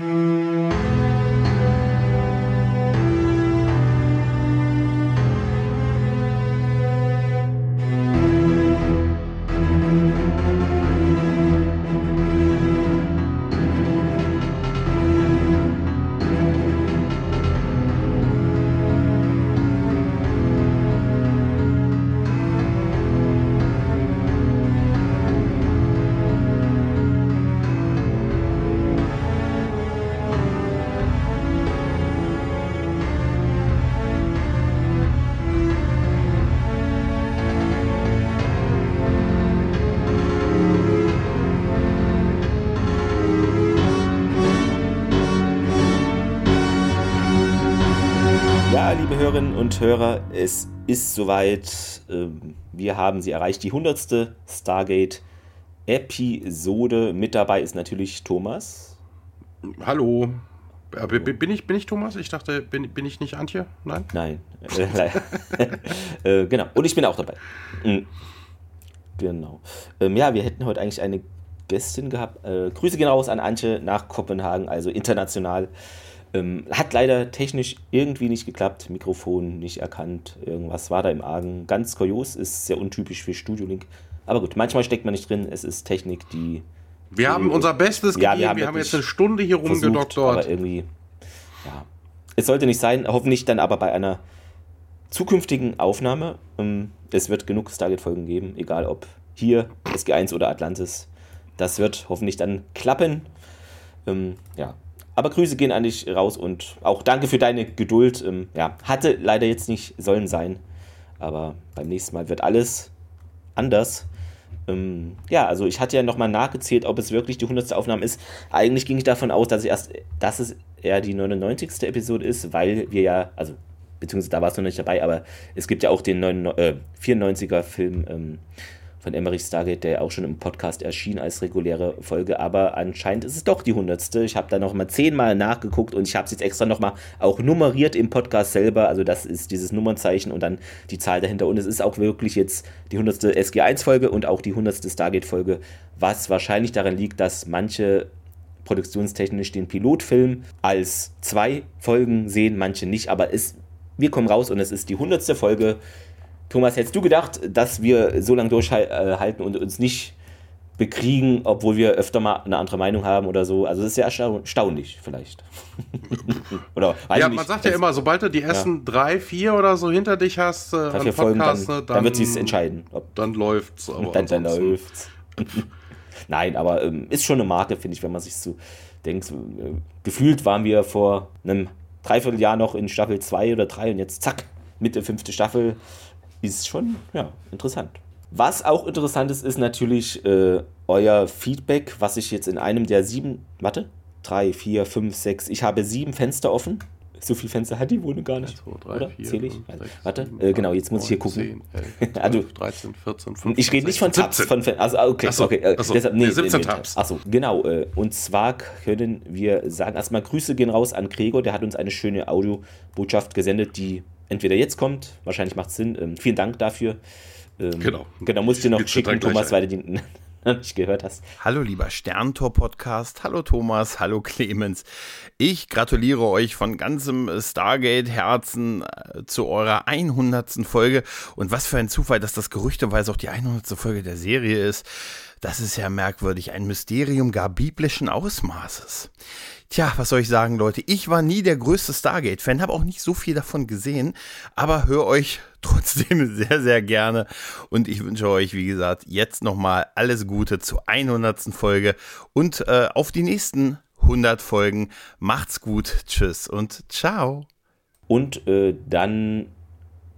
Mm-hmm. Hörer, es ist soweit. Ähm, wir haben sie erreicht. Die 100. Stargate-Episode. Mit dabei ist natürlich Thomas. Hallo. Äh, bin ich, bin ich Thomas? Ich dachte, bin, bin ich nicht Antje? Nein? Nein. äh, genau. Und ich bin auch dabei. Mhm. Genau. Ähm, ja, wir hätten heute eigentlich eine Gästin gehabt. Äh, Grüße gehen raus an Antje nach Kopenhagen, also international. Ähm, hat leider technisch irgendwie nicht geklappt, Mikrofon nicht erkannt, irgendwas war da im Argen. Ganz kurios, ist sehr untypisch für Studio Link. Aber gut, manchmal steckt man nicht drin, es ist Technik, die. Wir die, haben unser Bestes ja, gegeben, wir haben, wir haben jetzt eine Stunde hier rumgedoktert. Aber irgendwie, ja. Es sollte nicht sein, hoffentlich dann aber bei einer zukünftigen Aufnahme. Ähm, es wird genug Stargate-Folgen geben, egal ob hier, SG1 oder Atlantis. Das wird hoffentlich dann klappen. Ähm, ja, aber Grüße gehen an dich raus und auch danke für deine Geduld. Ähm, ja, hatte leider jetzt nicht sollen sein. Aber beim nächsten Mal wird alles anders. Ähm, ja, also ich hatte ja nochmal nachgezählt, ob es wirklich die 100. Aufnahme ist. Eigentlich ging ich davon aus, dass, ich erst, dass es eher die 99. Episode ist, weil wir ja, also beziehungsweise da war es noch nicht dabei, aber es gibt ja auch den 99, äh, 94er Film ähm, von Emmerich Stargate, der auch schon im Podcast erschien als reguläre Folge, aber anscheinend ist es doch die hundertste. Ich habe da noch mal zehnmal nachgeguckt und ich habe es jetzt extra noch mal auch nummeriert im Podcast selber. Also das ist dieses Nummernzeichen und dann die Zahl dahinter. Und es ist auch wirklich jetzt die hundertste SG1-Folge und auch die hundertste Stargate-Folge, was wahrscheinlich daran liegt, dass manche produktionstechnisch den Pilotfilm als zwei Folgen sehen, manche nicht, aber es, wir kommen raus und es ist die hundertste Folge Thomas, hättest du gedacht, dass wir so lange durchhalten und uns nicht bekriegen, obwohl wir öfter mal eine andere Meinung haben oder so. Also das ist ja erstaunlich vielleicht. oder, ja, man sagt ja immer, sobald du die ersten ja. drei, vier oder so hinter dich hast, äh, Podcast, Folgen, dann, dann, dann, wird sie es entscheiden. Ob, dann läuft's. Aber dann, dann läuft's. Nein, aber ähm, ist schon eine Marke, finde ich, wenn man sich so denkt. Äh, gefühlt waren wir vor einem Dreivierteljahr noch in Staffel 2 oder 3 und jetzt zack, Mitte fünfte Staffel ist schon ja, interessant. Was auch interessant ist, ist natürlich äh, euer Feedback, was ich jetzt in einem der sieben, warte, drei, vier, fünf, sechs, ich habe sieben Fenster offen. So viele Fenster hat die Wohnung gar nicht. 1, 2, 3, oder? 4, Zähl ich? 5, 6, Warte, 7, äh, genau, jetzt muss 9, ich hier gucken. 10, 11, 12, also, 13, 14, 15, Ich rede nicht von Tabs, 17. von Fen also okay, Achso, okay. Äh, Achso, deshalb, nee, nee, 17 nee, Tabs. Achso, genau. Äh, und zwar können wir sagen, erstmal Grüße gehen raus an Gregor, der hat uns eine schöne Audiobotschaft gesendet, die entweder jetzt kommt, wahrscheinlich macht es Sinn. Ähm, vielen Dank dafür. Ähm, genau. Genau, muss ich dir noch schicken, Thomas, weil du die nicht gehört hast. Hallo lieber Sterntor-Podcast, hallo Thomas, hallo Clemens. Ich gratuliere euch von ganzem Stargate-Herzen äh, zu eurer 100. Folge. Und was für ein Zufall, dass das gerüchteweise auch die 100. Folge der Serie ist. Das ist ja merkwürdig, ein Mysterium gar biblischen Ausmaßes. Tja, was soll ich sagen, Leute? Ich war nie der größte Stargate-Fan, habe auch nicht so viel davon gesehen, aber höre euch trotzdem sehr, sehr gerne. Und ich wünsche euch, wie gesagt, jetzt nochmal alles Gute zur 100. Folge und äh, auf die nächsten 100 Folgen. Macht's gut, tschüss und ciao. Und äh, dann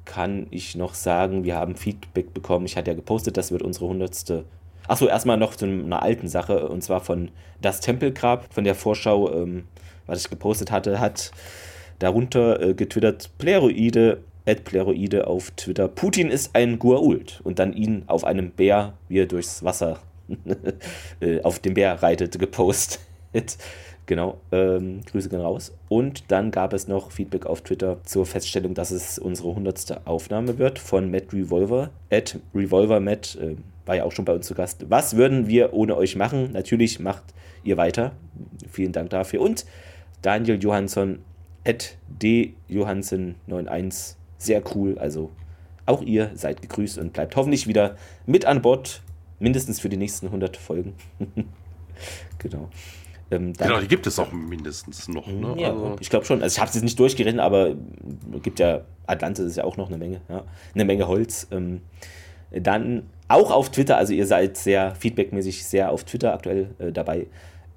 kann ich noch sagen, wir haben Feedback bekommen. Ich hatte ja gepostet, das wird unsere 100. Achso, erstmal noch zu einer alten Sache, und zwar von Das Tempelgrab, von der Vorschau, ähm, was ich gepostet hatte, hat darunter äh, getwittert Pleroide, Ed Pleroide auf Twitter, Putin ist ein Guault und dann ihn auf einem Bär, wie er durchs Wasser äh, auf dem Bär reitet, gepostet. Genau, ähm, Grüße gehen raus. Und dann gab es noch Feedback auf Twitter zur Feststellung, dass es unsere 100. Aufnahme wird von Matt Revolver. At Revolver Matt äh, war ja auch schon bei uns zu Gast. Was würden wir ohne euch machen? Natürlich macht ihr weiter. Vielen Dank dafür. Und Daniel Johansson, at djohansen91, sehr cool. Also auch ihr seid gegrüßt und bleibt hoffentlich wieder mit an Bord, mindestens für die nächsten 100 Folgen. genau. Ähm, genau, die gibt es auch mindestens noch. Ne? Ja, also. ich glaube schon. Also ich habe es jetzt nicht durchgeritten, aber es gibt ja, Atlantis ist ja auch noch eine Menge, ja, eine Menge Holz. Ähm, dann auch auf Twitter, also ihr seid sehr feedbackmäßig sehr auf Twitter aktuell äh, dabei.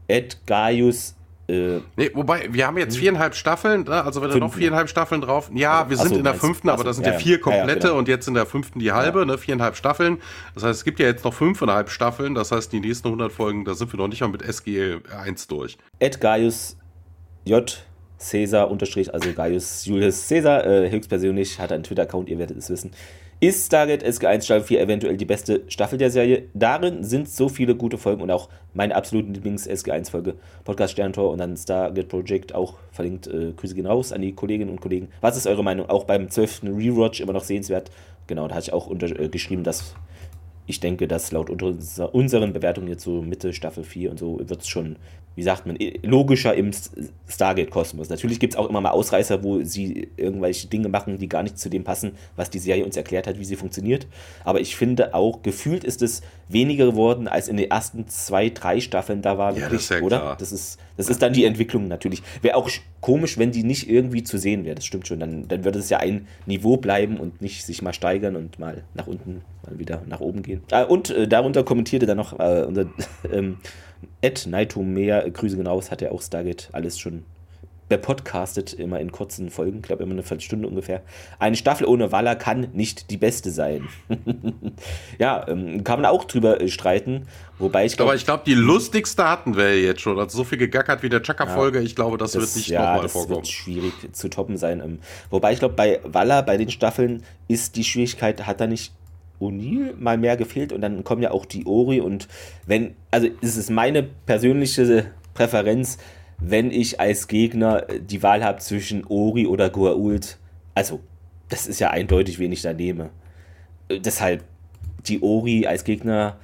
Ed Gaius äh, nee, wobei, wir haben jetzt hm. viereinhalb Staffeln, ne? also wenn da noch viereinhalb Staffeln drauf. Ja, also, wir sind so, in der fünften, aber das sind ja, ja vier komplette ja, ja, genau. und jetzt in der fünften die halbe, ne? viereinhalb Staffeln. Das heißt, es gibt ja jetzt noch fünfeinhalb Staffeln. Das heißt, die nächsten 100 Folgen, da sind wir noch nicht mal mit SG 1 durch. Ed Gaius J. Cäsar unterstrich, also Gaius Julius Cäsar, äh, höchstpersönlich, hat einen Twitter-Account, ihr werdet es wissen. Ist Stargate SG1 Staffel 4 eventuell die beste Staffel der Serie? Darin sind so viele gute Folgen und auch meine absoluten Lieblings-SG1-Folge. Podcast Sterntor und dann Stargate Project auch verlinkt. Äh, Grüße gehen raus an die Kolleginnen und Kollegen. Was ist eure Meinung? Auch beim 12. Rewatch immer noch sehenswert. Genau, da hatte ich auch unter, äh, geschrieben, dass ich denke, dass laut unseren Bewertungen jetzt so Mitte Staffel 4 und so wird es schon wie sagt man, logischer im Stargate-Kosmos. Natürlich gibt es auch immer mal Ausreißer, wo sie irgendwelche Dinge machen, die gar nicht zu dem passen, was die Serie uns erklärt hat, wie sie funktioniert. Aber ich finde auch, gefühlt ist es weniger geworden als in den ersten zwei, drei Staffeln. Da war ja, wirklich, das ja oder? Klar. Das ist, das ist dann die Entwicklung natürlich. Wäre auch komisch, wenn die nicht irgendwie zu sehen wäre. Das stimmt schon. Dann, dann würde es ja ein Niveau bleiben und nicht sich mal steigern und mal nach unten, mal wieder nach oben gehen. Ah, und äh, darunter kommentierte dann noch äh, unser ähm, Ed Naito Mehr, Grüße genau, hat ja auch Stargate alles schon bepodcastet, immer in kurzen Folgen, ich glaube immer eine Viertelstunde ungefähr. Eine Staffel ohne Walla kann nicht die beste sein. ja, ähm, kann man auch drüber äh, streiten, wobei ich glaube... Aber ich glaube, die lustigste hatten wir jetzt schon, also so viel gegackert wie der Chaka-Folge, ja, ich glaube, das, das, wird nicht ja, nochmal vorkommen. das wird schwierig zu toppen sein. Ähm, wobei ich glaube, bei Walla, bei den Staffeln, ist die Schwierigkeit, hat er nicht O'Neill mal mehr gefehlt und dann kommen ja auch die Ori und wenn, also es ist meine persönliche Präferenz, wenn ich als Gegner die Wahl habe zwischen Ori oder Goa'uld, also das ist ja eindeutig, wen ich da nehme. Äh, deshalb die Ori als Gegner,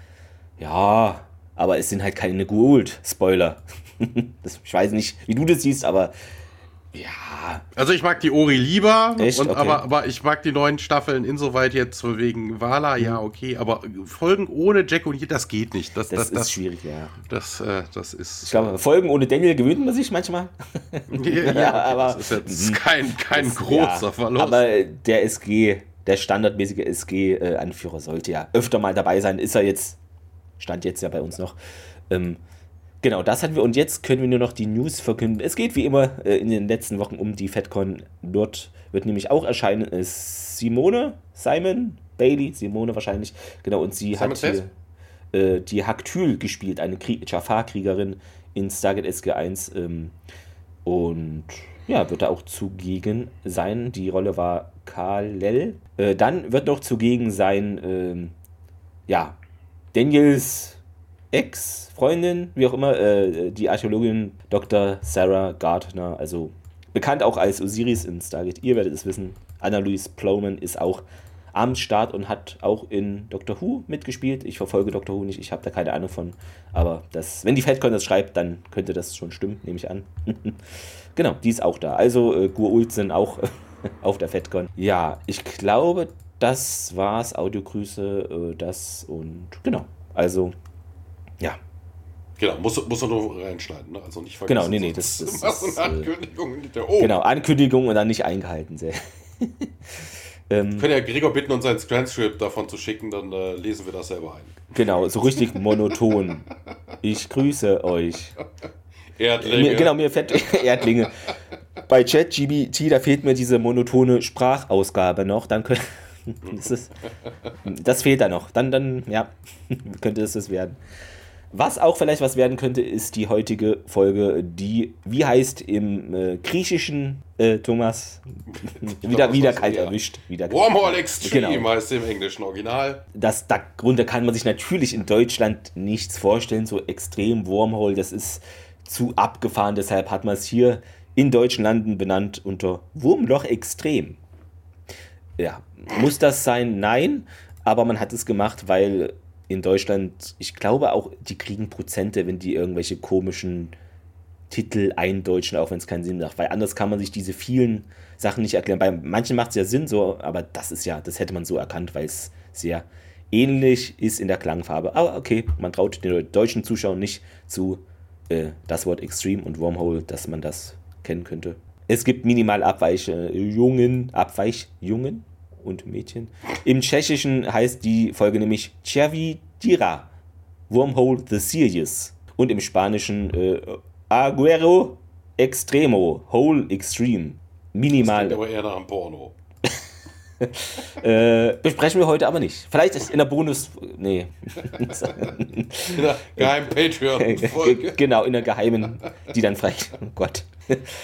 ja, aber es sind halt keine Goa'uld. Spoiler. ich weiß nicht, wie du das siehst, aber ja. Also ich mag die Ori lieber, Echt? Und, okay. aber, aber ich mag die neuen Staffeln insoweit jetzt wegen Wala, ja, mhm. okay, aber Folgen ohne Jack und das geht nicht. Das, das, das ist das, schwierig, ja. Das, äh, das ist. Ich glaube, Folgen ohne Daniel gewöhnt man sich manchmal. ja, ja aber. Das ist jetzt mhm. kein, kein das, großer ja, Verlust. Aber der SG, der standardmäßige SG-Anführer sollte ja öfter mal dabei sein. Ist er jetzt, stand jetzt ja bei uns noch. Ähm, Genau, das hatten wir. Und jetzt können wir nur noch die News verkünden. Es geht wie immer äh, in den letzten Wochen um die FedCon. Dort wird nämlich auch erscheinen ist Simone, Simon, Bailey, Simone wahrscheinlich. Genau, und sie Simon hat hier, äh, die Haktyl gespielt, eine Jafar-Kriegerin in Stargate SG1. Ähm, und ja, wird da auch zugegen sein. Die Rolle war Kalel. Äh, dann wird noch zugegen sein, ähm, ja, Daniels Ex-Freundin, wie auch immer, äh, die Archäologin Dr. Sarah Gardner, also bekannt auch als Osiris in Stargate. Ihr werdet es wissen. Anna-Louise Plowman ist auch am Start und hat auch in Doctor Who mitgespielt. Ich verfolge Doctor Who nicht, ich habe da keine Ahnung von. Aber das, wenn die FedCon das schreibt, dann könnte das schon stimmen, nehme ich an. genau, die ist auch da. Also äh, Gur sind auch auf der FedCon. Ja, ich glaube, das war's. Audiogrüße, äh, das und genau. Also. Genau, muss, muss er nur reinschneiden, ne? Also nicht vergessen. Genau, nee, nee, das, das, das ist. Eine Ankündigung äh, der, oh. Genau, Ankündigung und dann nicht eingehalten. Sehr. ähm, Können ja Gregor bitten, uns ein Transcript davon zu schicken, dann äh, lesen wir das selber ein. Genau, so richtig monoton. Ich grüße euch. Erdlinge. Mir, genau, mir fällt Erdlinge. Bei ChatGBT, da fehlt mir diese monotone Sprachausgabe noch. Dann können, das, ist, das fehlt da noch. Dann, dann, ja, könnte es das werden. Was auch vielleicht was werden könnte, ist die heutige Folge, die, wie heißt im äh, griechischen äh, Thomas, wieder, glaub, wieder kalt erwischt. Wieder Wormhole Extreme genau. heißt im englischen Original. Das, darunter kann man sich natürlich in Deutschland nichts vorstellen, so extrem Wormhole, das ist zu abgefahren, deshalb hat man es hier in deutschen Landen benannt unter Wurmloch Extrem. Ja, muss das sein? Nein, aber man hat es gemacht, weil in Deutschland, ich glaube auch, die kriegen Prozente, wenn die irgendwelche komischen Titel eindeutschen, auch wenn es keinen Sinn macht. Weil anders kann man sich diese vielen Sachen nicht erklären. Bei manchen macht es ja Sinn, so, aber das ist ja, das hätte man so erkannt, weil es sehr ähnlich ist in der Klangfarbe. Aber okay, man traut den deutschen Zuschauern nicht zu äh, das Wort Extreme und Wormhole, dass man das kennen könnte. Es gibt minimal Abweichjungen, Abweichjungen und Mädchen. Im Tschechischen heißt die Folge nämlich Cervi Dira, Wormhole the Series. Und im Spanischen äh, Aguero Extremo, Hole Extreme. Minimal. Das aber eher nach einem Porno. äh, besprechen wir heute aber nicht. Vielleicht ist in der Bonus. Nee. in der geheimen Patreon-Folge. genau, in der geheimen, die dann frei. Oh Gott.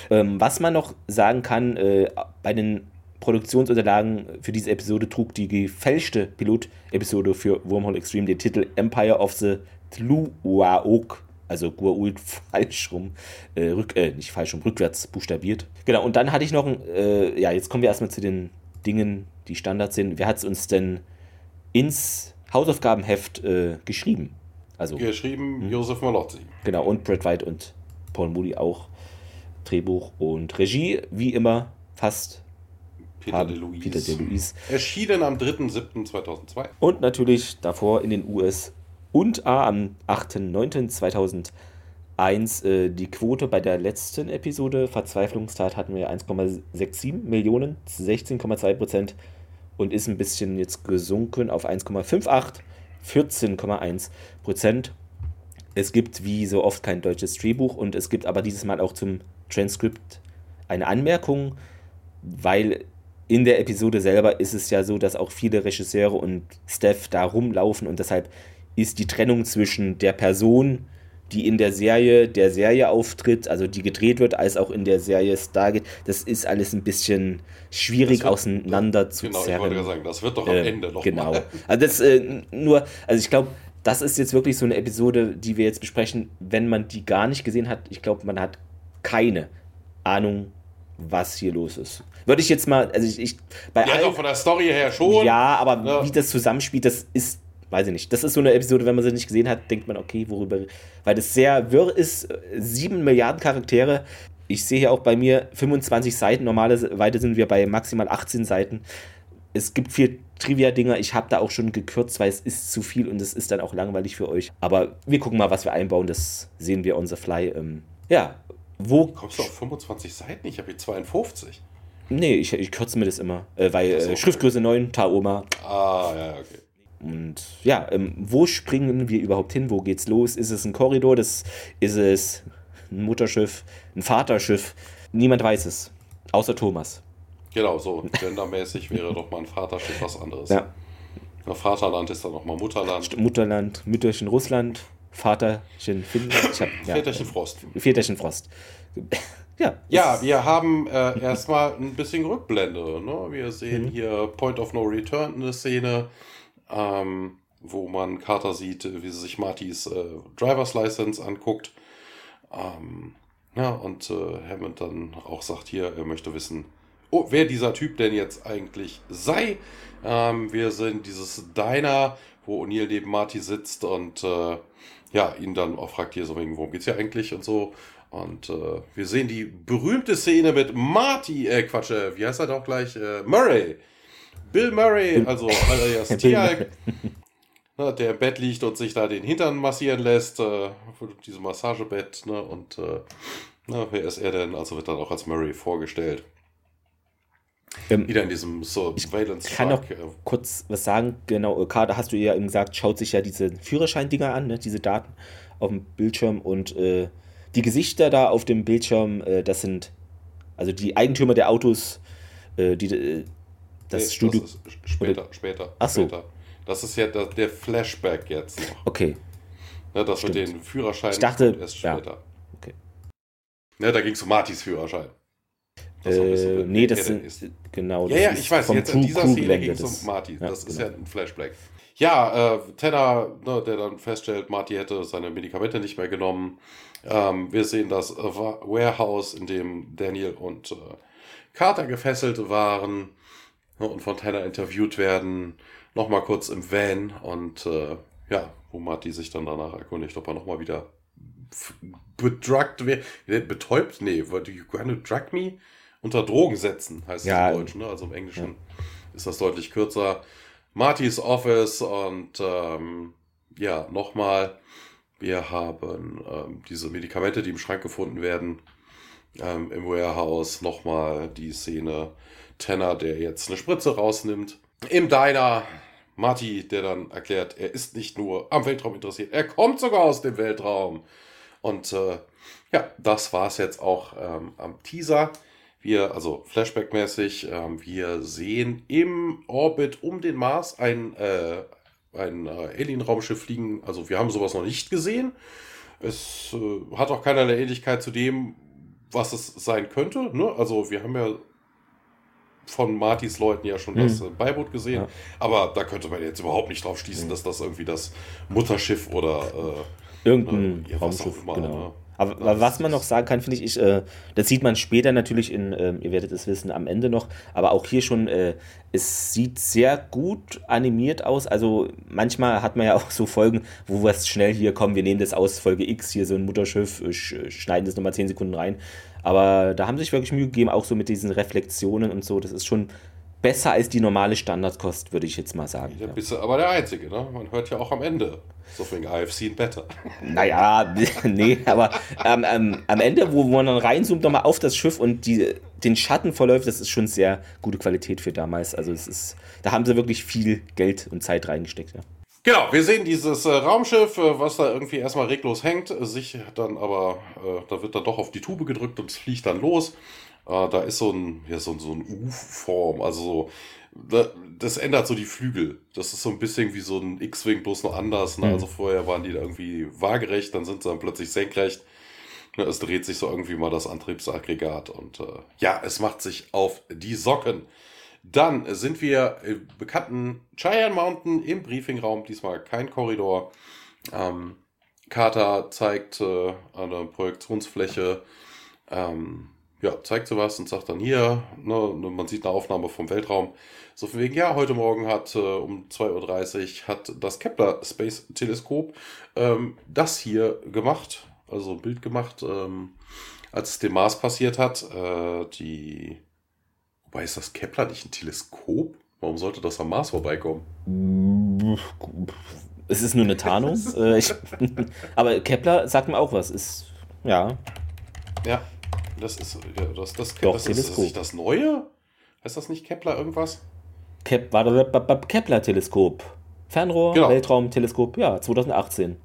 Ähm, was man noch sagen kann, äh, bei den Produktionsunterlagen für diese Episode trug die gefälschte Pilot-Episode für Wormhole Extreme den Titel Empire of the Tluaok also Guault falsch rum, äh, rück, äh, nicht falsch rum, rückwärts buchstabiert. Genau, und dann hatte ich noch ein, äh, ja, jetzt kommen wir erstmal zu den Dingen, die Standard sind. Wer hat es uns denn ins Hausaufgabenheft äh, geschrieben? Also, geschrieben hm? Josef Malozzi. Genau, und Brad White und Paul Moody auch. Drehbuch und Regie, wie immer, fast Peter de Luis. Peter de Luis. Erschienen am 3.7.2002. Und natürlich davor in den US und A am 8.9.2001 äh, die Quote bei der letzten Episode Verzweiflungstat hatten wir 1,67 Millionen, 16,2 Prozent und ist ein bisschen jetzt gesunken auf 1,58, 14,1 Prozent. Es gibt wie so oft kein deutsches Drehbuch und es gibt aber dieses Mal auch zum Transkript eine Anmerkung, weil in der Episode selber ist es ja so, dass auch viele Regisseure und Staff da rumlaufen und deshalb ist die Trennung zwischen der Person, die in der Serie der Serie auftritt, also die gedreht wird, als auch in der Serie Stargate. Das ist alles ein bisschen schwierig wird, auseinander zu genau, zerren. Genau, ich wollte sagen, das wird doch am äh, Ende noch Genau. Mal. Also das äh, nur, also ich glaube, das ist jetzt wirklich so eine Episode, die wir jetzt besprechen, wenn man die gar nicht gesehen hat. Ich glaube, man hat keine Ahnung, was hier los ist. Würde ich jetzt mal, also ich, ich bei ja, allen, von der Story her schon. Ja, aber ja. wie das zusammenspielt, das ist weiß ich nicht. Das ist so eine Episode, wenn man sie nicht gesehen hat, denkt man, okay, worüber. Weil das sehr wirr ist. Sieben Milliarden Charaktere. Ich sehe hier auch bei mir 25 Seiten. Normalerweise sind wir bei maximal 18 Seiten. Es gibt vier Trivia-Dinger. Ich habe da auch schon gekürzt, weil es ist zu viel und es ist dann auch langweilig für euch. Aber wir gucken mal, was wir einbauen. Das sehen wir on the fly. Ähm, ja, wo. Kommst du auf 25 Seiten? Ich habe hier 52. Nee, ich, ich kürze mir das immer. Äh, weil äh, Schriftgröße 9, Taoma. Ah, ja, okay. Und ja, ähm, wo springen wir überhaupt hin? Wo geht's los? Ist es ein Korridor? Das, ist es ein Mutterschiff? Ein Vaterschiff? Niemand weiß es. Außer Thomas. Genau, so gendermäßig wäre doch mal ein Vaterschiff was anderes. Ja. Na, Vaterland ist dann nochmal Mutterland. Mutterland, Mütterchen Russland, Vaterchen. Hab, ja, Väterchen Frost. Väterchen Frost. Ja, ja wir haben äh, erstmal ein bisschen Rückblende. Ne? Wir sehen mhm. hier Point of No Return, eine Szene ähm, wo man Carter sieht, wie sie sich Martys äh, Driver's License anguckt. Ähm, ja, und äh, Hammond dann auch sagt hier, er möchte wissen, oh, wer dieser Typ denn jetzt eigentlich sei. Ähm, wir sind dieses Diner, wo O'Neill neben Marty sitzt und äh, ja, ihn dann auch fragt hier so wegen, worum geht's hier eigentlich und so. Und äh, wir sehen die berühmte Szene mit Marty, äh, Quatsch, äh, wie heißt er doch gleich? Äh, Murray, Bill Murray, also alias Tialk, ne, der im Bett liegt und sich da den Hintern massieren lässt, äh, diesem Massagebett, ne, und äh, na, wer ist er denn? Also wird dann auch als Murray vorgestellt. Ähm, Wieder in diesem Surveillance. Ich kann noch äh, kurz was sagen. Genau, Kader hast du ja eben gesagt, schaut sich ja diese Führerscheindinger an, ne, diese Daten auf dem Bildschirm und äh, die Gesichter da auf dem Bildschirm, äh, das sind also die Eigentümer der Autos, äh, die, äh, das nee, Studio. Das später, oder? später. Ach so. Später. Das ist ja der Flashback jetzt noch. Okay. Ne, das Stimmt. mit den Führerscheinen ich dachte, erst später. Ja. Okay. Ne, da ging es um Martys Führerschein. Äh, nee, das sind, ist. genau. Ja, ja, ich weiß, jetzt in dieser Szene ging es um Marty. Ja, das ist genau. ja ein Flashback. Ja, äh, Tanner, ne, der dann feststellt, Marty hätte seine Medikamente nicht mehr genommen. Ähm, wir sehen das Warehouse, in dem Daniel und äh, Carter gefesselt waren. Ne, und von Tanner interviewt werden. Nochmal kurz im Van und äh, ja, wo Marty sich dann danach erkundigt, ob er nochmal wieder bedruckt wird. Betäubt? Nee, you gonna drug me? Unter Drogen setzen, heißt ja. es im Deutschen. Ne? Also im Englischen ja. ist das deutlich kürzer. Martys Office und ähm, ja, nochmal, wir haben ähm, diese Medikamente, die im Schrank gefunden werden, ähm, im Warehouse. Nochmal die Szene Tanner, der jetzt eine Spritze rausnimmt. Im Diner Marty, der dann erklärt, er ist nicht nur am Weltraum interessiert, er kommt sogar aus dem Weltraum. Und äh, ja, das war es jetzt auch ähm, am Teaser. Wir, also Flashback-mäßig, ähm, wir sehen im Orbit um den Mars ein, äh, ein äh, Alien-Raumschiff fliegen. Also wir haben sowas noch nicht gesehen. Es äh, hat auch keinerlei Ähnlichkeit zu dem, was es sein könnte. Ne? Also wir haben ja von Martys Leuten ja schon mhm. das äh, Beiboot gesehen. Ja. Aber da könnte man jetzt überhaupt nicht drauf schließen, mhm. dass das irgendwie das Mutterschiff oder äh, irgendein ne, Raumschiff, immer, genau. Ne? Aber, aber was man noch sagen kann, finde ich, ich äh, das sieht man später natürlich in, äh, ihr werdet es wissen, am Ende noch, aber auch hier schon, äh, es sieht sehr gut animiert aus. Also manchmal hat man ja auch so Folgen, wo wir es schnell hier kommen, wir nehmen das aus Folge X, hier so ein Mutterschiff, äh, sch schneiden das nochmal 10 Sekunden rein. Aber da haben sie sich wirklich Mühe gegeben, auch so mit diesen Reflexionen und so. Das ist schon besser als die normale Standardkost, würde ich jetzt mal sagen. Ja, bist du aber der Einzige, ne? Man hört ja auch am Ende. So viel I've seen better. Naja, nee, aber ähm, ähm, am Ende, wo man dann reinzoomt nochmal auf das Schiff und die, den Schatten verläuft, das ist schon sehr gute Qualität für damals. Also es ist, da haben sie wirklich viel Geld und Zeit reingesteckt, ja. Genau, wir sehen dieses äh, Raumschiff, äh, was da irgendwie erstmal reglos hängt, sich dann aber, äh, da wird dann doch auf die Tube gedrückt und es fliegt dann los. Äh, da ist so ein, ja, so, so ein U-Form, also so, da, das ändert so die Flügel. Das ist so ein bisschen wie so ein X-Wing, bloß noch anders. Ne? Mhm. Also vorher waren die da irgendwie waagerecht, dann sind sie dann plötzlich senkrecht. Ne, es dreht sich so irgendwie mal das Antriebsaggregat und äh, ja, es macht sich auf die Socken. Dann sind wir im bekannten Cheyenne Mountain im Briefingraum, diesmal kein Korridor. Ähm, Carter zeigt äh, eine Projektionsfläche, ähm, ja, zeigt sowas und sagt dann hier, ne, man sieht eine Aufnahme vom Weltraum. So von wegen, ja, heute Morgen hat äh, um 2.30 Uhr hat das Kepler Space Teleskop ähm, das hier gemacht, also ein Bild gemacht, ähm, als es dem Mars passiert hat. Äh, die Wobei ist das Kepler nicht ein Teleskop? Warum sollte das am Mars vorbeikommen? Es ist nur eine Tarnung. Äh, ich, aber Kepler sagt mir auch was. Ist, ja. Ja, das ist ja, das, das, Doch, das, ist, das ist das Neue? Heißt das nicht Kepler irgendwas? Kep Kepler-Teleskop. Fernrohr, genau. Weltraumteleskop, ja, 2018.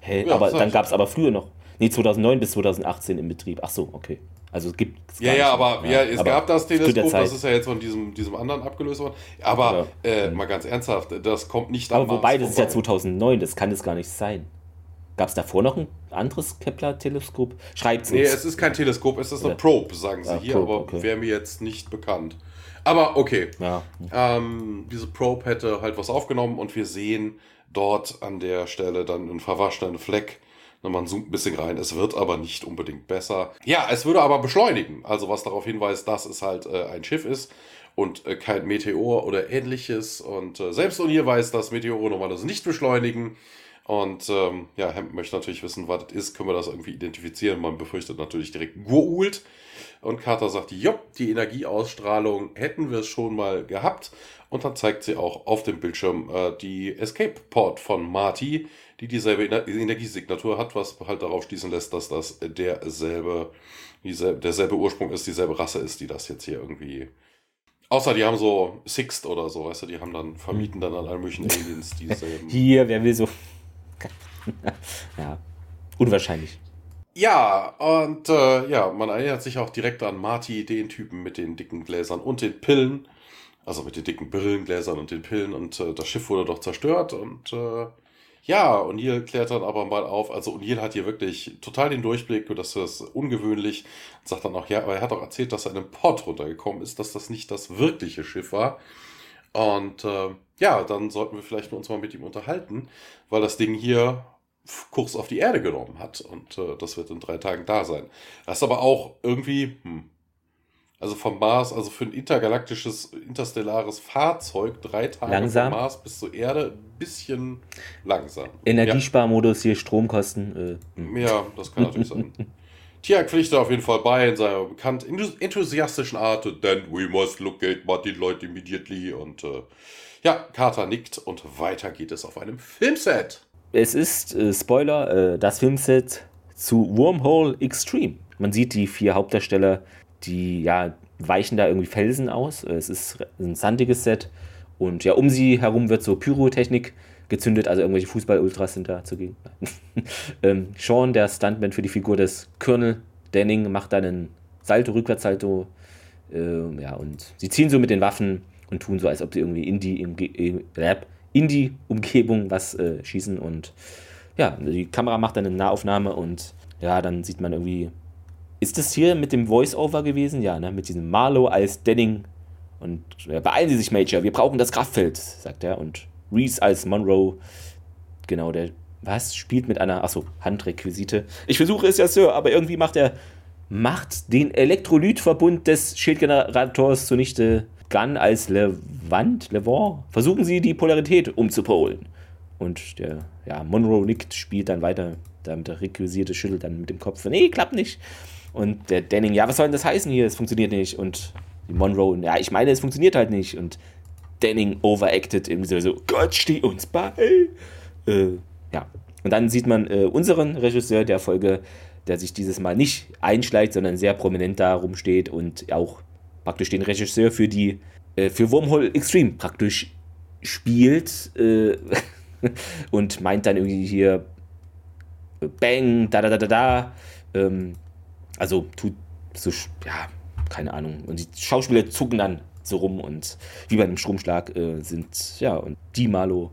Hey, ja, aber dann gab es aber früher noch. Nee, 2009 bis 2018 im Betrieb. Ach so, okay. Also es gibt es Ja, ja, aber ja, es aber gab das Teleskop, das ist ja jetzt von diesem, diesem anderen abgelöst worden. Aber ja. äh, mal ganz ernsthaft, das kommt nicht Aber wobei, das ist ja 2009, das kann es gar nicht sein. Gab es davor noch ein anderes Kepler-Teleskop? Schreibt es Nee, es ist kein Teleskop, es ist eine Probe, sagen sie ja, hier, Probe, aber okay. wäre mir jetzt nicht bekannt. Aber okay. Ja. Ähm, diese Probe hätte halt was aufgenommen und wir sehen dort an der Stelle dann einen verwaschenen Fleck man zoomt ein bisschen rein. Es wird aber nicht unbedingt besser. Ja, es würde aber beschleunigen. Also was darauf hinweist, dass es halt äh, ein Schiff ist und äh, kein Meteor oder ähnliches. Und äh, selbst hier weiß, dass Meteore normalerweise nicht beschleunigen. Und ähm, ja, Hemp möchte natürlich wissen, was das ist. Können wir das irgendwie identifizieren? Man befürchtet natürlich direkt Gurult. Und Carter sagt, jopp, die Energieausstrahlung hätten wir es schon mal gehabt. Und dann zeigt sie auch auf dem Bildschirm äh, die Escape Port von Marty, die dieselbe Energiesignatur hat, was halt darauf schließen lässt, dass das derselbe, dieselbe, derselbe Ursprung ist, dieselbe Rasse ist, die das jetzt hier irgendwie. Außer die haben so Sixt oder so, weißt du, die haben dann, vermieten dann an allen möglichen Aliens dieselben. Hier, wer will so. ja, unwahrscheinlich. Ja, und äh, ja, man erinnert sich auch direkt an Marty, den Typen mit den dicken Gläsern und den Pillen. Also mit den dicken Brillengläsern und den Pillen. Und äh, das Schiff wurde doch zerstört. Und äh, ja, O'Neill klärt dann aber mal auf. Also O'Neill hat hier wirklich total den Durchblick das ist ungewöhnlich. Und sagt dann auch, ja, aber er hat auch erzählt, dass er in einem Port runtergekommen ist, dass das nicht das wirkliche Schiff war. Und äh, ja, dann sollten wir vielleicht uns mal mit ihm unterhalten, weil das Ding hier Kurs auf die Erde genommen hat. Und äh, das wird in drei Tagen da sein. Das ist aber auch irgendwie, hm, Also vom Mars, also für ein intergalaktisches, interstellares Fahrzeug, drei Tage langsam. vom Mars bis zur Erde, ein bisschen langsam. Energiesparmodus, hier Stromkosten. Äh. Ja, das kann natürlich sein. Tia pflichtet auf jeden Fall bei in seiner bekannt enthusiastischen Art, then we must locate Martin Lloyd immediately. Und äh, ja, Carter nickt und weiter geht es auf einem Filmset. Es ist, äh, Spoiler, äh, das Filmset zu Wormhole Extreme. Man sieht die vier Hauptdarsteller, die ja weichen da irgendwie Felsen aus. Es ist ein sandiges Set und ja, um sie herum wird so Pyrotechnik gezündet, also irgendwelche Fußball-Ultras sind da zugegen. ähm, Sean, der Stuntman für die Figur des Colonel Denning, macht dann einen Salto, Rückwärtssalto. Äh, ja, und sie ziehen so mit den Waffen und tun so, als ob sie irgendwie in die, äh, in die Umgebung was äh, schießen. Und ja, die Kamera macht dann eine Nahaufnahme und ja, dann sieht man irgendwie. Ist das hier mit dem Voice-Over gewesen? Ja, ne? Mit diesem Marlow als Denning. Und ja, beeilen Sie sich, Major, wir brauchen das Kraftfeld, sagt er. Und Reese als Monroe. Genau, der was spielt mit einer, achso, Handrequisite. Ich versuche es ja, Sir, aber irgendwie macht er macht den Elektrolytverbund des Schildgenerators zunichte. Gun als Levant, Levant. Versuchen Sie die Polarität umzupolen. Und der, ja, Monroe nickt, spielt dann weiter, damit der requisierte schüttelt dann mit dem Kopf. Nee, klappt nicht. Und der Denning, ja, was soll denn das heißen hier? Es funktioniert nicht. Und die Monroe, ja, ich meine, es funktioniert halt nicht. Und Denning overacted im Sinne so, Gott, steh uns bei. Äh, ja. Und dann sieht man äh, unseren Regisseur der Folge, der sich dieses Mal nicht einschleicht, sondern sehr prominent da rumsteht und auch praktisch den Regisseur für die, äh, für Wormhole Extreme praktisch spielt äh, und meint dann irgendwie hier Bang, da da da da da. Ähm, also tut so, ja, keine Ahnung. Und die Schauspieler zucken dann so rum und wie bei einem Stromschlag äh, sind, ja, und die Malo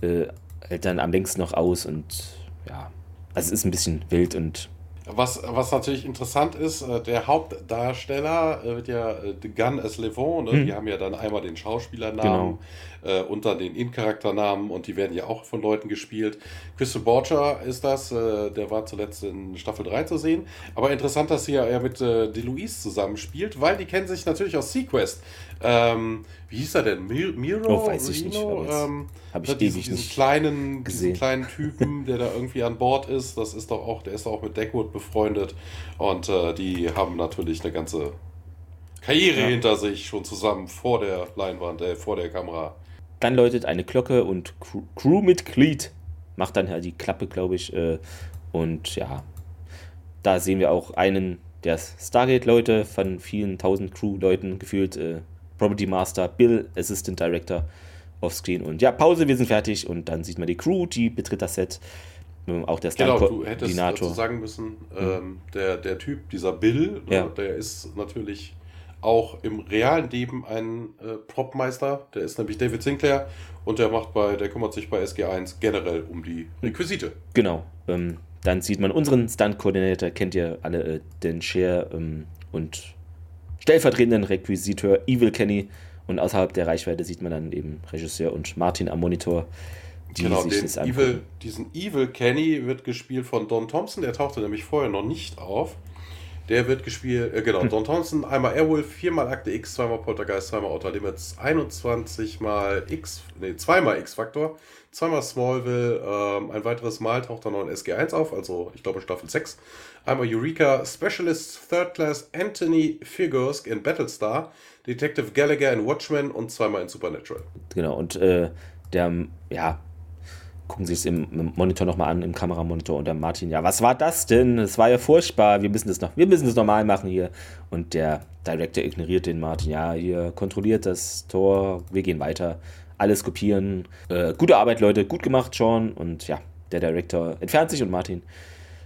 äh, hält dann am längsten noch aus und ja, also es ist ein bisschen wild und was, was natürlich interessant ist, äh, der Hauptdarsteller äh, wird ja The Gun as Levon, ne? Hm. die haben ja dann einmal den Schauspielernamen genau. äh, und dann den In-Charakternamen und die werden ja auch von Leuten gespielt. Crystal Borcher ist das, äh, der war zuletzt in Staffel 3 zu sehen. Aber interessant, dass sie ja mit äh, DeLuise zusammenspielt, weil die kennen sich natürlich aus Sequest. Ähm, wie hieß er denn? Miro? Oh, weiß ich nicht. Ähm, Habe ich diesen, diesen kleinen, gesehen. diesen kleinen Typen, der da irgendwie an Bord ist. Das ist doch auch, der ist auch mit Deckwood befreundet. Und äh, die haben natürlich eine ganze Karriere ja. hinter sich schon zusammen vor der Leinwand, äh, vor der Kamera. Dann läutet eine Glocke und Crewmitglied macht dann halt die Klappe, glaube ich. Äh, und ja, da sehen wir auch einen der Stargate-Leute von vielen tausend Crew-Leuten gefühlt äh, Property Master, Bill, Assistant Director offscreen. Und ja, Pause, wir sind fertig. Und dann sieht man die Crew, die betritt das Set. Ähm, auch der Genau, du hättest dazu sagen müssen, mhm. ähm, der, der Typ, dieser Bill, ne, ja. der ist natürlich auch im realen Leben ein äh, Propmeister. Der ist nämlich David Sinclair und der macht bei, der kümmert sich bei SG1 generell um die Requisite. Genau. Ähm, dann sieht man unseren Stunt-Koordinator, kennt ihr alle, äh, den Share ähm, und stellvertretenden Requisiteur Evil Kenny und außerhalb der Reichweite sieht man dann eben Regisseur und Martin am Monitor. Die genau, sich das Evil, diesen Evil Kenny wird gespielt von Don Thompson, der tauchte nämlich vorher noch nicht auf. Der wird gespielt, äh, genau, hm. Don Thompson, einmal Airwolf, viermal Akte X, zweimal Poltergeist, zweimal Outer Limits, 21 mal X, nee, zweimal X-Faktor, zweimal Smallville, ähm, ein weiteres Mal taucht er noch in SG1 auf, also ich glaube Staffel 6. Einmal Eureka, Specialist Third Class Anthony Figursk in Battlestar, Detective Gallagher in Watchmen und zweimal in Supernatural. Genau, und äh, der, ja, gucken Sie es im, im Monitor nochmal an, im Kameramonitor und der Martin, ja, was war das denn? Es war ja furchtbar, wir müssen das noch, wir müssen das normal machen hier. Und der Director ignoriert den Martin, ja, hier kontrolliert das Tor, wir gehen weiter, alles kopieren. Äh, gute Arbeit, Leute, gut gemacht, Sean. Und ja, der Director entfernt sich und Martin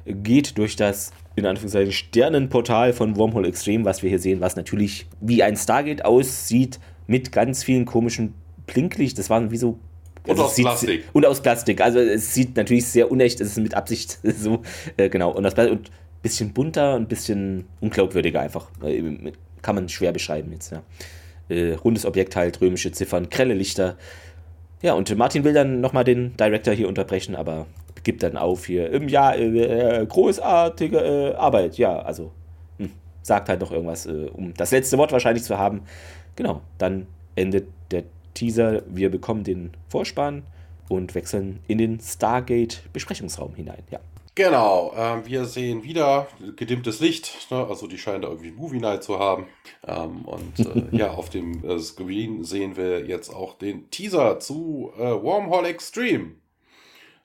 geht durch das in Anführungszeichen Sternenportal von Wormhole Extreme, was wir hier sehen, was natürlich wie ein Stargate aussieht, mit ganz vielen komischen Blinklicht. Das waren wie so. Also und aus Plastik. Und aus Plastik. Also es sieht natürlich sehr unecht, es ist mit Absicht so, äh, genau. Und das und bisschen bunter und ein bisschen unglaubwürdiger einfach. Äh, kann man schwer beschreiben jetzt, ja. Äh, rundes Objekt halt, römische Ziffern, grelle Lichter. Ja, und Martin will dann nochmal den Director hier unterbrechen, aber gibt dann auf hier. Im Jahr äh, großartige äh, Arbeit, ja, also hm, sagt halt noch irgendwas, äh, um das letzte Wort wahrscheinlich zu haben. Genau, dann endet der Teaser. Wir bekommen den Vorspann und wechseln in den Stargate-Besprechungsraum hinein. Ja. Genau, äh, wir sehen wieder gedimmtes Licht, ne? also die scheinen da irgendwie Movie Night zu haben. Ähm, und äh, ja, auf dem äh, Screen sehen wir jetzt auch den Teaser zu äh, Wormhole Extreme.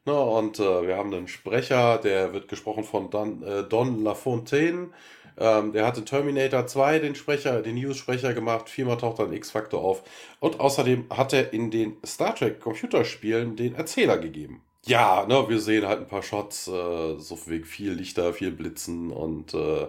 Ne? Und äh, wir haben einen Sprecher, der wird gesprochen von Don, äh, Don LaFontaine. Ähm, der hat in Terminator 2 den Sprecher, den News-Sprecher gemacht, viermal taucht dann X-Factor auf. Und außerdem hat er in den Star Trek Computerspielen den Erzähler gegeben ja, ne, wir sehen halt ein paar Shots, äh, so wegen viel Lichter, viel Blitzen und äh,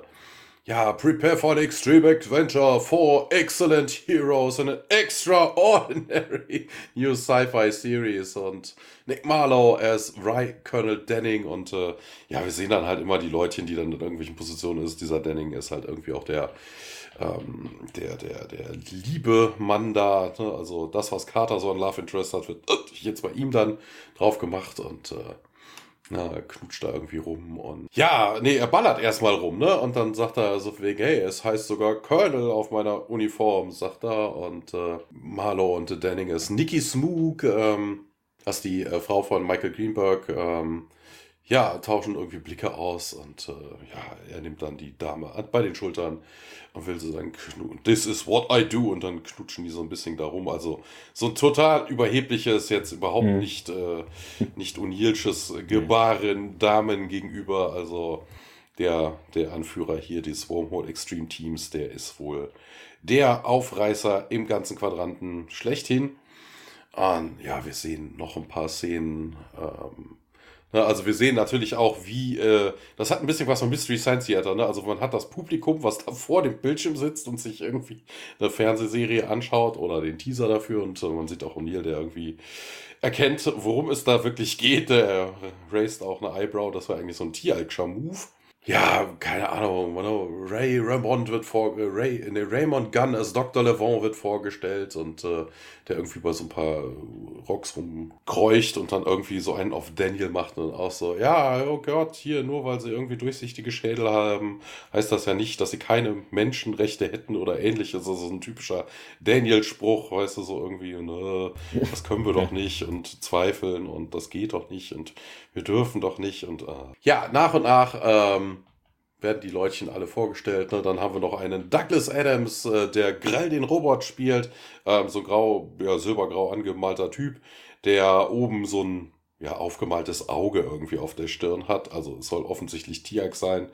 ja, prepare for an extreme adventure for excellent heroes and an extraordinary new sci-fi series und Nick Marlowe as Right Colonel Denning und äh, ja, wir sehen dann halt immer die Leutchen, die dann in irgendwelchen Positionen ist. Dieser Denning ist halt irgendwie auch der ähm, der, der, der liebe Mann da, ne? also das, was Carter so ein Love Interest hat, wird äh, jetzt bei ihm dann drauf gemacht und äh, na, knutscht da irgendwie rum und ja, nee, er ballert erstmal rum, ne? Und dann sagt er so wegen, hey, es heißt sogar Colonel auf meiner Uniform, sagt er. Und äh, Marlow und Danning ist Nikki Smook, ähm, das ist die äh, Frau von Michael Greenberg, ähm, ja, tauschen irgendwie Blicke aus und äh, ja, er nimmt dann die Dame bei den Schultern und will so sagen, this is what I do und dann knutschen die so ein bisschen darum. Also so ein total überhebliches, jetzt überhaupt mhm. nicht, äh, nicht unilsches Gebaren Damen gegenüber. Also der, der Anführer hier des Wormhole Extreme Teams, der ist wohl der Aufreißer im ganzen Quadranten schlechthin. Und ja, wir sehen noch ein paar Szenen. Ähm, Ne, also wir sehen natürlich auch, wie, äh, das hat ein bisschen was von Mystery Science Theater, ne? Also man hat das Publikum, was da vor dem Bildschirm sitzt und sich irgendwie eine Fernsehserie anschaut oder den Teaser dafür und äh, man sieht auch O'Neill, der irgendwie erkennt, worum es da wirklich geht. Der raised auch eine Eyebrow, das war eigentlich so ein Tieralkscher Move ja, keine Ahnung, Ray Raymond wird vor, Ray, ne, Raymond Gunn als Dr. Levant wird vorgestellt und äh, der irgendwie bei so ein paar Rocks rumkreucht und dann irgendwie so einen auf Daniel macht und auch so, ja, oh Gott, hier, nur weil sie irgendwie durchsichtige Schädel haben, heißt das ja nicht, dass sie keine Menschenrechte hätten oder ähnliches. Also so ein typischer Daniel-Spruch, weißt du, so irgendwie, ne, das können wir doch nicht und zweifeln und das geht doch nicht und wir dürfen doch nicht und äh, ja, nach und nach, ähm, werden die Leutchen alle vorgestellt. Ne? Dann haben wir noch einen Douglas Adams, äh, der Grell den Robot spielt. Ähm, so grau, ja, silbergrau angemalter Typ, der oben so ein ja, aufgemaltes Auge irgendwie auf der Stirn hat. Also es soll offensichtlich Tiak sein.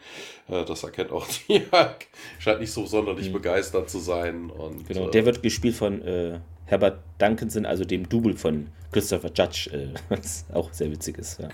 Äh, das erkennt auch Tiak. Scheint nicht so sonderlich mhm. begeistert zu sein. Und, genau, äh, der wird gespielt von äh, Herbert Duncanson, also dem Double von Christopher Judge, äh, was auch sehr witzig ist. Ja.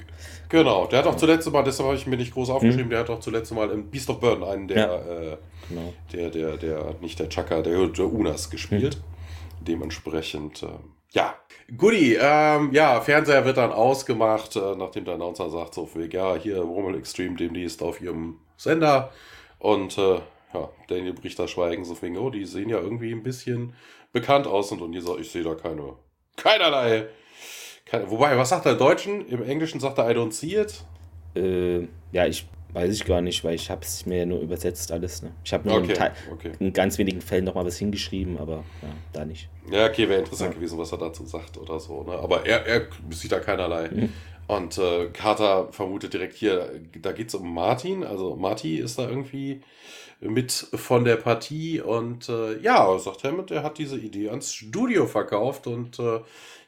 Genau, der hat auch zuletzt mal, deshalb habe ich mir nicht groß aufgeschrieben, hm. der hat auch zuletzt mal im Beast of Burden einen der, ja. äh, genau. der, der, der, nicht der Chaka, der, der Unas gespielt. Hm. Dementsprechend, äh, ja. Goodie, ähm, ja, Fernseher wird dann ausgemacht, äh, nachdem der Announcer sagt, so viel, ja, hier Rommel Extreme demnächst auf ihrem Sender. Und äh, ja, Daniel bricht das Schweigen so wegen, oh, die sehen ja irgendwie ein bisschen bekannt aus und, und die sagt, ich sehe da keine, keinerlei. Keine, wobei, was sagt er im Deutschen? Im Englischen sagt er I don't see it. Äh, ja, ich weiß ich gar nicht, weil ich habe es mir ja nur übersetzt alles. Ne? Ich habe nur okay, in, okay. in, ganz wenigen Fällen noch mal was hingeschrieben, aber ja, da nicht. Ja, okay, wäre interessant ja. gewesen, was er dazu sagt oder so. Ne? Aber er, er sieht da keinerlei. Mhm. Und äh, Carter vermutet direkt hier, da geht es um Martin. Also Marty ist da irgendwie mit von der Partie und äh, ja, sagt Hammond, er hat diese Idee ans Studio verkauft und äh,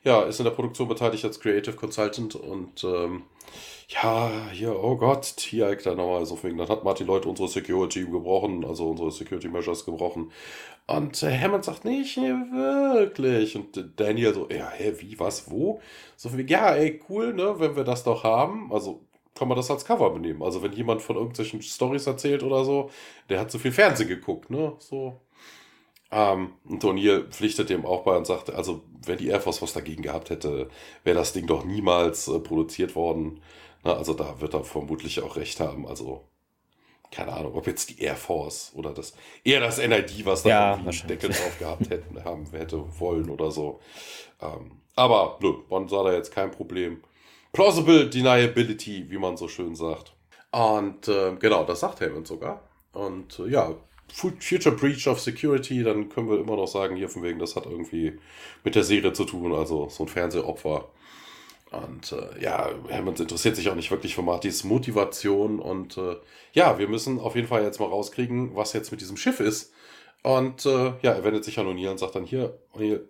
ja, ist in der Produktion beteiligt als Creative Consultant und ähm, ja, hier, oh Gott, hier da nochmal so wegen, dann hat Martin Leute unsere Security gebrochen, also unsere Security Measures gebrochen. Und äh, Hammond sagt, nicht wirklich. Und Daniel so, ja, hä, wie, was, wo? So wie, ja, ey, cool, ne, wenn wir das doch haben. Also kann man das als Cover benehmen. Also wenn jemand von irgendwelchen Stories erzählt oder so, der hat zu viel Fernsehen geguckt, ne? So. Ähm, und O'Neill pflichtet dem auch bei und sagt, also wenn die Air Force was dagegen gehabt hätte, wäre das Ding doch niemals äh, produziert worden. Na, also da wird er vermutlich auch recht haben. Also keine Ahnung, ob jetzt die Air Force oder das eher das NID, was da ja, irgendwie einen Deckel drauf gehabt hätten, haben hätte wollen oder so. Ähm, aber nö, man sah da jetzt kein Problem. Plausible Deniability, wie man so schön sagt. Und äh, genau, das sagt Hammond sogar. Und äh, ja, Future Breach of Security, dann können wir immer noch sagen, hier von wegen, das hat irgendwie mit der Serie zu tun, also so ein Fernsehopfer. Und äh, ja, Hammond interessiert sich auch nicht wirklich für Martys Motivation. Und äh, ja, wir müssen auf jeden Fall jetzt mal rauskriegen, was jetzt mit diesem Schiff ist. Und äh, ja, er wendet sich an O'Neill und sagt dann hier, O'Neill,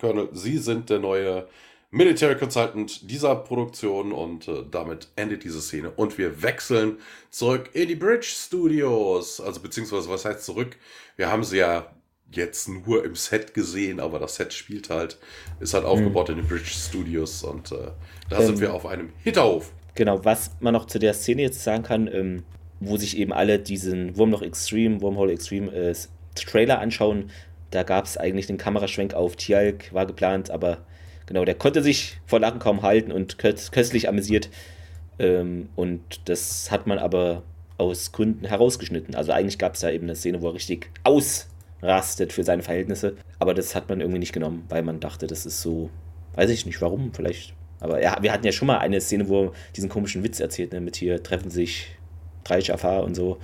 Colonel, Sie sind der neue Military Consultant dieser Produktion und äh, damit endet diese Szene. Und wir wechseln zurück in die Bridge Studios. Also beziehungsweise, was heißt zurück? Wir haben sie ja jetzt nur im Set gesehen, aber das Set spielt halt, ist halt aufgebaut mhm. in den Bridge Studios und äh, da ähm, sind wir auf einem Hitterhof. Genau, was man noch zu der Szene jetzt sagen kann, ähm, wo sich eben alle diesen Wurmloch Extreme, Wormhole Extreme äh, Trailer anschauen, da gab es eigentlich den Kameraschwenk auf Tialk, war geplant, aber Genau, der konnte sich vor Lachen kaum halten und köstlich amüsiert. Ähm, und das hat man aber aus Gründen herausgeschnitten. Also eigentlich gab es da eben eine Szene, wo er richtig ausrastet für seine Verhältnisse. Aber das hat man irgendwie nicht genommen, weil man dachte, das ist so, weiß ich nicht warum, vielleicht. Aber ja, wir hatten ja schon mal eine Szene, wo er diesen komischen Witz erzählt, ne, mit hier treffen sich drei Jafar und so.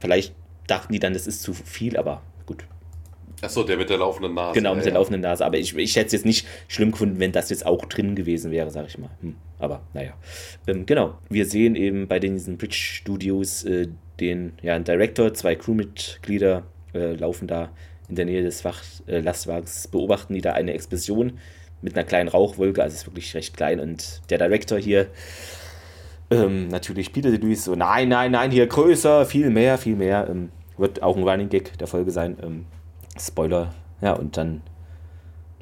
Vielleicht dachten die dann, das ist zu viel, aber Achso, der mit der laufenden Nase. Genau, mit ja, der ja. laufenden Nase. Aber ich, ich hätte es jetzt nicht schlimm gefunden, wenn das jetzt auch drin gewesen wäre, sag ich mal. Hm, aber naja. Ähm, genau, wir sehen eben bei diesen Bridge Studios äh, den ja, einen Director, zwei Crewmitglieder äh, laufen da in der Nähe des Wach, äh, Lastwagens, beobachten die da eine Explosion mit einer kleinen Rauchwolke. Also ist wirklich recht klein. Und der Director hier. Ähm, natürlich Peter Luis so, nein, nein, nein, hier größer, viel mehr, viel mehr. Ähm, wird auch ein Running Gag der Folge sein. Ähm, Spoiler. Ja, und dann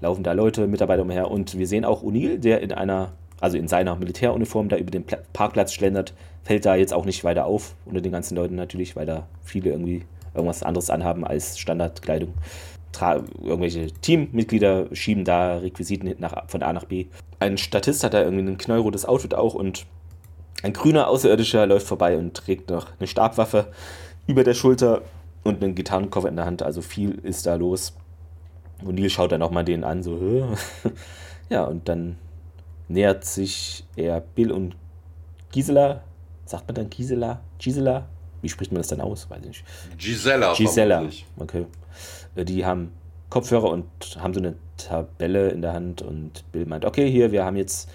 laufen da Leute, Mitarbeiter umher und wir sehen auch O'Neill, der in einer, also in seiner Militäruniform da über den Parkplatz schlendert, fällt da jetzt auch nicht weiter auf, unter den ganzen Leuten natürlich, weil da viele irgendwie irgendwas anderes anhaben als Standardkleidung. Tra irgendwelche Teammitglieder schieben da Requisiten nach, von A nach B. Ein Statist hat da irgendwie ein knallrotes Outfit auch und ein grüner Außerirdischer läuft vorbei und trägt noch eine Stabwaffe über der Schulter und einen Gitarrenkoffer in der Hand. Also viel ist da los. Und Neil schaut dann auch mal den an, so, Hö? ja, und dann nähert sich er Bill und Gisela. Sagt man dann Gisela? Gisela? Wie spricht man das dann aus? Weiß ich nicht. Gisela. Gisela. Okay. Äh, die haben Kopfhörer und haben so eine Tabelle in der Hand und Bill meint, okay, hier, wir haben jetzt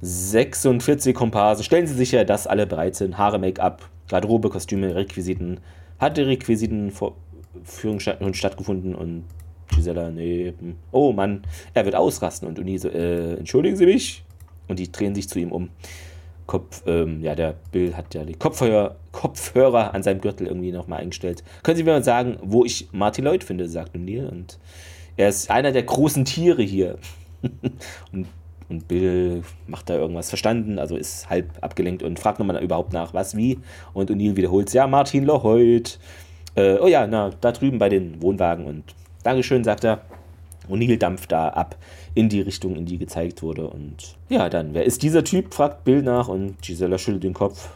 46 Komparsen. Stellen Sie sicher, dass alle bereit sind. Haare, Make-up, Garderobe, Kostüme, Requisiten, hat die Requisitenführung stattgefunden und Gisela, nee, oh Mann, er wird ausrasten und Uni so, äh, entschuldigen Sie mich? Und die drehen sich zu ihm um. Kopf, ähm, ja, der Bill hat ja die Kopfhörer, Kopfhörer an seinem Gürtel irgendwie nochmal eingestellt. Können Sie mir mal sagen, wo ich Marty Lloyd finde, sagt O'Neill. Und er ist einer der großen Tiere hier. und, und Bill macht da irgendwas verstanden, also ist halb abgelenkt und fragt nochmal überhaupt nach, was, wie. Und O'Neill wiederholt ja, Martin Lloyd. Äh, oh ja, na, da drüben bei den Wohnwagen und Dankeschön, sagt er. O'Neill dampft da ab in die Richtung, in die gezeigt wurde. Und ja, dann, wer ist dieser Typ? fragt Bill nach und Gisela schüttelt den Kopf,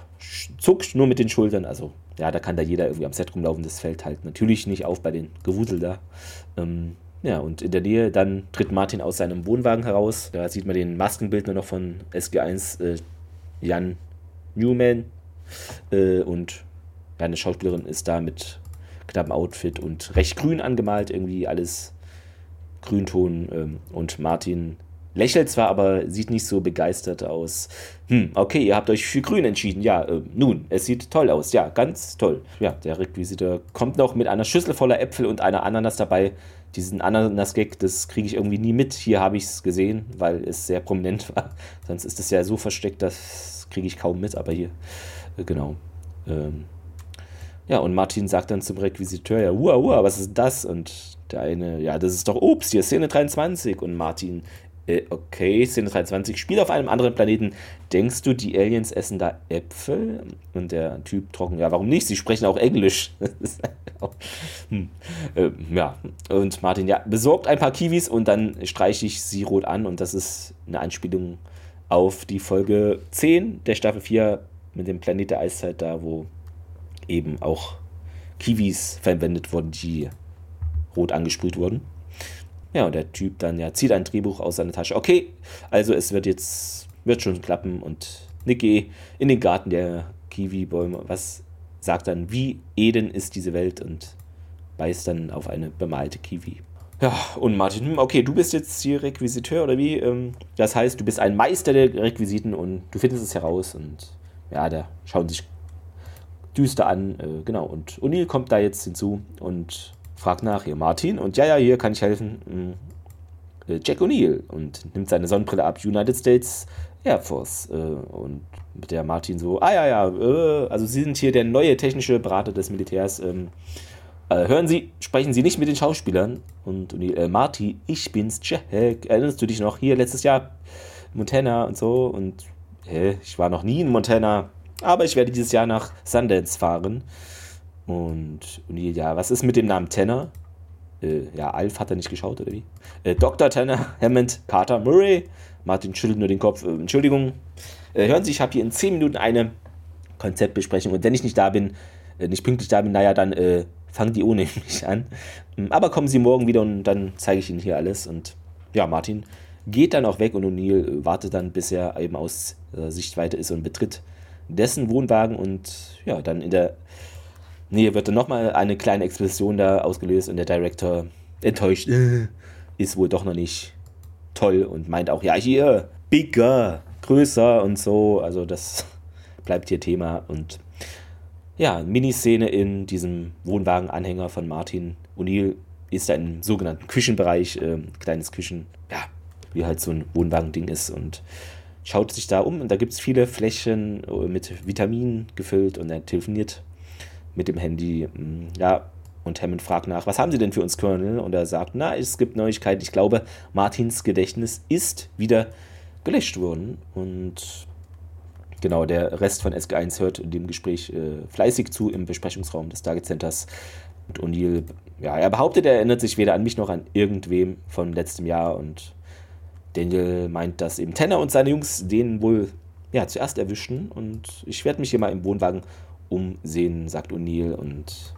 zuckt nur mit den Schultern. Also, ja, da kann da jeder irgendwie am Set rumlaufen. Das fällt halt natürlich nicht auf bei den Gewusel da. Ähm, ja, und in der Nähe dann tritt Martin aus seinem Wohnwagen heraus. Da sieht man den Maskenbildner noch von SG1, äh, Jan Newman. Äh, und eine Schauspielerin ist da mit knappem Outfit und recht grün angemalt, irgendwie alles Grünton. Ähm, und Martin lächelt zwar, aber sieht nicht so begeistert aus. Hm, okay, ihr habt euch für grün entschieden. Ja, äh, nun, es sieht toll aus. Ja, ganz toll. Ja, der Requisitor kommt noch mit einer Schüssel voller Äpfel und einer Ananas dabei. Diesen Ananas-Gag, das kriege ich irgendwie nie mit. Hier habe ich es gesehen, weil es sehr prominent war. Sonst ist es ja so versteckt, das kriege ich kaum mit, aber hier, äh, genau. Ähm, ja, und Martin sagt dann zum Requisiteur, ja, uah, uah, was ist das? Und der eine, ja, das ist doch Obst, hier Szene 23. Und Martin, äh, okay, Szene 23, Spiel auf einem anderen Planeten. Denkst du, die Aliens essen da Äpfel? Und der Typ trocken, ja, warum nicht? Sie sprechen auch Englisch. hm. äh, ja, und Martin, ja, besorgt ein paar Kiwis und dann streiche ich sie rot an. Und das ist eine Anspielung auf die Folge 10 der Staffel 4 mit dem Planet der Eiszeit da, wo eben auch Kiwis verwendet wurden, die rot angesprüht wurden. Ja, und der Typ dann ja zieht ein Drehbuch aus seiner Tasche. Okay, also es wird jetzt, wird schon klappen und Nicky in den Garten der Kiwi-Bäume. Was? sagt dann, wie Eden ist diese Welt und weist dann auf eine bemalte Kiwi. Ja, und Martin, hm, okay, du bist jetzt hier Requisiteur oder wie? Ähm, das heißt, du bist ein Meister der Requisiten und du findest es heraus und ja, da schauen sich düster an, äh, genau. Und O'Neill kommt da jetzt hinzu und fragt nach, hier Martin und ja, ja, hier kann ich helfen. Hm, äh, Jack O'Neill und nimmt seine Sonnenbrille ab, United States Air Force. Äh, und mit der Martin so, ah ja, ja, äh, also Sie sind hier der neue technische Berater des Militärs. Ähm, äh, hören Sie, sprechen Sie nicht mit den Schauspielern. Und O'Neill, äh, Marty, ich bin's, Jack. Erinnerst du dich noch hier letztes Jahr? Montana und so. Und hä, ich war noch nie in Montana. Aber ich werde dieses Jahr nach Sundance fahren. Und O'Neill, ja, was ist mit dem Namen Tanner? Äh, ja, Alf hat er nicht geschaut, oder wie? Äh, Dr. Tanner, Hammond, Carter, Murray. Martin schüttelt nur den Kopf. Äh, Entschuldigung. Äh, hören Sie, ich habe hier in 10 Minuten eine Konzeptbesprechung. Und wenn ich nicht da bin, äh, nicht pünktlich da bin, naja, dann äh, fangen die ohne mich an. Ähm, aber kommen Sie morgen wieder und dann zeige ich Ihnen hier alles. Und ja, Martin geht dann auch weg und O'Neill wartet dann, bis er eben aus Sichtweite ist und betritt dessen Wohnwagen und ja, dann in der Nee, wird dann nochmal eine kleine Explosion da ausgelöst und der Director enttäuscht äh, ist wohl doch noch nicht toll und meint auch, ja, hier, bigger, größer und so. Also das bleibt hier Thema. Und ja, Miniszene in diesem Wohnwagenanhänger von Martin O'Neill ist da im sogenannten Küchenbereich, äh, kleines Küchen, ja, wie halt so ein Wohnwagending ist und schaut sich da um und da gibt es viele Flächen mit Vitaminen gefüllt und er telefoniert mit dem Handy. Mm, ja, und Hammond fragt nach, was haben Sie denn für uns, Colonel? Und er sagt, na, es gibt Neuigkeiten. Ich glaube, Martins Gedächtnis ist wieder gelöscht worden. Und genau, der Rest von SG1 hört dem Gespräch äh, fleißig zu im Besprechungsraum des Target Centers. Und O'Neill, ja, er behauptet, er erinnert sich weder an mich noch an irgendwem von letztem Jahr. Und Daniel meint, dass eben Tanner und seine Jungs den wohl ja, zuerst erwischten. Und ich werde mich hier mal im Wohnwagen umsehen, sagt O'Neill und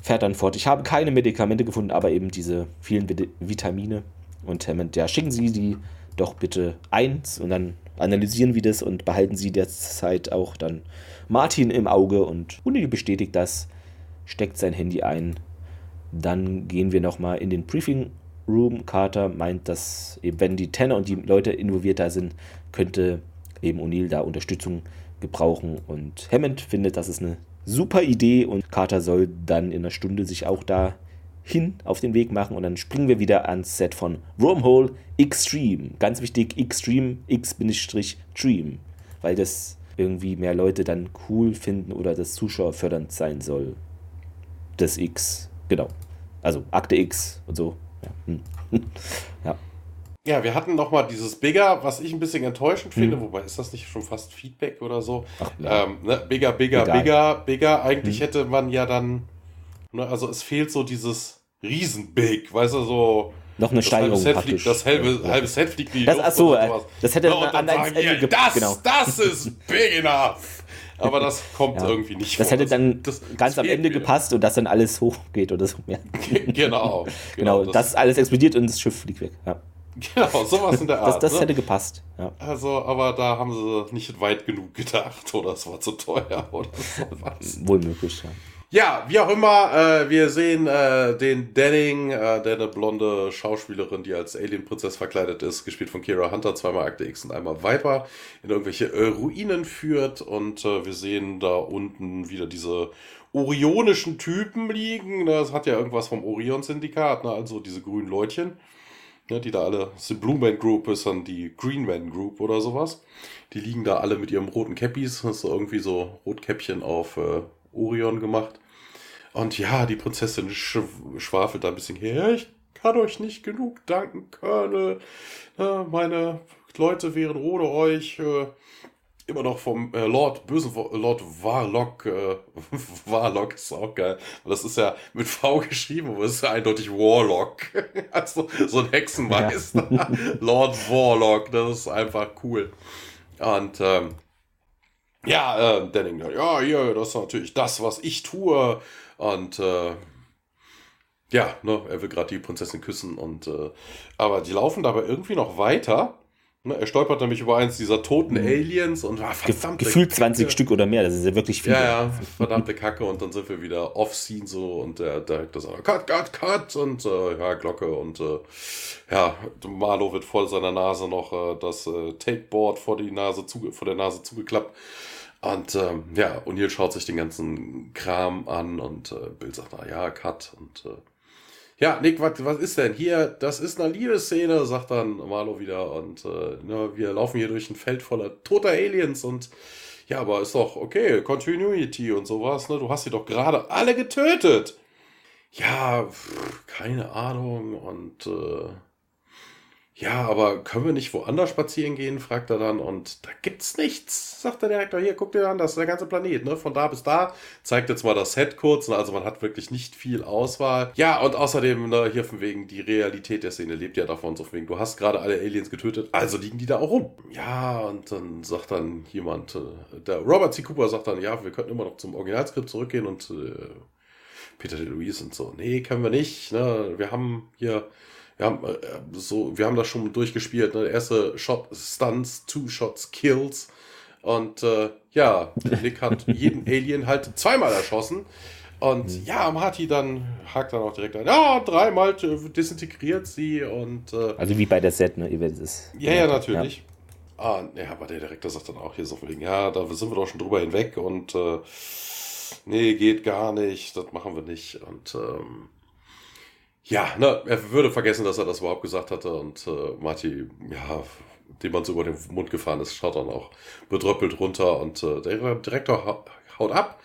fährt dann fort. Ich habe keine Medikamente gefunden, aber eben diese vielen Vitamine. Und Hammond, ja, schicken Sie die doch bitte eins und dann analysieren wir das und behalten Sie derzeit auch dann Martin im Auge und O'Neill bestätigt das, steckt sein Handy ein. Dann gehen wir nochmal in den Briefing Room. Carter meint, dass eben wenn die Tanner und die Leute involviert da sind, könnte eben O'Neill da Unterstützung gebrauchen. Und Hammond findet, das ist eine super Idee und Carter soll dann in einer Stunde sich auch da hin auf den Weg machen und dann springen wir wieder ans Set von Wormhole Extreme. Ganz wichtig, Extreme, X-Stream, weil das irgendwie mehr Leute dann cool finden oder das Zuschauer fördernd sein soll. Das X, genau. Also Akte X und so. Ja. Hm. ja. Ja, wir hatten noch mal dieses Bigger, was ich ein bisschen enttäuschend hm. finde, wobei ist das nicht schon fast Feedback oder so? Ach, ja. ähm, ne? Bigger, bigger, Egal. bigger, bigger. Eigentlich hm. hätte man ja dann, ne, also es fehlt so dieses Riesenbig, weißt du, so. Noch eine Steigerung halbe fliegt, Das halbe, ja. halbe Set fliegt wie das, Luft achso, äh, das hätte no, an sagen, Ende yeah, das, genau. das ist big enough. Aber das kommt ja. irgendwie nicht Das vor. hätte dann das, ganz das am Ende wieder. gepasst und dass dann alles hochgeht oder so. Ja. genau. Genau, genau das, das alles explodiert und das Schiff fliegt weg. Ja. Genau, sowas in der Art. das, das ne? hätte gepasst. Ja. Also, aber da haben sie nicht weit genug gedacht oder es war zu teuer oder sowas. Wohl möglich, ja. Ja, wie auch immer, äh, wir sehen äh, den Denning, äh, der eine blonde Schauspielerin, die als Alien-Prinzess verkleidet ist, gespielt von Kira Hunter, zweimal Akte X und einmal Viper, in irgendwelche äh, Ruinen führt und äh, wir sehen da unten wieder diese orionischen Typen liegen. Das hat ja irgendwas vom Orion-Syndikat, ne? also diese grünen Leutchen ne, die da alle, das ist die Blue Man Group, ist dann die Green Man Group oder sowas. Die liegen da alle mit ihrem roten Cappies, hast du irgendwie so Rotkäppchen auf äh, Orion gemacht. Und ja, die Prinzessin sch schwafelt da ein bisschen her. Ich kann euch nicht genug danken, Colonel. Ne, meine Leute wären ohne euch äh, immer noch vom äh, Lord, bösen Lord Warlock, äh, Warlock ist auch geil. Das ist ja mit V geschrieben, aber es ist ja eindeutig Warlock. also so ein Hexenmeister. Ja. Lord Warlock, das ist einfach cool. Und ähm, ja, äh, Denning, ja, hier, das ist natürlich das, was ich tue. Und äh, ja, ne, er will gerade die Prinzessin küssen und äh, aber die laufen dabei irgendwie noch weiter er stolpert nämlich über eins dieser toten mhm. Aliens und war verdammt. Gefühlt 20 Kacke. Stück oder mehr, das ist ja wirklich viel. Ja, ja, verdammte Kacke und dann sind wir wieder off-scene so und der Director sagt, cut, cut, cut und äh, ja, Glocke und äh, ja, Marlo wird vor seiner Nase noch äh, das äh, Tapeboard vor, die Nase zuge vor der Nase zugeklappt. Und ähm, ja, O'Neill schaut sich den ganzen Kram an und äh, Bill sagt, na ja, cut und äh, ja, Nick, was, was ist denn hier? Das ist eine Liebesszene, sagt dann Marlo wieder. Und äh, ne, wir laufen hier durch ein Feld voller toter Aliens und ja, aber ist doch okay, Continuity und sowas, ne? Du hast sie doch gerade alle getötet. Ja, pff, keine Ahnung und äh, ja, aber können wir nicht woanders spazieren gehen, fragt er dann. Und da gibt's nichts, sagt der Direktor. Hier, guck dir an, das ist der ganze Planet, ne? Von da bis da. Zeigt jetzt mal das Set kurz. Ne? Also man hat wirklich nicht viel Auswahl. Ja, und außerdem, ne, hier von wegen, die Realität der Szene lebt ja davon, so von wegen, du hast gerade alle Aliens getötet, also liegen die da auch rum. Ja, und dann sagt dann jemand, äh, der Robert C. Cooper sagt dann, ja, wir könnten immer noch zum Originalskript zurückgehen und äh, Peter DeLuise und so. Nee, können wir nicht. Ne? Wir haben hier wir haben, äh, so, wir haben das schon durchgespielt. Ne? Der erste Shot Stunts, Two Shots Kills. Und äh, ja, Nick hat jeden Alien halt zweimal erschossen. Und mhm. ja, Marty dann hakt dann auch direkt ein, ja, dreimal desintegriert sie und äh, Also wie bei der Set, ne? Ihr werdet es. Ja, ja, natürlich. Ja. Ah, ja, aber der Direktor sagt dann auch hier so von wegen, ja, da sind wir doch schon drüber hinweg und äh, nee, geht gar nicht, das machen wir nicht. Und ähm, ja, ne, er würde vergessen, dass er das überhaupt gesagt hatte und äh, Marty, ja, dem man so über den Mund gefahren ist, schaut dann auch bedröppelt runter und äh, der Direktor haut ab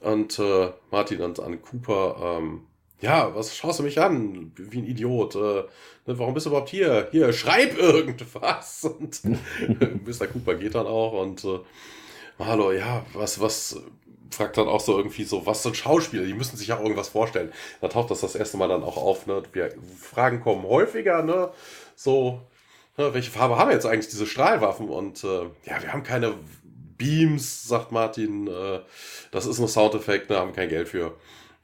und äh, Martin dann an Cooper, ähm, ja, was schaust du mich an, wie ein Idiot, äh, ne, warum bist du überhaupt hier? Hier, schreib irgendwas und Mr. Cooper geht dann auch und äh, Hallo, ja, was, was, fragt dann auch so irgendwie so, was sind Schauspieler? Die müssen sich ja irgendwas vorstellen. Da taucht das das erste Mal dann auch auf. Ne? Wir, Fragen kommen häufiger, ne? So, ne, welche Farbe haben jetzt eigentlich diese Strahlwaffen? Und äh, ja, wir haben keine Beams, sagt Martin. Äh, das ist ein Soundeffekt, ne? haben kein Geld für.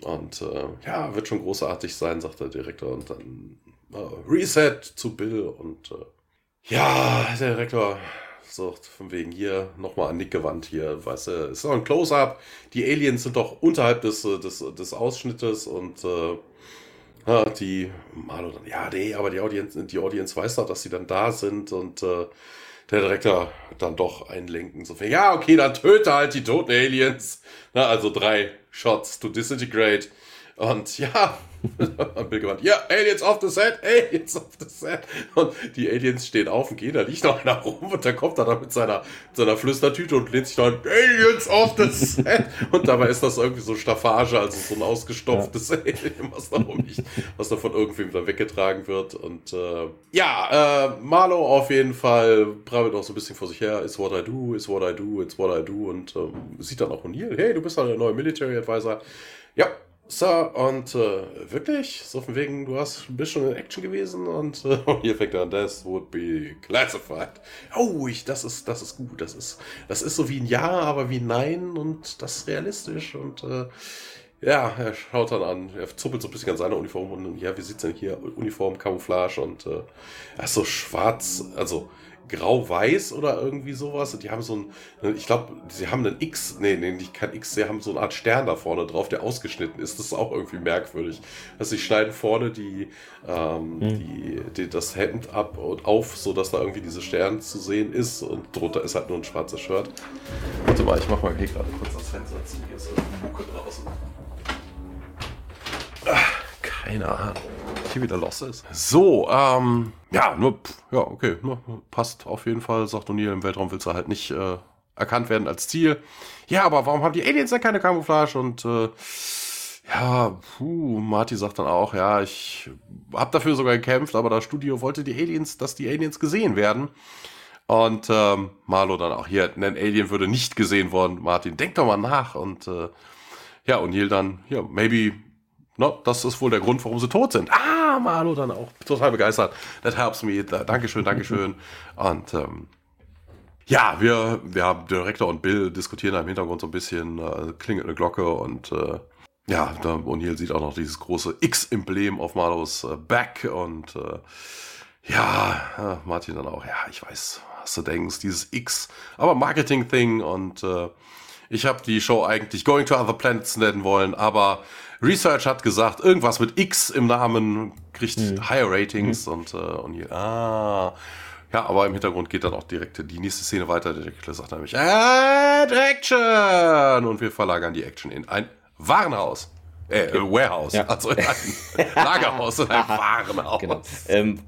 Und äh, ja, wird schon großartig sein, sagt der Direktor. Und dann äh, Reset zu Bill und äh, ja, der Direktor so, von wegen hier nochmal an Nick gewandt hier, weißt du, ist doch ein Close-Up. Die Aliens sind doch unterhalb des, des, des Ausschnittes und äh, die Malo dann, ja, nee, aber die Audience, die Audience weiß doch, dass sie dann da sind und äh, der Direktor dann doch einlenken. So, ja, okay, dann töte halt die toten Aliens. Na, also drei Shots to disintegrate. Und ja, Am Bild gewandt. Ja, Aliens off the set, Aliens off the set. Und die Aliens stehen auf und gehen, da liegt noch einer rum und dann kommt er da mit seiner, seiner Flüstertüte und lehnt sich dann Aliens off the set. Und dabei ist das irgendwie so Staffage, also so ein ausgestopftes ja. Alien, was da rumliegt, was da von irgendwem da weggetragen wird. Und äh, ja, äh, Marlo auf jeden Fall brabbelt auch so ein bisschen vor sich her, is what I do, is what I do, it's what I do. Und ähm, sieht dann auch O'Neill, hey, du bist doch der neue Military Advisor. Ja, Sir, und äh, wirklich, so von wegen, du hast, bist schon in Action gewesen und äh, hier fängt er an, das would be classified. Oh, ich, das ist, das ist gut, das ist, das ist so wie ein Ja, aber wie ein Nein und das ist realistisch und äh, ja, er schaut dann an, er zuppelt so ein bisschen an seiner Uniform und ja, wie sieht's denn hier? Uniform, Camouflage und äh, ist so schwarz, also grau-weiß oder irgendwie sowas. Und die haben so ein, ich glaube, sie haben einen X, nee, nee, nicht kein X, sie haben so eine Art Stern da vorne drauf, der ausgeschnitten ist. Das ist auch irgendwie merkwürdig. Also sie schneiden vorne die, ähm, hm. die, die, das Hemd ab und auf, sodass da irgendwie diese Stern zu sehen ist und drunter ist halt nur ein schwarzes Shirt. Warte mal, ich mach mal hier gerade kurz das Fenster zu. Hier ist eine Mucke draußen. Keine Ahnung hier wieder los ist. So, ähm, ja, nur, ja, okay, nur, passt auf jeden Fall, sagt O'Neill, im Weltraum willst du halt nicht äh, erkannt werden als Ziel. Ja, aber warum haben die Aliens denn keine Camouflage? Und äh, ja, puh, Marty sagt dann auch, ja, ich habe dafür sogar gekämpft, aber das Studio wollte die Aliens, dass die Aliens gesehen werden. Und ähm, Marlo dann auch hier, ein Alien würde nicht gesehen worden. Martin, denk doch mal nach. Und äh, ja, O'Neill dann, ja, maybe No, das ist wohl der Grund, warum sie tot sind. Ah, Marlo dann auch total begeistert. That helps me. Dankeschön, Dankeschön. Und ähm, ja, wir, wir haben Direktor und Bill diskutieren da im Hintergrund so ein bisschen, äh, klingelt eine Glocke und äh, ja, O'Neill sieht auch noch dieses große X-Emblem auf Marlos äh, Back und äh, Ja, Martin dann auch, ja, ich weiß, was du denkst, dieses X, aber Marketing-Thing und äh, ich habe die Show eigentlich Going to Other Planets nennen wollen, aber Research hat gesagt, irgendwas mit X im Namen kriegt mhm. Higher Ratings mhm. und, äh, hier, ah, ja, aber im Hintergrund geht dann auch direkt die nächste Szene weiter. Der Killer sagt nämlich, Add Action! Und wir verlagern die Action in ein Warenhaus. Äh, okay. Warehouse. Ja. Also in ein Lagerhaus und ein Warenhaus. Genau. Ähm,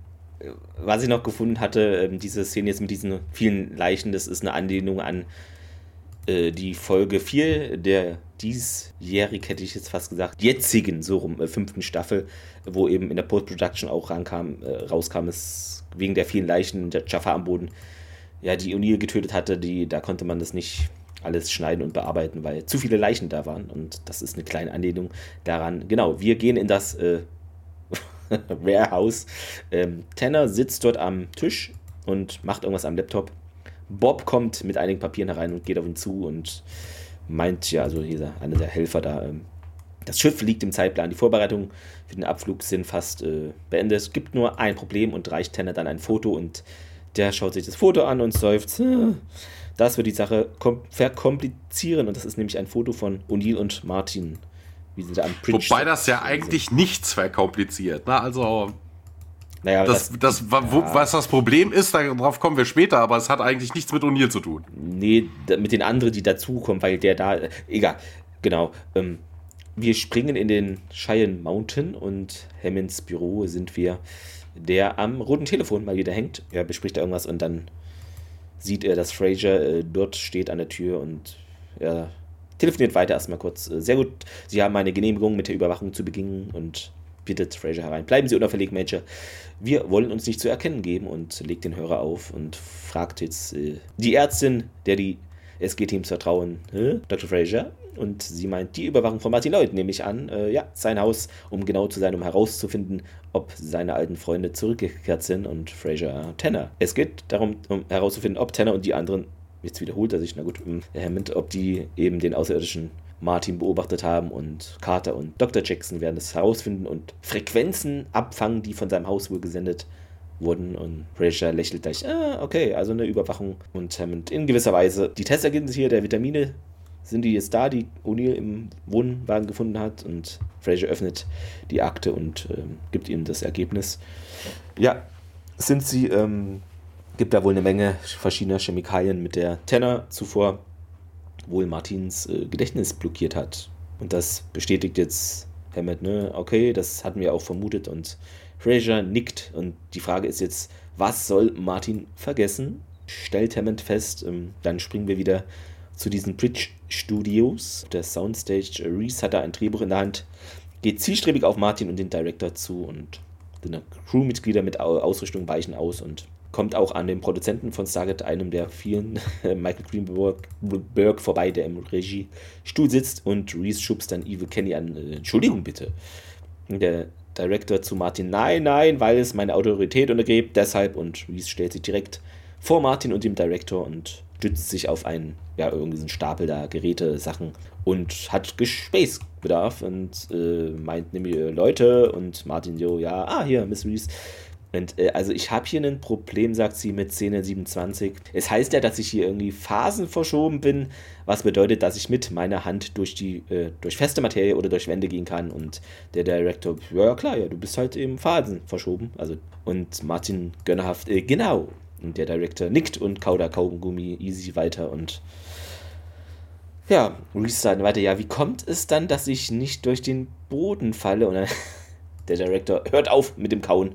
was ich noch gefunden hatte, ähm, diese Szene jetzt mit diesen vielen Leichen, das ist eine Anlehnung an äh, die Folge 4 der diesjährig, hätte ich jetzt fast gesagt, jetzigen, so rum, äh, fünften Staffel, wo eben in der Post-Production auch rankam, äh, rauskam, es wegen der vielen Leichen der Jaffa am Boden, ja, die O'Neill getötet hatte, die, da konnte man das nicht alles schneiden und bearbeiten, weil zu viele Leichen da waren. Und das ist eine kleine Anlehnung daran. Genau, wir gehen in das äh, Warehouse. Ähm, Tanner sitzt dort am Tisch und macht irgendwas am Laptop. Bob kommt mit einigen Papieren herein und geht auf ihn zu und meint, ja, also dieser, einer der Helfer da, ähm, das Schiff liegt im Zeitplan. Die Vorbereitungen für den Abflug sind fast äh, beendet. Es gibt nur ein Problem und reicht Tanner dann ein Foto und der schaut sich das Foto an und seufzt. Das wird die Sache verkomplizieren und das ist nämlich ein Foto von O'Neill und Martin wie sie da am Bridge Wobei das ja eigentlich sind. nichts verkompliziert. Ne? Also, naja, das, das, das ja. wo, was das Problem ist, darauf kommen wir später, aber es hat eigentlich nichts mit O'Neill zu tun. Nee, mit den anderen, die dazukommen, weil der da. Egal, genau. Ähm, wir springen in den Cheyenne Mountain und Hammonds Büro sind wir, der am roten Telefon mal wieder hängt. Er bespricht da irgendwas und dann sieht er, dass Fraser äh, dort steht an der Tür und er telefoniert weiter erstmal kurz. Äh, sehr gut, Sie haben eine Genehmigung mit der Überwachung zu beginnen und bittet Fraser herein. Bleiben Sie unauffällig, Major. Wir wollen uns nicht zu erkennen geben und legt den Hörer auf und fragt jetzt äh, die Ärztin, der die SG-Teams vertrauen, Hä? Dr. Fraser. Und sie meint, die Überwachung von Martin Lloyd nehme ich an. Äh, ja, sein Haus, um genau zu sein, um herauszufinden, ob seine alten Freunde zurückgekehrt sind und Fraser Tanner. Es geht darum, um herauszufinden, ob Tanner und die anderen jetzt wiederholt er sich, na gut, Hammond, ob die eben den außerirdischen Martin beobachtet haben und Carter und Dr. Jackson werden es herausfinden und Frequenzen abfangen, die von seinem Haus wohl gesendet wurden. Und Fraser lächelt gleich, ah, okay, also eine Überwachung. Und Hammond in gewisser Weise, die Testergebnisse hier der Vitamine, sind die jetzt da, die O'Neill im Wohnwagen gefunden hat. Und Fraser öffnet die Akte und ähm, gibt ihnen das Ergebnis. Ja, sind sie ähm, gibt da wohl eine Menge verschiedener Chemikalien, mit der Tanner zuvor wohl Martins äh, Gedächtnis blockiert hat. Und das bestätigt jetzt Hammett, ne? Okay, das hatten wir auch vermutet und Fraser nickt und die Frage ist jetzt, was soll Martin vergessen? Stellt Hammond fest, ähm, dann springen wir wieder zu diesen Bridge Studios. Der Soundstage Reese hat da ein Drehbuch in der Hand, geht zielstrebig auf Martin und den Director zu und die Crewmitglieder mit Ausrüstung weichen aus und kommt auch an den Produzenten von Stargate, einem der vielen, Michael Greenberg, vorbei, der im Regiestuhl sitzt und Reese schubst dann Evil Kenny an. Äh, Entschuldigung bitte. Der Director zu Martin, nein, nein, weil es meine Autorität untergräbt, deshalb und Reese stellt sich direkt vor Martin und dem Director und stützt sich auf einen, ja, irgendwie Stapel da, Geräte, Sachen und hat Gesprächsbedarf und äh, meint nämlich äh, Leute und Martin so, ja, ah, hier, Miss Reese, und, äh, also ich habe hier ein Problem, sagt sie mit Szene 27. Es heißt ja, dass ich hier irgendwie Phasen verschoben bin, was bedeutet, dass ich mit meiner Hand durch die äh, durch feste Materie oder durch Wände gehen kann. Und der Director, ja klar, ja, du bist halt eben Phasen verschoben. Also und Martin gönnerhaft, äh, genau. Und der Director nickt und kaut da Kaugummi easy weiter und ja, sagt weiter, ja, wie kommt es dann, dass ich nicht durch den Boden falle? Und dann der Director hört auf mit dem Kauen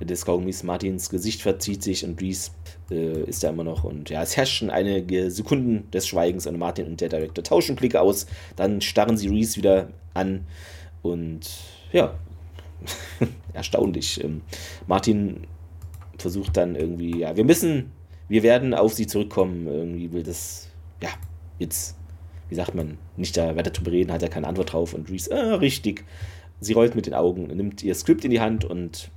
des Kaugummis. Martins Gesicht verzieht sich und Reese äh, ist da immer noch. Und ja, es herrschen einige Sekunden des Schweigens und Martin und der Director tauschen Blicke aus. Dann starren sie Reese wieder an und ja, erstaunlich. Ähm, Martin versucht dann irgendwie, ja, wir müssen, wir werden auf sie zurückkommen. Irgendwie will das, ja, jetzt, wie sagt man, nicht da weiter zu bereden, hat er keine Antwort drauf. Und Reese, ah, richtig. Sie rollt mit den Augen, nimmt ihr Skript in die Hand und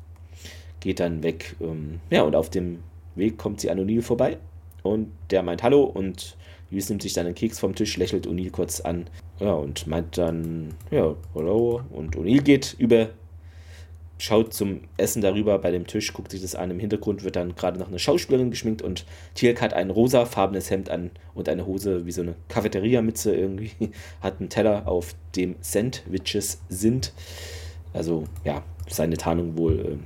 geht dann weg. Ähm, ja, und auf dem Weg kommt sie an O'Neill vorbei und der meint Hallo und Luis nimmt sich dann einen Keks vom Tisch, lächelt O'Neill kurz an ja, und meint dann, ja, hallo. Und O'Neill geht über schaut zum Essen darüber bei dem Tisch, guckt sich das an. Im Hintergrund wird dann gerade noch eine Schauspielerin geschminkt und Tielk hat ein rosafarbenes Hemd an und eine Hose wie so eine Cafeteria-Mütze irgendwie. Hat einen Teller, auf dem Sandwiches sind. Also, ja, seine Tarnung wohl. Äh,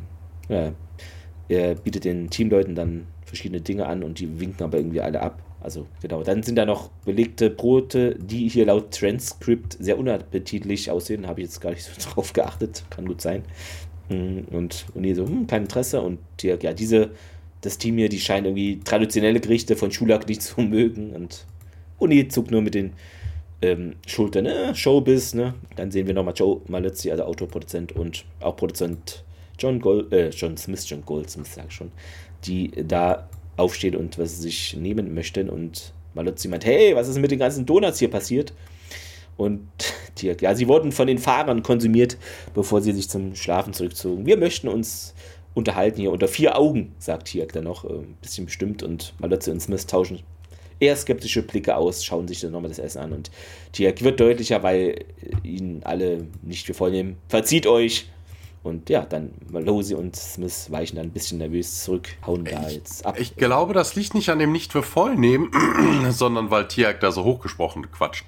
er bietet den Teamleuten dann verschiedene Dinge an und die winken aber irgendwie alle ab. Also genau, dann sind da noch belegte Brote, die hier laut Transkript sehr unappetitlich aussehen. Habe ich jetzt gar nicht so drauf geachtet, kann gut sein. Hm, und Uni so, hm, kein Interesse. Und die, ja, diese, das Team hier, die scheinen irgendwie traditionelle Gerichte von Schulak nicht zu mögen. Und Uni zuckt nur mit den ähm, Schultern, ne? Showbiz, ne? Dann sehen wir nochmal Joe Maluzzi, also Autoproduzent und auch Produzent John Gold, äh, John Smith, John Goldsmith, sag schon, die da aufsteht und was sie sich nehmen möchten. Und Maluzzi meint, hey, was ist mit den ganzen Donuts hier passiert? Und Dirk, ja, sie wurden von den Fahrern konsumiert, bevor sie sich zum Schlafen zurückzogen. Wir möchten uns unterhalten hier unter vier Augen, sagt Dirk dann noch, ein äh, bisschen bestimmt. Und Maluzzi und Smith tauschen eher skeptische Blicke aus, schauen sich dann nochmal das Essen an. Und Dirk wird deutlicher, weil ihn alle nicht für voll nehmen. Verzieht euch, und ja, dann Malosi und Smith weichen dann ein bisschen nervös zurück, hauen da jetzt ab. Ich glaube, das liegt nicht an dem nicht für voll nehmen, sondern weil Tiag da so hochgesprochen quatscht.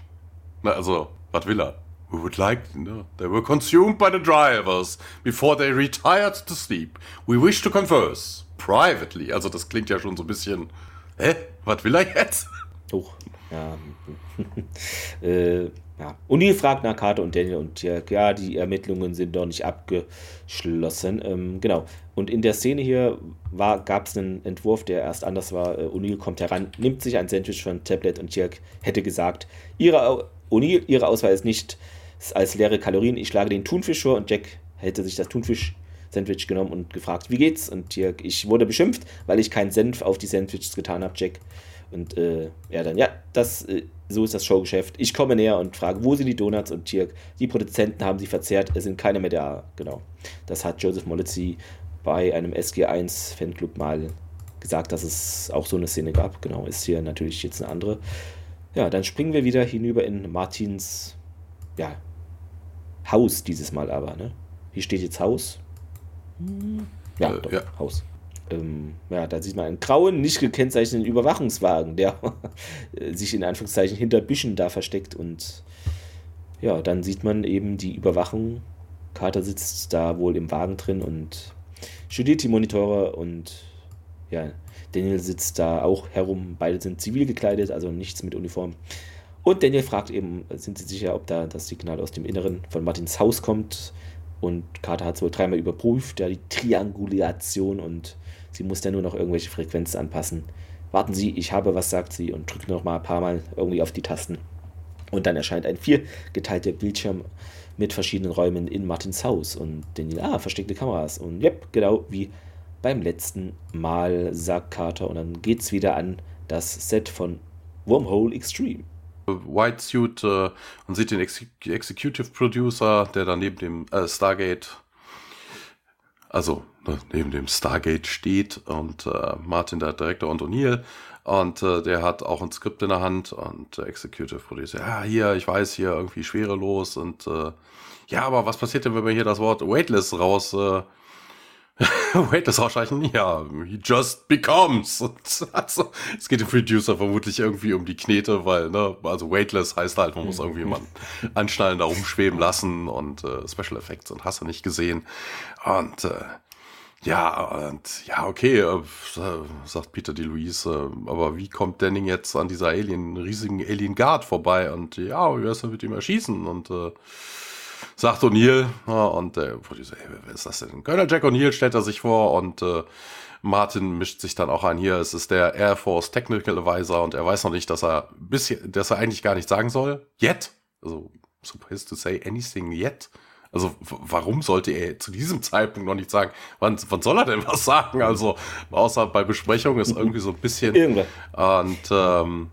Na, also, was will er? We would like, no, they were consumed by the drivers before they retired to sleep. We wish to converse privately. Also, das klingt ja schon so ein bisschen, hä? Was will er jetzt? Hoch, ja. äh, ja. O'Neill fragt nach Carter und Daniel und Dirk, ja, die Ermittlungen sind doch nicht abgeschlossen. Ähm, genau. Und in der Szene hier gab es einen Entwurf, der erst anders war. Äh, O'Neill kommt heran, nimmt sich ein Sandwich von Tablet und Dirk hätte gesagt, ihre, O'Neill, ihre Auswahl ist nicht als leere Kalorien, ich schlage den Thunfisch vor und Jack hätte sich das Thunfisch-Sandwich genommen und gefragt, wie geht's? Und Dirk, ich wurde beschimpft, weil ich keinen Senf auf die Sandwiches getan habe, Jack. Und äh, er dann, ja, das, äh, so ist das Showgeschäft. Ich komme näher und frage, wo sind die Donuts und Tirk? Die Produzenten haben sie verzehrt, es sind keine mehr da. Genau. Das hat Joseph Molitzi bei einem SG1 Fanclub mal gesagt, dass es auch so eine Szene gab. Genau, ist hier natürlich jetzt eine andere. Ja, dann springen wir wieder hinüber in Martins ja, Haus dieses Mal aber. Ne? Hier steht jetzt Haus. Ja, äh, doch, ja. Haus. Ähm, ja, da sieht man einen grauen, nicht gekennzeichneten Überwachungswagen, der sich in Anführungszeichen hinter Büschen da versteckt. Und ja, dann sieht man eben die Überwachung. Carter sitzt da wohl im Wagen drin und studiert die Monitore und ja, Daniel sitzt da auch herum. Beide sind zivil gekleidet, also nichts mit Uniform. Und Daniel fragt eben, sind Sie sicher, ob da das Signal aus dem Inneren von Martins Haus kommt? Und Carter hat es wohl dreimal überprüft, ja, die Triangulation und Sie muss dann nur noch irgendwelche Frequenzen anpassen. Warten Sie, ich habe was, sagt sie und drückt noch mal ein paar Mal irgendwie auf die Tasten. Und dann erscheint ein viergeteilter Bildschirm mit verschiedenen Räumen in Martins Haus. Und Daniel, ah, versteckte Kameras. Und yep, genau wie beim letzten Mal, sagt Carter. Und dann geht's wieder an das Set von Wormhole Extreme. White Suit äh, und sieht den Ex Executive Producer, der da neben dem äh, Stargate, also neben dem Stargate steht und äh, Martin, der Direktor und O'Neill. Und äh, der hat auch ein Skript in der Hand und der Executive Producer, ja, hier, ich weiß, hier irgendwie schwerelos und äh, ja, aber was passiert denn, wenn wir hier das Wort weightless raus, äh, weightless rausstreichen? Ja, he just becomes. Und also, es geht dem Producer vermutlich irgendwie um die Knete, weil, ne, also weightless heißt halt, man muss irgendwie jemanden anschnallen, da rumschweben lassen und äh, Special Effects und hast du nicht gesehen. Und äh, ja, und ja, okay, äh, sagt Peter DeLuise, äh, aber wie kommt Denning jetzt an dieser Alien, riesigen Alien Guard vorbei? Und ja, wie wär's denn mit ihm erschießen? Und äh, sagt O'Neill, ja, und äh, so, hey, wer ist das denn? Colonel Jack O'Neill stellt er sich vor und äh, Martin mischt sich dann auch ein. Hier, es ist der Air Force Technical Advisor und er weiß noch nicht, dass er bisschen, dass er eigentlich gar nicht sagen soll. Yet. Also, supposed to say anything yet. Also warum sollte er zu diesem Zeitpunkt noch nicht sagen, wann, wann soll er denn was sagen? Also außer bei Besprechungen ist irgendwie so ein bisschen. Irgendwann. Und ähm,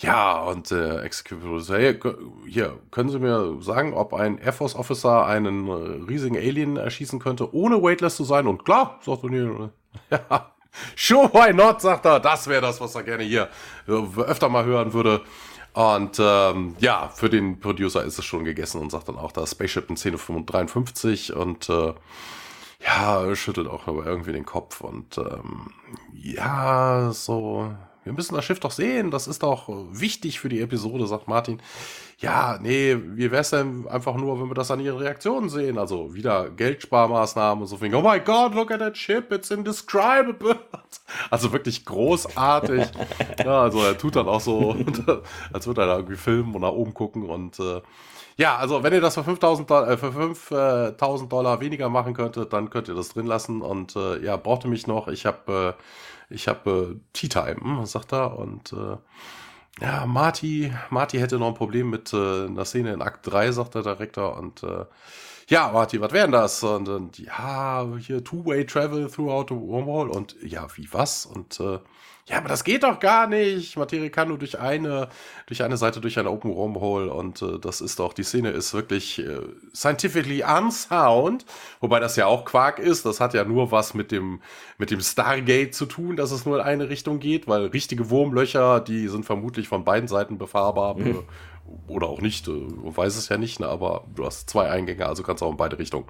ja, und äh, Executive hey, hier, können Sie mir sagen, ob ein Air Force Officer einen äh, riesigen Alien erschießen könnte, ohne weightless zu sein? Und klar, sagt O'Neill, ja, sure, why not, sagt er. Das wäre das, was er gerne hier äh, öfter mal hören würde. Und ähm, ja, für den Producer ist es schon gegessen und sagt dann auch, da Spaceship in Szene 53 und äh, ja, schüttelt auch aber irgendwie den Kopf und ähm, ja, so, wir müssen das Schiff doch sehen, das ist doch wichtig für die Episode, sagt Martin. Ja, nee, wie wär's denn einfach nur, wenn wir das an ihren Reaktionen sehen? Also wieder Geldsparmaßnahmen und so. Oh my God, look at that ship, it's indescribable. Also wirklich großartig. ja, also er tut dann auch so, als würde er da irgendwie filmen und nach oben gucken und äh, ja, also wenn ihr das für 5000 Dollar, äh, für 5000 Dollar weniger machen könntet, dann könnt ihr das drin lassen und äh, ja, braucht ihr mich noch. Ich habe äh, ich habe äh, Tea Time, sagt er und äh, ja, Marty, Marty hätte noch ein Problem mit äh, einer Szene in Akt 3, sagt der Direktor und äh, ja, Marty, was wären das? Und, und ja, hier Two-Way Travel throughout the wormhole und ja, wie was? Und äh, ja, aber das geht doch gar nicht. Materie kann nur durch eine, durch eine Seite, durch ein Open Wormhole und äh, das ist doch, die Szene ist wirklich äh, scientifically unsound, wobei das ja auch Quark ist. Das hat ja nur was mit dem, mit dem Stargate zu tun, dass es nur in eine Richtung geht, weil richtige Wurmlöcher, die sind vermutlich von beiden Seiten befahrbar. Mhm. Oder auch nicht, äh, weiß es ja nicht, ne, aber du hast zwei Eingänge, also kannst auch in beide Richtungen.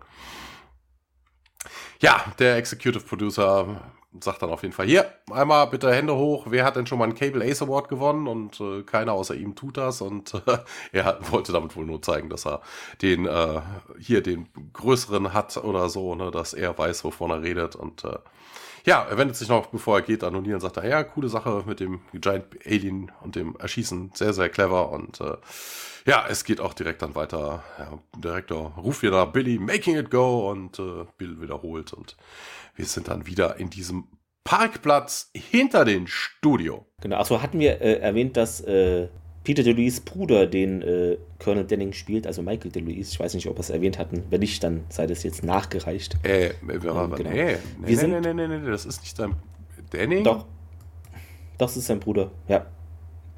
Ja, der Executive Producer sagt dann auf jeden Fall, hier, einmal bitte Hände hoch, wer hat denn schon mal einen Cable Ace Award gewonnen? Und äh, keiner außer ihm tut das. Und äh, er wollte damit wohl nur zeigen, dass er den äh, hier den größeren hat oder so, ne, dass er weiß, wovon er redet. Und äh, ja, er wendet sich noch, bevor er geht, an O'Neill und sagt, ja, coole Sache mit dem Giant Alien und dem Erschießen, sehr, sehr clever. Und äh, ja, es geht auch direkt dann weiter. Ja, Direktor ruft wieder Billy, making it go und äh, Bill wiederholt und wir sind dann wieder in diesem Parkplatz hinter dem Studio. Genau, achso, hatten wir äh, erwähnt, dass äh, Peter DeLuise Bruder den äh, Colonel Denning spielt, also Michael DeLuise. Ich weiß nicht, ob wir es erwähnt hatten. Wenn nicht, dann sei das jetzt nachgereicht. Äh, wir, ähm, genau. nee, nee, wir nee, nee, nee, nee, nee, das ist nicht sein Denning. Doch. Das ist sein Bruder, ja.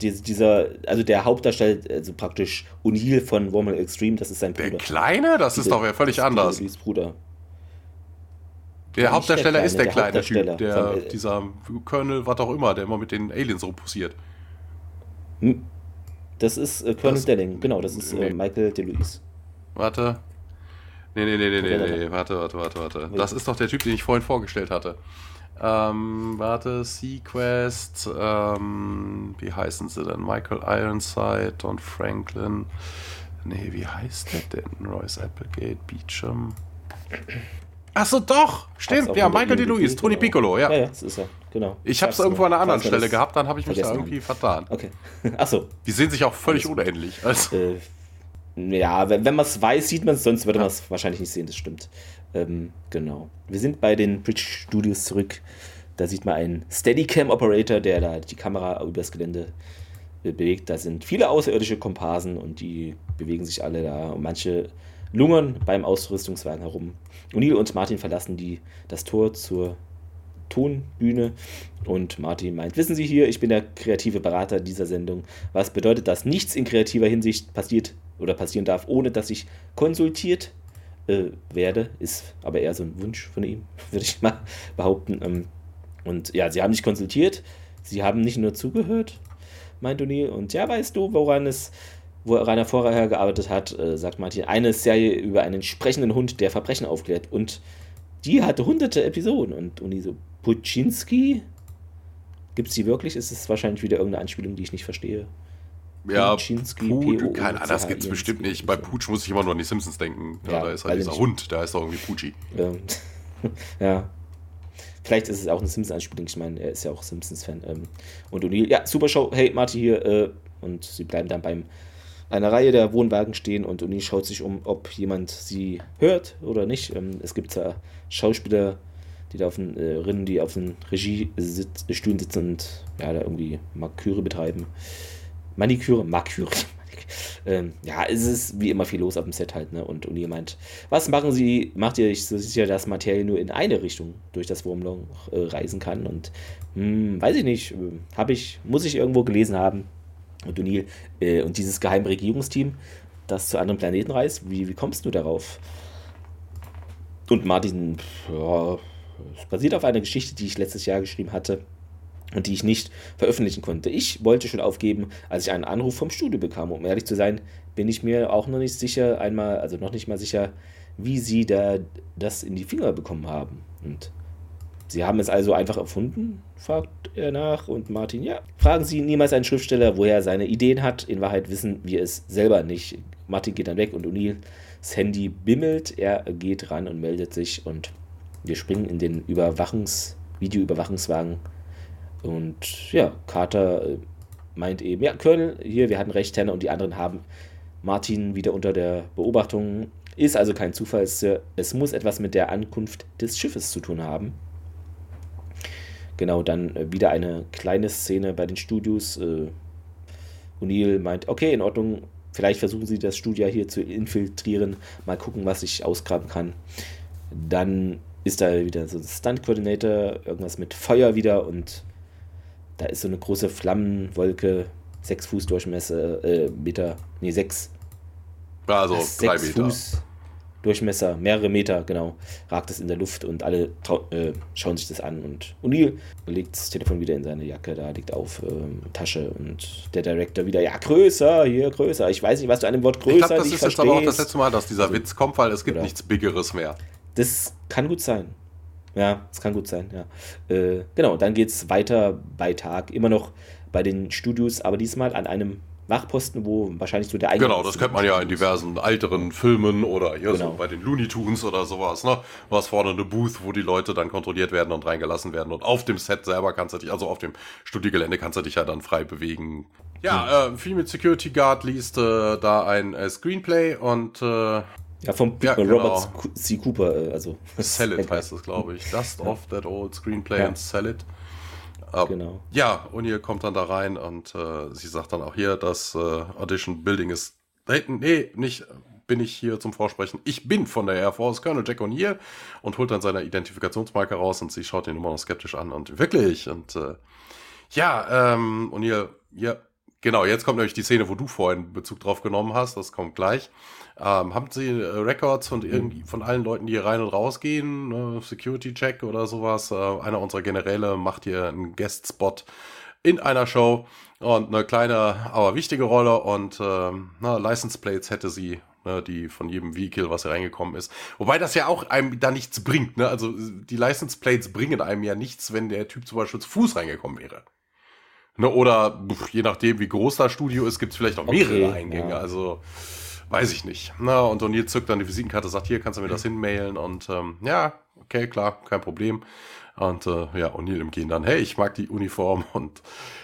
dieser, also der Hauptdarsteller, also praktisch O'Neill von Wormhole Extreme, das ist sein Bruder. Der Kleine? Das Diese, ist doch ja völlig anders. DeLuise Bruder. Der Hauptdarsteller der ist der, der kleine Typ, der, von, äh, dieser Colonel, was auch immer, der immer mit den Aliens rumpussiert. Hm. Das ist äh, Colonel Delling, genau, das ist äh, nee. Michael DeLuise. Warte. Nee, nee, nee, nee, nee, nee, warte, warte, warte, warte. Das ist doch der Typ, den ich vorhin vorgestellt hatte. Ähm, warte, Sequest, ähm, wie heißen sie denn? Michael Ironside und Franklin. Nee, wie heißt der denn? Royce Applegate, Beecham. Achso, doch, stimmt, ja, Michael DeLuise, Tony Piccolo, ja. Ja, ja, das ist er, genau. Ich habe es irgendwo an einer anderen Stelle gehabt, dann habe ich mich da irgendwie vertan. Okay, achso. Die sehen sich auch völlig unähnlich. Also. Äh, ja, wenn, wenn man es weiß, sieht man es, sonst würde man es wahrscheinlich nicht sehen, das stimmt. Ähm, genau. Wir sind bei den Bridge Studios zurück. Da sieht man einen Steadicam-Operator, der da die Kamera übers Gelände äh, bewegt. Da sind viele außerirdische Komparsen und die bewegen sich alle da. Und manche lungern beim Ausrüstungswagen herum. O'Neill und Martin verlassen die, das Tor zur Tonbühne und Martin meint, wissen Sie hier, ich bin der kreative Berater dieser Sendung. Was bedeutet, dass nichts in kreativer Hinsicht passiert oder passieren darf, ohne dass ich konsultiert äh, werde. Ist aber eher so ein Wunsch von ihm, würde ich mal behaupten. Ähm, und ja, sie haben sich konsultiert, sie haben nicht nur zugehört, meint O'Neill. Und ja, weißt du, woran es wo Rainer vorher gearbeitet hat, äh, sagt Martin, eine Serie über einen sprechenden Hund, der Verbrechen aufklärt. Und die hatte hunderte Episoden. Und Uni so, Puczynski? Gibt es die wirklich? Ist es wahrscheinlich wieder irgendeine Anspielung, die ich nicht verstehe? Ja, keine Ahnung, das gibt es bestimmt nicht. Bei Pooch muss ich immer nur an die Simpsons denken. Ja, da ist halt dieser Hund, der heißt doch irgendwie Pucci. Ja. Vielleicht ist es auch eine Simpsons-Anspielung. Ich meine, er ist ja auch Simpsons-Fan. Ähm. Und O'Neill, ja, super Show. Hey, Marty hier. Äh, und sie bleiben dann beim einer Reihe der Wohnwagen stehen und Uni schaut sich um, ob jemand sie hört oder nicht. Ähm, es gibt da Schauspieler, die da auf den äh, Rinnen, die auf den Regiestühlen sitzen und ja, da irgendwie Marküre betreiben. Maniküre, Marküre. ähm, ja, es ist wie immer viel los auf dem Set halt, ne? Und Uni meint, was machen Sie, macht ihr euch so sicher, dass Materie nur in eine Richtung durch das Wurmloch äh, reisen kann? Und hm, weiß ich nicht, äh, habe ich, muss ich irgendwo gelesen haben und O'Neill äh, und dieses geheime Regierungsteam, das zu anderen Planeten reist. Wie, wie kommst du darauf? Und Martin, ja, es basiert auf einer Geschichte, die ich letztes Jahr geschrieben hatte. und die ich nicht veröffentlichen konnte. Ich wollte schon aufgeben, als ich einen Anruf vom Studio bekam. Um ehrlich zu sein, bin ich mir auch noch nicht sicher, einmal, also noch nicht mal sicher, wie sie da das in die Finger bekommen haben. Und sie haben es also einfach erfunden, fragt er nach. Und Martin, ja, fragen Sie niemals einen Schriftsteller, woher er seine Ideen hat. In Wahrheit wissen wir es selber nicht. Martin geht dann weg und O'Neill, das Handy bimmelt. Er geht ran und meldet sich und wir springen in den Überwachungs-, Videoüberwachungswagen und ja, Carter äh, meint eben, ja, Colonel, hier, wir hatten recht, Tanner und die anderen haben Martin wieder unter der Beobachtung. Ist also kein Zufall, es muss etwas mit der Ankunft des Schiffes zu tun haben. Genau, dann äh, wieder eine kleine Szene bei den Studios. Äh, O'Neill meint, okay, in Ordnung, vielleicht versuchen sie das Studio hier zu infiltrieren, mal gucken, was ich ausgraben kann. Dann ist da wieder so ein Stunt-Coordinator, irgendwas mit Feuer wieder und da ist so eine große Flammenwolke, sechs Fuß Durchmesser, äh, Meter, nee, sechs. Also drei Meter. Fuß Durchmesser, mehrere Meter, genau, ragt es in der Luft und alle äh, schauen sich das an. Und O'Neill legt das Telefon wieder in seine Jacke, da liegt auf ähm, Tasche und der Director wieder, ja, größer, hier, größer. Ich weiß nicht, was du an dem Wort größer Ich glaube, das ist jetzt aber auch das letzte Mal, dass dieser also, Witz kommt, weil es gibt oder? nichts Biggeres mehr. Das kann gut sein. Ja, das kann gut sein, ja. Äh, genau, dann geht es weiter bei Tag, immer noch bei den Studios, aber diesmal an einem Wachposten, wo wahrscheinlich so der eigene. Genau, das kennt man ja in diversen älteren Filmen oder hier genau. so bei den Looney Tunes oder sowas, ne? Du hast vorne eine Booth, wo die Leute dann kontrolliert werden und reingelassen werden. Und auf dem Set selber kannst du dich, also auf dem Studiogelände kannst du dich ja dann frei bewegen. Ja, äh, Female Security Guard liest äh, da ein äh, Screenplay und äh, ja, vom ja, Robert genau. C. Cooper, äh, also. Sell It heißt es, glaube ich. Dust off that old screenplay ja. and sell it. Uh, genau. Ja, und ihr kommt dann da rein und äh, sie sagt dann auch hier, das äh, Audition Building ist. Nee, nee, nicht bin ich hier zum Vorsprechen. Ich bin von der Air Force, Colonel Jack O'Neill und holt dann seine Identifikationsmarke raus und sie schaut ihn immer noch skeptisch an und wirklich und äh, ja, ähm, O'Neill, ja, genau, jetzt kommt nämlich die Szene, wo du vorhin Bezug drauf genommen hast, das kommt gleich. Ähm, haben Sie äh, Records von, irgendwie, von allen Leuten, die hier rein und rausgehen? Äh, Security-Check oder sowas? Äh, einer unserer Generäle macht hier einen Guest-Spot in einer Show und eine kleine, aber wichtige Rolle und ähm, na, License Plates hätte sie, ne, die von jedem Vehicle, was hier reingekommen ist. Wobei das ja auch einem da nichts bringt. Ne? Also die License Plates bringen einem ja nichts, wenn der Typ zum Beispiel zu Fuß reingekommen wäre. Ne, oder je nachdem, wie groß das Studio ist, gibt es vielleicht auch mehrere okay, Eingänge. Ja. Also Weiß ich nicht. Na, und O'Neill zückt dann die Visitenkarte, sagt, hier kannst du mir das hinmailen und ähm, ja, okay, klar, kein Problem. Und äh, ja, O'Neill im Gehen dann, hey, ich mag die Uniform und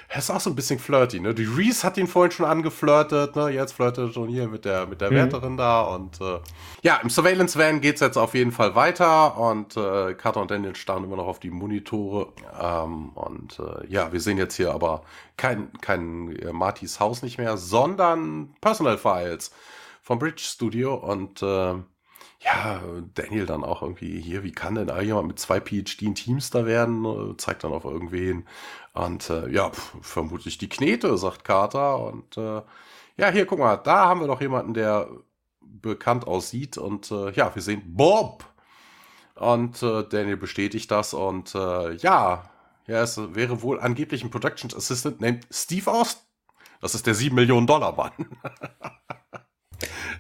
er ist auch so ein bisschen flirty, ne? Die Reese hat ihn vorhin schon angeflirtet, ne? Jetzt flirtet O'Neill mit der, mit der mhm. Wärterin da und äh, ja, im Surveillance Van geht's jetzt auf jeden Fall weiter und äh, Carter und Daniel starren immer noch auf die Monitore ähm, und äh, ja, wir sehen jetzt hier aber kein, kein äh, Martys Haus nicht mehr, sondern Personal Files vom Bridge Studio und äh, ja, Daniel dann auch irgendwie hier, wie kann denn da jemand mit zwei PhD in Teamster werden? Äh, zeigt dann auf irgendwen. Und äh, ja, pf, vermutlich die Knete, sagt Carter. Und äh, ja, hier, guck mal, da haben wir doch jemanden, der bekannt aussieht. Und äh, ja, wir sehen Bob. Und äh, Daniel bestätigt das. Und äh, ja, ja, es wäre wohl angeblich ein Production Assistant named Steve Austin. Das ist der 7 Millionen Dollar Mann.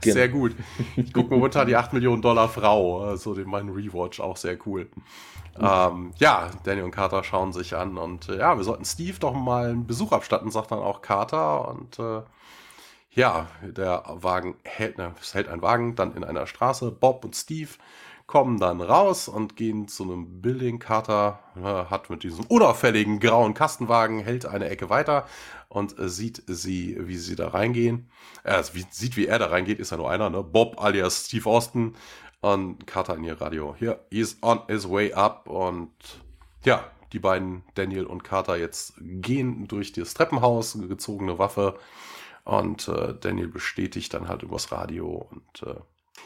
Genau. Sehr gut. Ich gucke momentan die 8 Millionen Dollar Frau, also den meinen Rewatch, auch sehr cool. Ähm, ja, Daniel und Carter schauen sich an und äh, ja, wir sollten Steve doch mal einen Besuch abstatten, sagt dann auch Carter und äh, ja, der Wagen hält, ne, es hält ein Wagen dann in einer Straße. Bob und Steve kommen dann raus und gehen zu einem Building. Carter äh, hat mit diesem unauffälligen grauen Kastenwagen, hält eine Ecke weiter und äh, sieht sie, wie sie da reingehen. Er wie, sieht, wie er da reingeht, ist ja nur einer, ne? Bob alias Steve Austin und Carter in ihr Radio. Hier, he's on his way up und ja, die beiden, Daniel und Carter, jetzt gehen durch das Treppenhaus, gezogene Waffe und äh, Daniel bestätigt dann halt übers Radio und äh,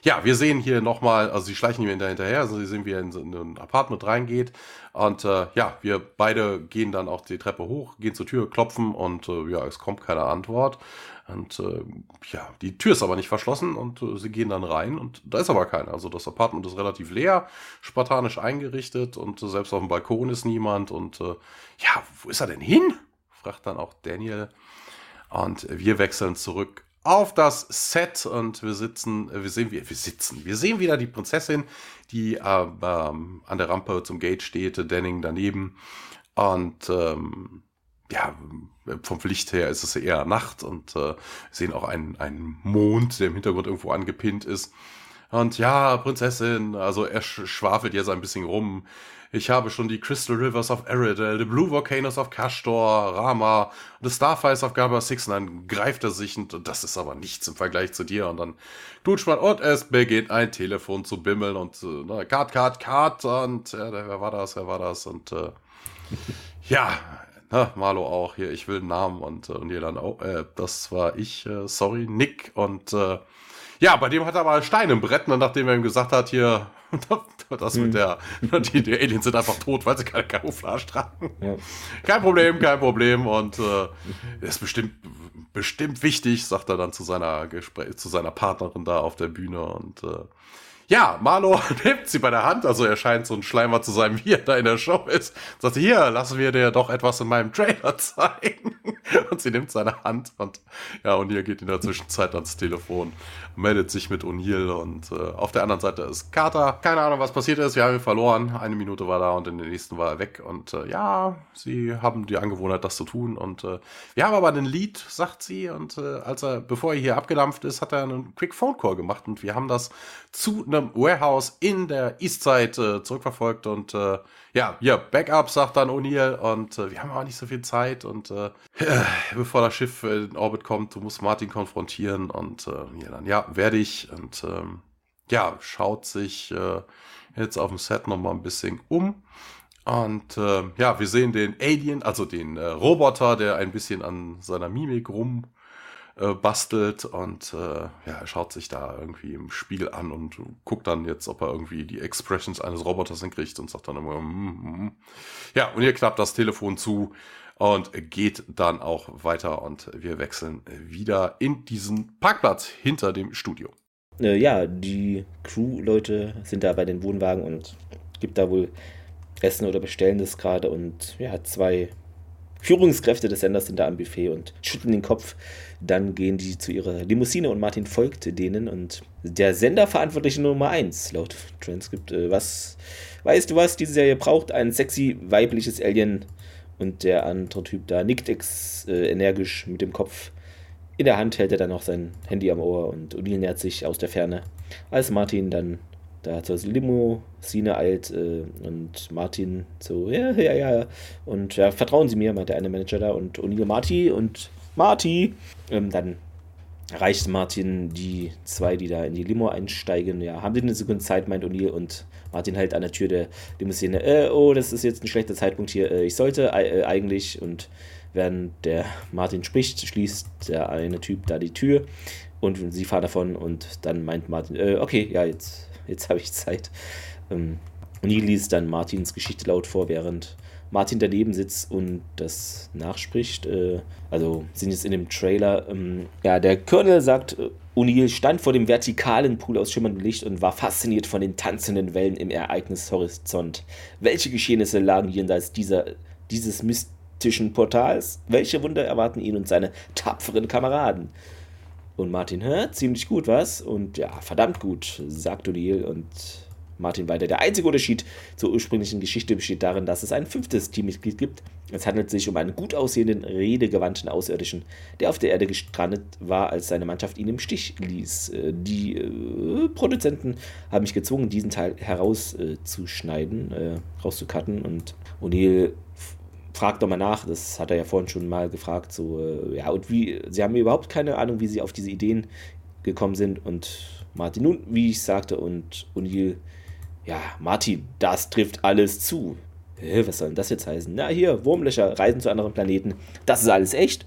ja, wir sehen hier nochmal, also sie schleichen ihm hinterher, also sie sehen, wie er in so ein Apartment reingeht. Und äh, ja, wir beide gehen dann auch die Treppe hoch, gehen zur Tür, klopfen und äh, ja, es kommt keine Antwort. Und äh, ja, die Tür ist aber nicht verschlossen und äh, sie gehen dann rein und da ist aber keiner. Also das Apartment ist relativ leer, spartanisch eingerichtet und äh, selbst auf dem Balkon ist niemand. Und äh, ja, wo ist er denn hin? fragt dann auch Daniel. Und wir wechseln zurück auf das Set und wir sitzen, wir sehen, wir, wir sitzen, wir sehen wieder die Prinzessin, die äh, ähm, an der Rampe zum Gate steht, Denning daneben und ähm, ja, vom Licht her ist es eher Nacht und äh, sehen auch einen, einen Mond, der im Hintergrund irgendwo angepinnt ist. Und ja, Prinzessin, also er schwafelt jetzt ein bisschen rum. Ich habe schon die Crystal Rivers of Eridel, the Blue Volcanoes of Kastor, Rama, the Starfires of Gabba 6 und dann greift er sich und das ist aber nichts im Vergleich zu dir. Und dann tut man und es beginnt ein Telefon zu bimmeln und äh, Cut, Cut, Cut und äh, wer war das, wer war das? Und äh, ja, na, Marlo auch hier, ich will einen Namen und, äh, und ihr dann, oh, äh, das war ich, äh, sorry, Nick. Und äh, ja, bei dem hat er mal Stein im Brett, und nachdem er ihm gesagt hat, hier, das mit hm. der, die, die, Aliens sind einfach tot, weil sie keine Camouflage tragen. Ja. Kein Problem, kein Problem und äh, ist bestimmt, bestimmt wichtig, sagt er dann zu seiner Gespräch, zu seiner Partnerin da auf der Bühne und äh, ja, Marlo nimmt sie bei der Hand, also er scheint so ein Schleimer zu sein, wie er da in der Show ist. Sagt, hier, lassen wir dir doch etwas in meinem Trailer zeigen. Und sie nimmt seine Hand und ja, O'Neill geht in der Zwischenzeit ans Telefon, meldet sich mit O'Neill und äh, auf der anderen Seite ist Carter. Keine Ahnung, was passiert ist, wir haben ihn verloren. Eine Minute war da und in der nächsten war er weg. Und äh, ja, sie haben die Angewohnheit, das zu tun. Und äh, wir haben aber einen Lied, sagt sie. Und äh, als er, bevor er hier abgedampft ist, hat er einen Quick Phone Call gemacht und wir haben das zu einem Warehouse in der Eastside äh, zurückverfolgt und äh, ja, ja, Backup, sagt dann O'Neill und äh, wir haben auch nicht so viel Zeit und äh, bevor das Schiff in Orbit kommt, du musst Martin konfrontieren und äh, ja, dann, ja, werde ich und ähm, ja, schaut sich äh, jetzt auf dem Set nochmal ein bisschen um und äh, ja, wir sehen den Alien, also den äh, Roboter, der ein bisschen an seiner Mimik rum äh, bastelt und äh, ja, er schaut sich da irgendwie im Spiegel an und guckt dann jetzt, ob er irgendwie die Expressions eines Roboters hinkriegt und sagt dann immer, mm, mm. ja, und hier klappt das Telefon zu und geht dann auch weiter und wir wechseln wieder in diesen Parkplatz hinter dem Studio. Äh, ja, die Crew-Leute sind da bei den Wohnwagen und gibt da wohl Essen oder bestellen das gerade und ja, zwei Führungskräfte des Senders sind da am Buffet und schütteln den Kopf. Dann gehen die zu ihrer Limousine und Martin folgt denen. Und der Senderverantwortliche Nummer 1 laut Transkript, äh, was weißt du was, diese Serie braucht ein sexy weibliches Alien. Und der andere Typ da nickt ex, äh, energisch mit dem Kopf. In der Hand hält er dann noch sein Handy am Ohr und O'Neill nähert sich aus der Ferne, als Martin dann da zur Limousine eilt äh, und Martin so, ja, ja, ja. Und ja, vertrauen Sie mir, meint der eine Manager da und O'Neill Marty und Marty. Ähm, dann erreicht Martin die zwei, die da in die Limo einsteigen. Ja, haben Sie eine Sekunde Zeit, meint O'Neill und Martin halt an der Tür der Limousine. Äh, oh, das ist jetzt ein schlechter Zeitpunkt hier. Äh, ich sollte äh, eigentlich und während der Martin spricht, schließt der eine Typ da die Tür und sie fahren davon und dann meint Martin, äh, okay, ja, jetzt jetzt habe ich Zeit. Ähm, Neil liest dann Martins Geschichte laut vor, während Martin daneben sitzt und das nachspricht. Äh, also sind jetzt in dem Trailer. Ähm, ja, der Colonel sagt, äh, O'Neill stand vor dem vertikalen Pool aus schimmerndem Licht und war fasziniert von den tanzenden Wellen im Ereignishorizont. Welche Geschehnisse lagen jenseits dieser, dieses mystischen Portals? Welche Wunder erwarten ihn und seine tapferen Kameraden? Und Martin, hä, ziemlich gut, was? Und ja, verdammt gut, sagt O'Neill und Martin weiter. Der einzige Unterschied zur ursprünglichen Geschichte besteht darin, dass es ein fünftes Teammitglied gibt. Es handelt sich um einen gut aussehenden, redegewandten Außerirdischen, der auf der Erde gestrandet war, als seine Mannschaft ihn im Stich ließ. Äh, die äh, Produzenten haben mich gezwungen, diesen Teil herauszuschneiden, äh, rauszucutten und O'Neill fragt doch mal nach, das hat er ja vorhin schon mal gefragt, so, äh, ja, und wie, sie haben überhaupt keine Ahnung, wie sie auf diese Ideen gekommen sind und Martin, nun, wie ich sagte, und O'Neill, ja, Martin, das trifft alles zu. Hä, was soll denn das jetzt heißen? Na, hier, Wurmlöcher, Reisen zu anderen Planeten, das ist alles echt.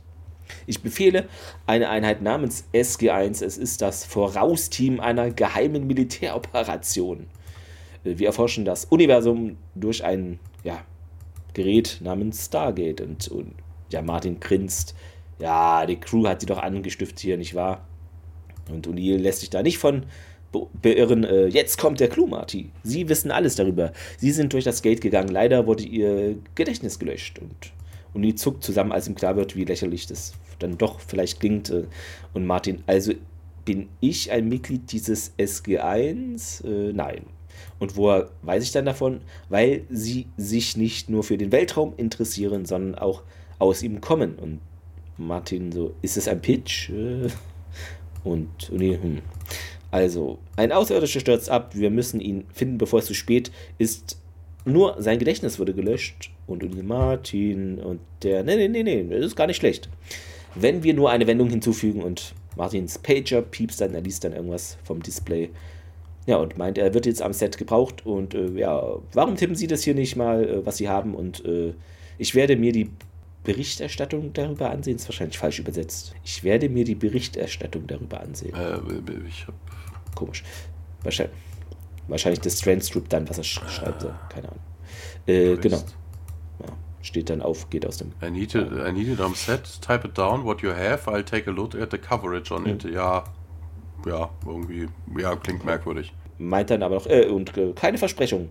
Ich befehle eine Einheit namens SG1. Es ist das Vorausteam einer geheimen Militäroperation. Äh, wir erforschen das Universum durch ein ja, Gerät namens Stargate. Und, und ja, Martin grinst. Ja, die Crew hat sie doch angestiftet hier, nicht wahr? Und O'Neill lässt sich da nicht von beirren. Äh, jetzt kommt der Clou, Marty. Sie wissen alles darüber. Sie sind durch das Gate gegangen. Leider wurde ihr Gedächtnis gelöscht. Und O'Neill zuckt zusammen, als ihm klar wird, wie lächerlich das dann doch vielleicht klingt. Äh, und Martin, also bin ich ein Mitglied dieses SG1? Äh, nein. Und woher weiß ich dann davon? Weil sie sich nicht nur für den Weltraum interessieren, sondern auch aus ihm kommen. Und Martin so, ist es ein Pitch? Äh, und Uni, hm. Also, ein Außerirdischer stürzt ab, wir müssen ihn finden, bevor es zu spät ist. Nur sein Gedächtnis wurde gelöscht. Und Uni Martin und der, nee, nee, nee, nee, das ist gar nicht schlecht. Wenn wir nur eine Wendung hinzufügen und Martins Pager piepst dann, er liest dann irgendwas vom Display. Ja, und meint, er wird jetzt am Set gebraucht und äh, ja, warum tippen Sie das hier nicht mal, äh, was Sie haben? Und äh, ich werde mir die Berichterstattung darüber ansehen. Ist wahrscheinlich falsch übersetzt. Ich werde mir die Berichterstattung darüber ansehen. Äh, ich hab. Komisch. Wahrscheinlich, wahrscheinlich das Transcript dann, was er sch schreibt. Keine Ahnung. Äh, genau. Ja, steht dann auf, geht aus dem. I need, it, I need it on set. Type it down, what you have. I'll take a look at the coverage on mhm. it. Ja, ja, irgendwie, ja, klingt merkwürdig. Meint dann aber noch, äh, und äh, keine Versprechungen.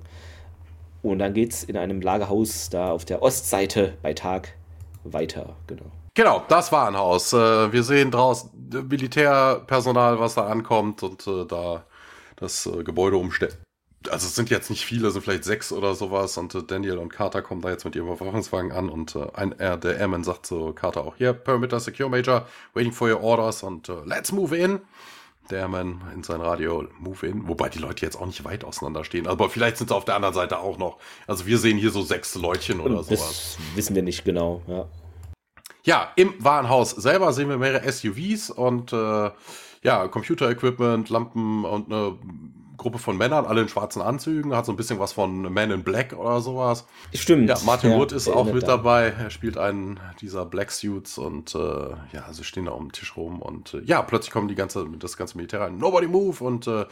Und dann geht's in einem Lagerhaus da auf der Ostseite bei Tag weiter, genau. Genau, das war ein Haus. Äh, wir sehen draußen Militärpersonal, was da ankommt und äh, da das äh, Gebäude umstellt. Also es sind jetzt nicht viele, es sind vielleicht sechs oder sowas und Daniel und Carter kommen da jetzt mit ihrem Überwachungswagen an und ein, der Airman sagt zu Carter auch hier, Perimeter Secure Major, waiting for your orders und let's move in. Der Airman in sein Radio, move in, wobei die Leute jetzt auch nicht weit auseinander stehen, aber vielleicht sind sie auf der anderen Seite auch noch. Also wir sehen hier so sechs Leutchen oder das sowas. Das wissen wir nicht genau, ja. Ja, im Warenhaus selber sehen wir mehrere SUVs und äh, ja, Computer-Equipment, Lampen und eine Gruppe von Männern, alle in schwarzen Anzügen, hat so ein bisschen was von Man in Black oder sowas. Stimmt. Ja, Martin ja, Wood ist auch mit dabei. Er spielt einen dieser Black Suits und äh, ja, sie stehen da um den Tisch rum und äh, ja, plötzlich kommen die ganze, das ganze Militär rein. Nobody move und äh,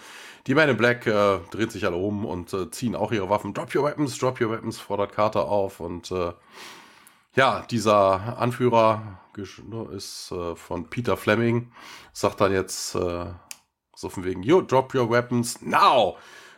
die Men in Black äh, drehen sich alle um und äh, ziehen auch ihre Waffen. Drop your weapons, drop your weapons, fordert Carter auf und äh, ja, dieser Anführer ne, ist äh, von Peter Fleming, sagt dann jetzt äh, so von wegen, you drop your weapons now.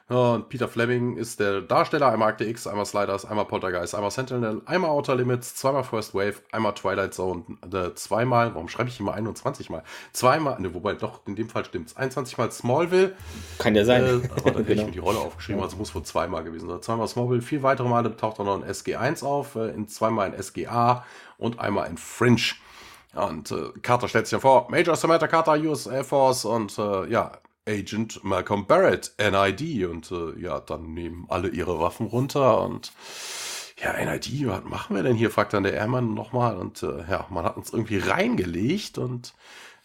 Und Peter Fleming ist der Darsteller, einmal Akte X, einmal Sliders, einmal Poltergeist, einmal Sentinel, einmal Outer Limits, zweimal First Wave, einmal Twilight Zone, äh, zweimal, warum schreibe ich immer 21 mal? Zweimal, ne, wobei doch, in dem Fall stimmt es, 21 mal Smallville. Kann ja sein. Äh, aber da genau. ich mir die Rolle aufgeschrieben, ja. also muss wohl zweimal gewesen sein. Zweimal Smallville, vier weitere Male taucht auch noch ein SG1 auf, äh, in zweimal ein SGA und einmal ein Fringe. Und äh, Carter stellt sich ja vor, Major Samantha Carter, US Air Force und äh, ja, Agent Malcolm Barrett, NID. Und äh, ja, dann nehmen alle ihre Waffen runter und ja, NID, was machen wir denn hier? fragt dann der Airman nochmal. Und äh, ja, man hat uns irgendwie reingelegt und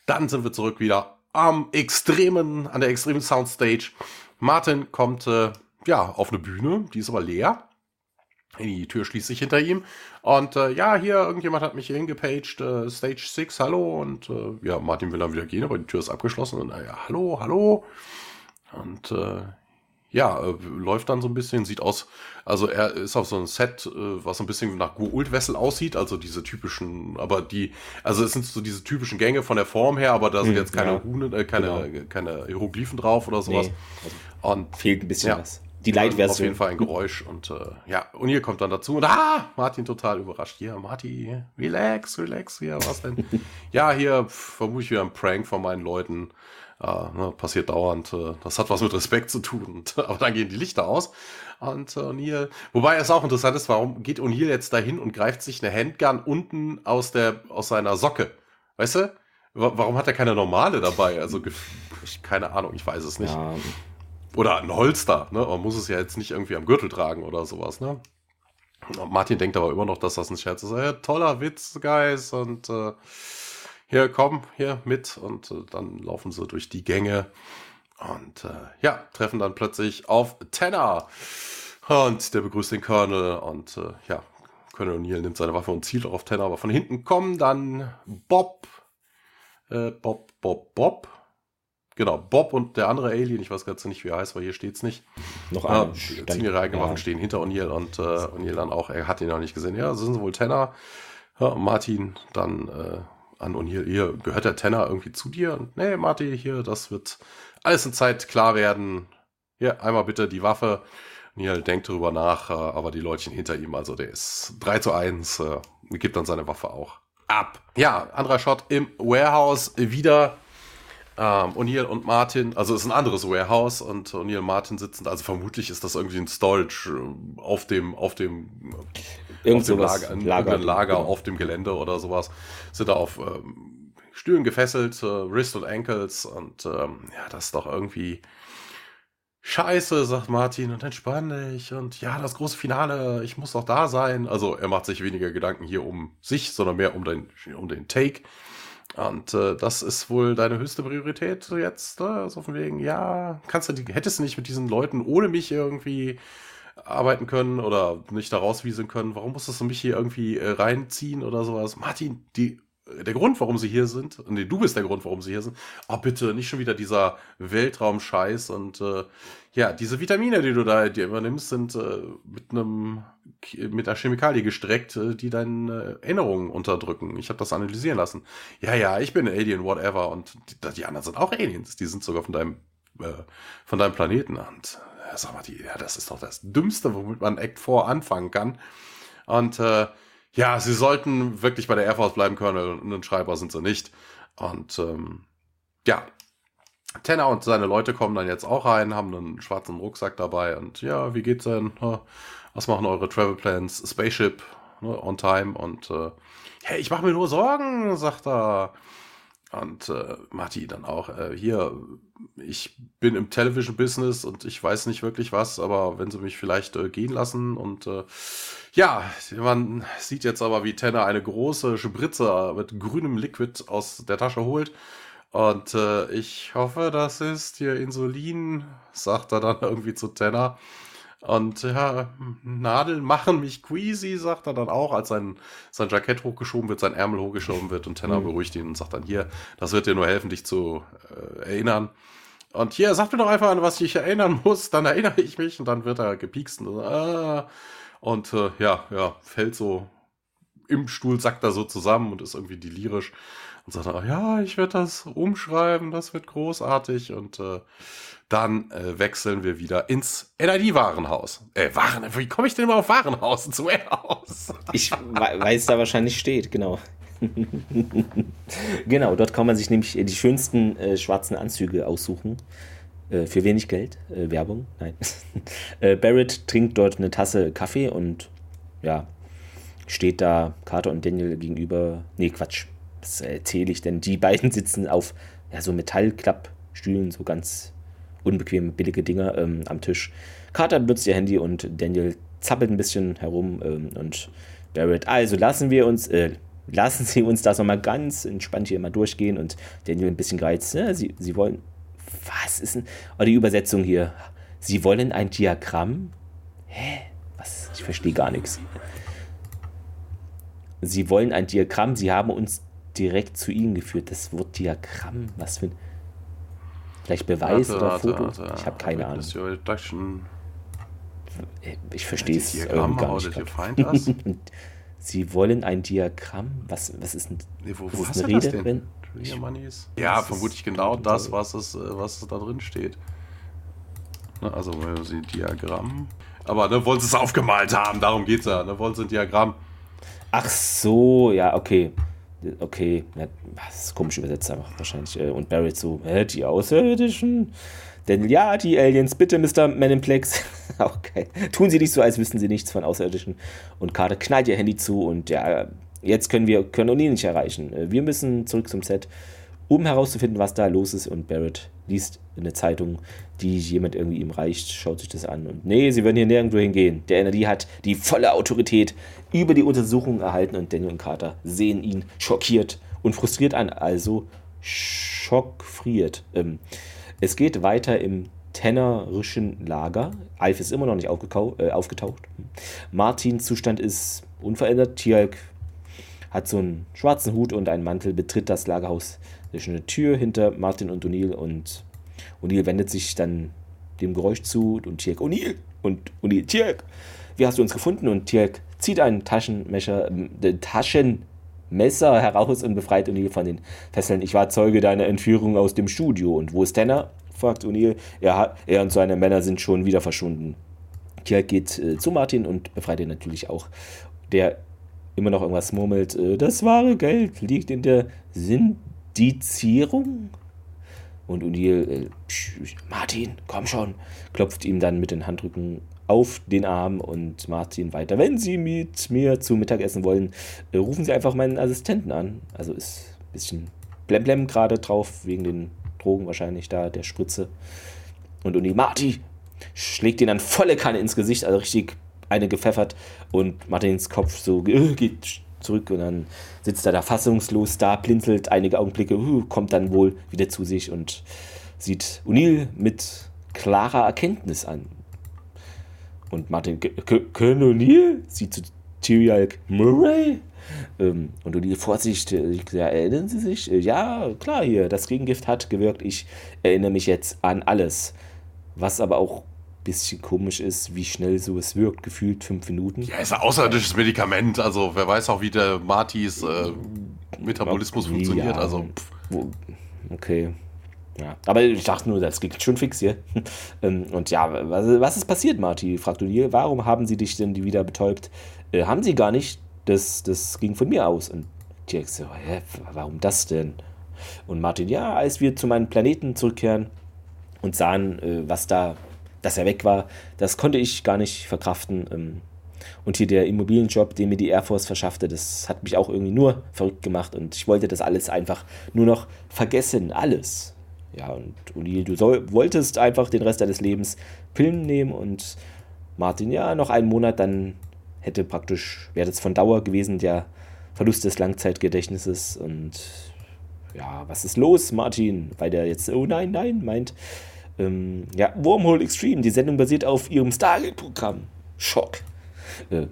dann sind wir zurück wieder am extremen, an der extremen Soundstage. Martin kommt äh, ja auf eine Bühne, die ist aber leer. Die Tür schließt sich hinter ihm. Und äh, ja, hier, irgendjemand hat mich hier hingepaged, äh, Stage 6, hallo. Und äh, ja, Martin will dann wieder gehen, aber die Tür ist abgeschlossen. Und ja, hallo, hallo. Und äh, ja, äh, läuft dann so ein bisschen, sieht aus, also er ist auf so einem Set, äh, was so ein bisschen nach Gur-Ult-Wessel aussieht, also diese typischen, aber die, also es sind so diese typischen Gänge von der Form her, aber da sind hm, jetzt keine ja, Rune, äh, keine, genau. keine Hieroglyphen drauf oder sowas. Nee, also und fehlt ein bisschen ja. was die Light-Version. Auf jeden Fall ein Geräusch und äh, ja, und hier kommt dann dazu und ah, Martin total überrascht. Ja, Martin, relax, relax, ja, was denn? ja, hier vermute ich wieder ein Prank von meinen Leuten. Äh, ne, passiert dauernd. Äh, das hat was mit Respekt zu tun. Und, aber dann gehen die Lichter aus. Und äh, O'Neill, wobei es auch interessant ist, warum geht O'Neill jetzt dahin und greift sich eine Handgun unten aus der aus seiner Socke? Weißt du? Warum hat er keine normale dabei? Also keine Ahnung, ich weiß es nicht. Ja. Oder ein Holster, ne? Man muss es ja jetzt nicht irgendwie am Gürtel tragen oder sowas, ne? Martin denkt aber immer noch, dass das ein Scherz ist. Ja, toller Witz, Guys. Und äh, hier, komm, hier mit. Und äh, dann laufen sie durch die Gänge. Und äh, ja, treffen dann plötzlich auf Tanner. Und der begrüßt den Colonel und äh, ja, Colonel O'Neill nimmt seine Waffe und zielt auf Tanner, aber von hinten kommen dann Bob, äh, Bob, Bob, Bob. Genau, Bob und der andere Alien, ich weiß ganz nicht, wie er heißt, weil hier steht es nicht. Noch einer. Äh, ziehen ihre eigenen ja. Waffen, stehen hinter O'Neill und äh, O'Neill dann auch, er hat ihn noch nicht gesehen. Ja, das sind wohl Tanner. Ja, Martin dann äh, an O'Neill, hier, gehört der Tanner irgendwie zu dir? Und, nee, Martin, hier, das wird alles in Zeit klar werden. Hier, einmal bitte die Waffe. Neil denkt darüber nach, äh, aber die Leutchen hinter ihm, also der ist 3 zu 1, äh, gibt dann seine Waffe auch ab. Ja, anderer Shot im Warehouse wieder. Ähm, O'Neill und Martin, also es ist ein anderes Warehouse und O'Neill und Martin sitzen, also vermutlich ist das irgendwie ein Storage äh, auf dem, auf dem, Irgend auf dem Lager, ein Lager, Lager genau. auf dem Gelände oder sowas. Sind da auf ähm, Stühlen gefesselt, äh, Wrist und Ankles und ähm, ja, das ist doch irgendwie Scheiße, sagt Martin, und entspann dich. Und ja, das große Finale, ich muss doch da sein. Also er macht sich weniger Gedanken hier um sich, sondern mehr um den, um den Take. Und äh, das ist wohl deine höchste Priorität jetzt. Ne? So von wegen, ja, kannst du, hättest du nicht mit diesen Leuten ohne mich irgendwie arbeiten können oder nicht da rauswieseln können? Warum musstest du mich hier irgendwie äh, reinziehen oder sowas? Martin, die der Grund, warum sie hier sind, nee, du bist der Grund, warum sie hier sind. Oh, bitte, nicht schon wieder dieser Weltraumscheiß und äh, ja, diese Vitamine, die du da dir übernimmst, sind äh, mit einem mit einer Chemikalie gestreckt, äh, die deine Erinnerungen unterdrücken. Ich habe das analysieren lassen. Ja, ja, ich bin ein Alien, whatever. Und die, die, anderen sind auch Aliens. Die sind sogar von deinem äh, von deinem Planeten. Und sag mal, die, ja, das ist doch das Dümmste, womit man Act 4 anfangen kann. Und äh, ja, sie sollten wirklich bei der Air Force bleiben, Colonel, und ein Schreiber sind sie nicht. Und ähm, ja, Tanner und seine Leute kommen dann jetzt auch rein, haben einen schwarzen Rucksack dabei und ja, wie geht's denn? Was machen eure Travel Plans? Spaceship ne, on time und äh, hey, ich mache mir nur Sorgen, sagt er. Und äh, Marty dann auch, äh, hier, ich bin im Television-Business und ich weiß nicht wirklich was, aber wenn sie mich vielleicht äh, gehen lassen und äh, ja, man sieht jetzt aber, wie Tanner eine große Spritze mit grünem Liquid aus der Tasche holt. Und äh, ich hoffe, das ist hier Insulin, sagt er dann irgendwie zu Tanner. Und ja, Nadeln machen mich queasy, sagt er dann auch, als sein, sein Jackett hochgeschoben wird, sein Ärmel hochgeschoben wird und Tanner mhm. beruhigt ihn und sagt dann, hier, das wird dir nur helfen, dich zu äh, erinnern. Und hier, sag mir doch einfach an, was ich erinnern muss, dann erinnere ich mich und dann wird er gepiekst und, äh, und äh, ja, ja, fällt so im Stuhl, sackt er so zusammen und ist irgendwie delirisch und sagt, dann, ja, ich werde das umschreiben, das wird großartig und äh, dann äh, wechseln wir wieder ins NID-Warenhaus. Äh, Waren, wie komme ich denn immer auf Warenhaus zu Warehouse? ich weiß, da wahrscheinlich steht, genau. genau, dort kann man sich nämlich die schönsten äh, schwarzen Anzüge aussuchen. Äh, für wenig Geld. Äh, Werbung, nein. Äh, Barrett trinkt dort eine Tasse Kaffee und ja, steht da Carter und Daniel gegenüber. Nee, Quatsch. Was erzähle ich denn? Die beiden sitzen auf ja, so Metallklappstühlen, so ganz unbequeme, billige Dinger ähm, am Tisch. Carter benutzt ihr Handy und Daniel zappelt ein bisschen herum ähm, und Barrett, also lassen wir uns, äh, lassen Sie uns das nochmal ganz entspannt hier mal durchgehen und Daniel ein bisschen gereizt, ne? Sie, Sie wollen, was ist denn, oh, die Übersetzung hier, Sie wollen ein Diagramm? Hä? Was? Ich verstehe gar nichts. Sie wollen ein Diagramm, Sie haben uns direkt zu Ihnen geführt. Das Wort Diagramm, was für ein Vielleicht Beweis warte, oder warte, Foto. Warte, ich habe keine Ahnung. Ich verstehe es irgendwie gar nicht. Sie wollen ein Diagramm? Was, was ist ein, nee, wo, wo ist eine Rede? Das denn? ja, vermutlich genau das, was, es, äh, was es da drin steht. Ne, also, wenn Sie ein Diagramm. Aber ne, wollen Sie es aufgemalt haben, darum geht es ja. Ne, wollen Sie ein Diagramm. Ach so, ja, okay okay, das ist komisch übersetzt einfach wahrscheinlich. Äh, und Barrett so, äh, die Außerirdischen? Denn ja, die Aliens, bitte, Mr. Man in Plex. okay. Tun Sie nicht so, als wüssten Sie nichts von Außerirdischen. Und Carter knallt ihr Handy zu und ja, jetzt können wir können ihn nicht erreichen. Äh, wir müssen zurück zum Set um herauszufinden, was da los ist. Und Barrett liest eine Zeitung, die jemand irgendwie ihm reicht, schaut sich das an. Und nee, sie werden hier nirgendwo hingehen. Der NRD hat die volle Autorität über die Untersuchung erhalten und Daniel und Carter sehen ihn schockiert und frustriert an. Also schockfriert. Ähm, es geht weiter im tennerischen Lager. Alf ist immer noch nicht äh, aufgetaucht. Martins Zustand ist unverändert. Tjalk hat so einen schwarzen Hut und einen Mantel, betritt das Lagerhaus durch eine Tür hinter Martin und O'Neill und O'Neill wendet sich dann dem Geräusch zu und Tjalk, O'Neill und O'Neill, Tjalk, wie hast du uns gefunden? Und Tjalk zieht einen Taschenmesser, äh, Taschenmesser heraus und befreit O'Neill von den Fesseln. Ich war Zeuge deiner Entführung aus dem Studio. Und wo ist Tanner? fragt O'Neill. Er, er und seine Männer sind schon wieder verschwunden. Tjalk geht äh, zu Martin und befreit ihn natürlich auch. Der immer noch irgendwas murmelt. Äh, das wahre Geld liegt in der Sindizierung. Und O'Neill, äh, Martin, komm schon, klopft ihm dann mit den Handrücken auf den Arm und Martin weiter. Wenn Sie mit mir zu Mittag essen wollen, äh, rufen Sie einfach meinen Assistenten an. Also ist ein bisschen blemblem gerade drauf, wegen den Drogen wahrscheinlich da, der Spritze. Und Uni, Marty schlägt ihn dann volle Kanne ins Gesicht, also richtig eine gepfeffert und Martins Kopf so äh, geht zurück und dann sitzt er da fassungslos da, blinzelt einige Augenblicke, uh, kommt dann wohl wieder zu sich und sieht O'Neill mit klarer Erkenntnis an. Und Martin, Colonel sieht zu Tyrialk Murray. Ähm, und O'Neill Vorsicht, ja, erinnern Sie sich? Äh, ja, klar, hier, das Gegengift hat gewirkt. Ich erinnere mich jetzt an alles. Was aber auch bisschen komisch ist, wie schnell sowas wirkt, gefühlt fünf Minuten. Ja, ist ein außerirdisches Medikament, also wer weiß auch, wie der Martis äh, Metabolismus okay, funktioniert, ja, also. Pff. Okay. Ja, aber ich dachte nur, das geht schon fix hier. Ähm, und ja, was, ist passiert, Marty? fragt O'Neill. Warum haben sie dich denn wieder betäubt? Äh, haben sie gar nicht. Das, das ging von mir aus. Und Jack so, hä, warum das denn? Und Martin, ja, als wir zu meinem Planeten zurückkehren und sahen, äh, was da dass er weg war, das konnte ich gar nicht verkraften. Ähm, und hier der Immobilienjob, den mir die Air Force verschaffte, das hat mich auch irgendwie nur verrückt gemacht und ich wollte das alles einfach nur noch vergessen, alles. Ja, und O'Neill, du soll, wolltest einfach den Rest deines Lebens Pillen nehmen und Martin, ja, noch einen Monat, dann hätte praktisch, wäre das von Dauer gewesen, der Verlust des Langzeitgedächtnisses und ja, was ist los, Martin? Weil der jetzt, oh nein, nein, meint, ähm, ja, Wormhole Extreme, die Sendung basiert auf ihrem Stargate-Programm. Schock. Äh,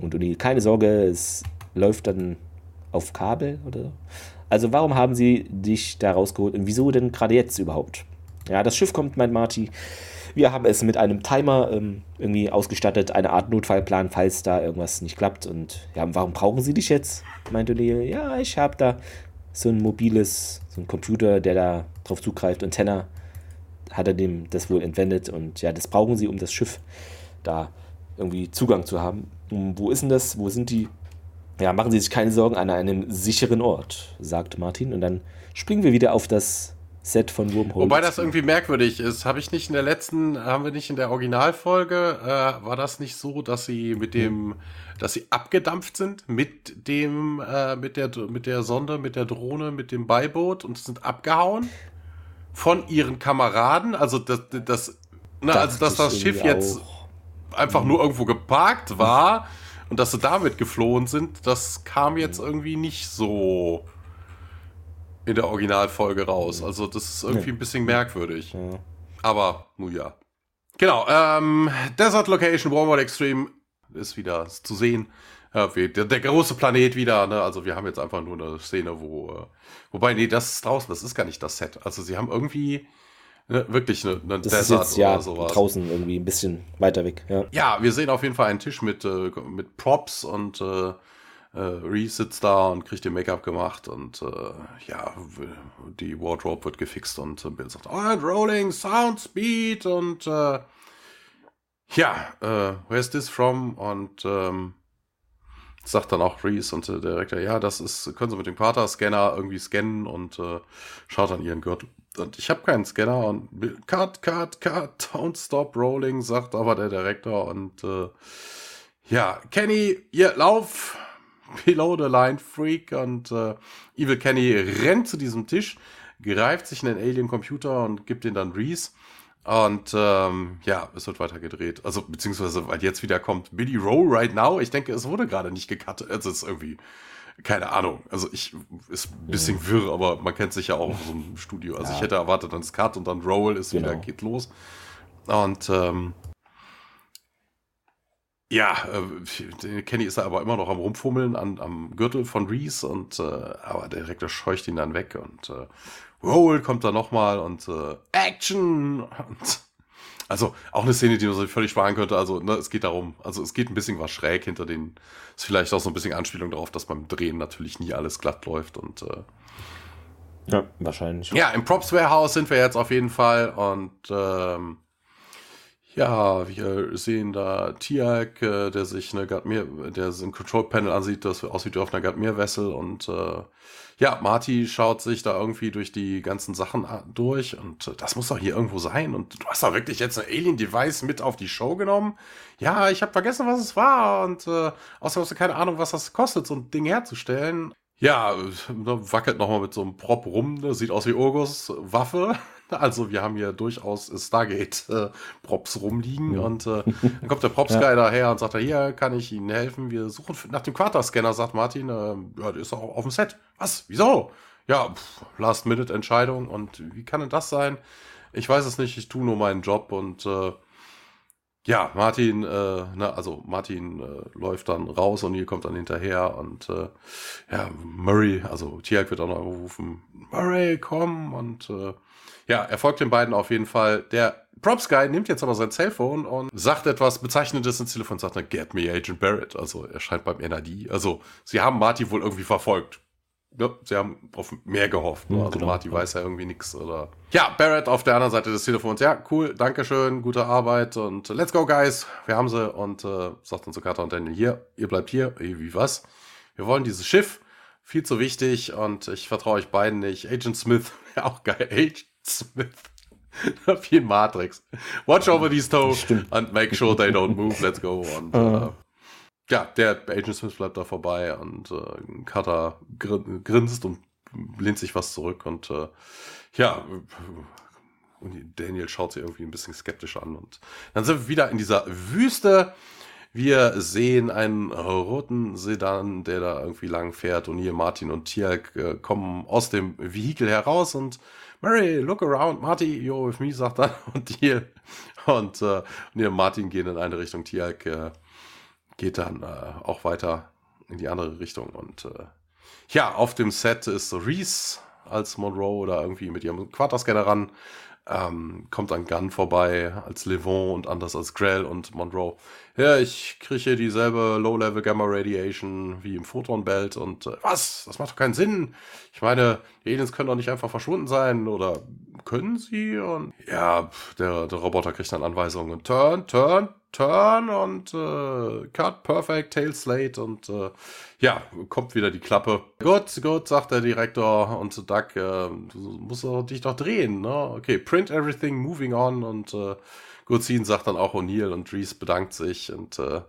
und Uni, keine Sorge, es läuft dann auf Kabel oder so. Also warum haben sie dich da rausgeholt und wieso denn gerade jetzt überhaupt? Ja, das Schiff kommt, meint Marty. Wir haben es mit einem Timer ähm, irgendwie ausgestattet, eine Art Notfallplan, falls da irgendwas nicht klappt. Und ja, warum brauchen sie dich jetzt? meinte O'Neill. Ja, ich habe da so ein mobiles, so ein Computer, der da drauf zugreift. Und Tenner hat er dem das wohl entwendet und ja, das brauchen sie, um das Schiff da irgendwie Zugang zu haben. Und wo ist denn das? Wo sind die? Ja, machen Sie sich keine Sorgen an einem sicheren Ort, sagt Martin. Und dann springen wir wieder auf das Set von Wormhole. Wobei das irgendwie merkwürdig ist. Habe ich nicht in der letzten, haben wir nicht in der Originalfolge, äh, war das nicht so, dass sie mit dem, dass sie abgedampft sind mit dem, äh, mit der, mit der Sonde, mit der Drohne, mit dem Beiboot und sind abgehauen? von ihren Kameraden, also das, das, na, also dass das Schiff jetzt auch. einfach nur irgendwo geparkt war und dass sie damit geflohen sind, das kam jetzt irgendwie nicht so in der Originalfolge raus. Also das ist irgendwie ein bisschen merkwürdig. Aber, nun ja. Genau, ähm, Desert Location Warmwood Extreme ist wieder zu sehen. Ja, der, der, große Planet wieder, ne? Also wir haben jetzt einfach nur eine Szene, wo. Äh, wobei, nee, das ist draußen, das ist gar nicht das Set. Also sie haben irgendwie ne, wirklich eine, eine das Desert ist jetzt, ja, sowas. draußen irgendwie ein bisschen weiter weg. Ja. ja, wir sehen auf jeden Fall einen Tisch mit, äh, mit Props und äh, äh, Reese sitzt da und kriegt ihr Make-up gemacht und äh, ja, die Wardrobe wird gefixt und äh, Bill sagt, oh, and rolling, sound, speed und äh, ja, where's this from? Und ähm, sagt dann auch Reese und der Direktor, ja, das ist, können Sie mit dem Quater-Scanner irgendwie scannen und schaut an Ihren Gürtel. Und ich habe keinen Scanner und cut, cut, cut, don't stop rolling, sagt aber der Direktor und äh, ja, Kenny, ihr lauf, below the line, Freak und äh, Evil Kenny rennt zu diesem Tisch, greift sich einen Alien-Computer und gibt den dann Reese und ähm, ja, es wird weiter gedreht. Also, beziehungsweise, weil jetzt wieder kommt Billy Rowe right now. Ich denke, es wurde gerade nicht gecuttet. Es ist irgendwie keine Ahnung. Also ich ist ein bisschen mhm. wirr, aber man kennt sich ja auch aus so einem Studio. Also ja. ich hätte erwartet, dann ist Cut und dann Roll ist genau. wieder, geht los. Und ähm, ja, äh, Kenny ist da aber immer noch am Rumfummeln an, am Gürtel von Reese und äh, aber der Direktor scheucht ihn dann weg und äh, Roll kommt da nochmal und äh, Action! Und, also auch eine Szene, die man sich völlig sparen könnte. Also ne, es geht darum, also es geht ein bisschen was schräg hinter den, ist vielleicht auch so ein bisschen Anspielung darauf, dass beim Drehen natürlich nie alles glatt läuft und äh, ja, wahrscheinlich. Ja, im Props Warehouse sind wir jetzt auf jeden Fall und ähm, ja, wir sehen da Tiag, äh, der sich eine Gatmir, der ein Control Panel ansieht, das aussieht wie auf einer Gatmir Vessel und äh, ja, Marty schaut sich da irgendwie durch die ganzen Sachen durch und äh, das muss doch hier irgendwo sein und du hast doch wirklich jetzt ein Alien Device mit auf die Show genommen? Ja, ich habe vergessen, was es war und äh, außerdem hast du keine Ahnung, was das kostet, so ein Ding herzustellen. Ja, wackelt nochmal mit so einem Prop rum, ne? sieht aus wie Urgus Waffe. Also wir haben hier durchaus Stargate-Props äh, rumliegen ja. und äh, dann kommt der Props-Guy ja. daher und sagt, hier kann ich Ihnen helfen. Wir suchen nach dem Quaterscanner, sagt Martin. Äh, ja, der ist auch auf dem Set. Was? Wieso? Ja, Last-Minute-Entscheidung und wie kann denn das sein? Ich weiß es nicht, ich tue nur meinen Job und äh, ja, Martin, äh, ne, also Martin äh, läuft dann raus und hier kommt dann hinterher und äh, ja, Murray, also Tiag wird auch noch gerufen, Murray, komm und äh, ja, er folgt den beiden auf jeden Fall. Der Props Guy nimmt jetzt aber sein Cellphone und sagt etwas Bezeichnendes ins Telefon und sagt, get me Agent Barrett. Also er scheint beim NAD. Also sie haben Marty wohl irgendwie verfolgt. Ja, sie haben auf mehr gehofft. Ne? Also genau. Marty weiß ja irgendwie nichts. Oder ja, Barrett auf der anderen Seite des Telefons. Ja, cool, Dankeschön, gute Arbeit und let's go, guys. Wir haben sie. Und äh, sagt dann zu Carter und Daniel, hier, ihr bleibt hier. Wie was? Wir wollen dieses Schiff. Viel zu wichtig und ich vertraue euch beiden nicht. Agent Smith, auch geil. Agent Smith. In Matrix. Watch over these toes and make sure they don't move. Let's go. Und äh, ja, der Agent Smith bleibt da vorbei und äh, Cutter grin grinst und lehnt sich was zurück und äh, ja, und Daniel schaut sie irgendwie ein bisschen skeptisch an und dann sind wir wieder in dieser Wüste. Wir sehen einen roten Sedan, der da irgendwie lang fährt und hier Martin und Tiag äh, kommen aus dem Vehikel heraus und Mary, look around, Marty, you're with me, sagt er. Und hier, und, äh, und hier Martin gehen in eine Richtung, Tiag äh, geht dann äh, auch weiter in die andere Richtung. Und äh, ja, auf dem Set ist Reese als Monroe oder irgendwie mit ihrem Quaterscanner ran. Ähm, kommt dann Gunn vorbei als Levon und anders als Grell und Monroe. Ja, ich kriege dieselbe Low-Level Gamma Radiation wie im Photon-Belt und äh, was? Das macht doch keinen Sinn. Ich meine, die Aliens können doch nicht einfach verschwunden sein oder können sie? Und ja, der, der Roboter kriegt dann Anweisungen. Turn, turn, turn und äh, cut, perfect, tail slate und äh, ja, kommt wieder die Klappe. Gut, gut, sagt der Direktor und Doug, äh, du musst dich doch drehen, ne? Okay, print everything, moving on und äh, Guzin sagt dann auch O'Neill und Reese bedankt sich und äh,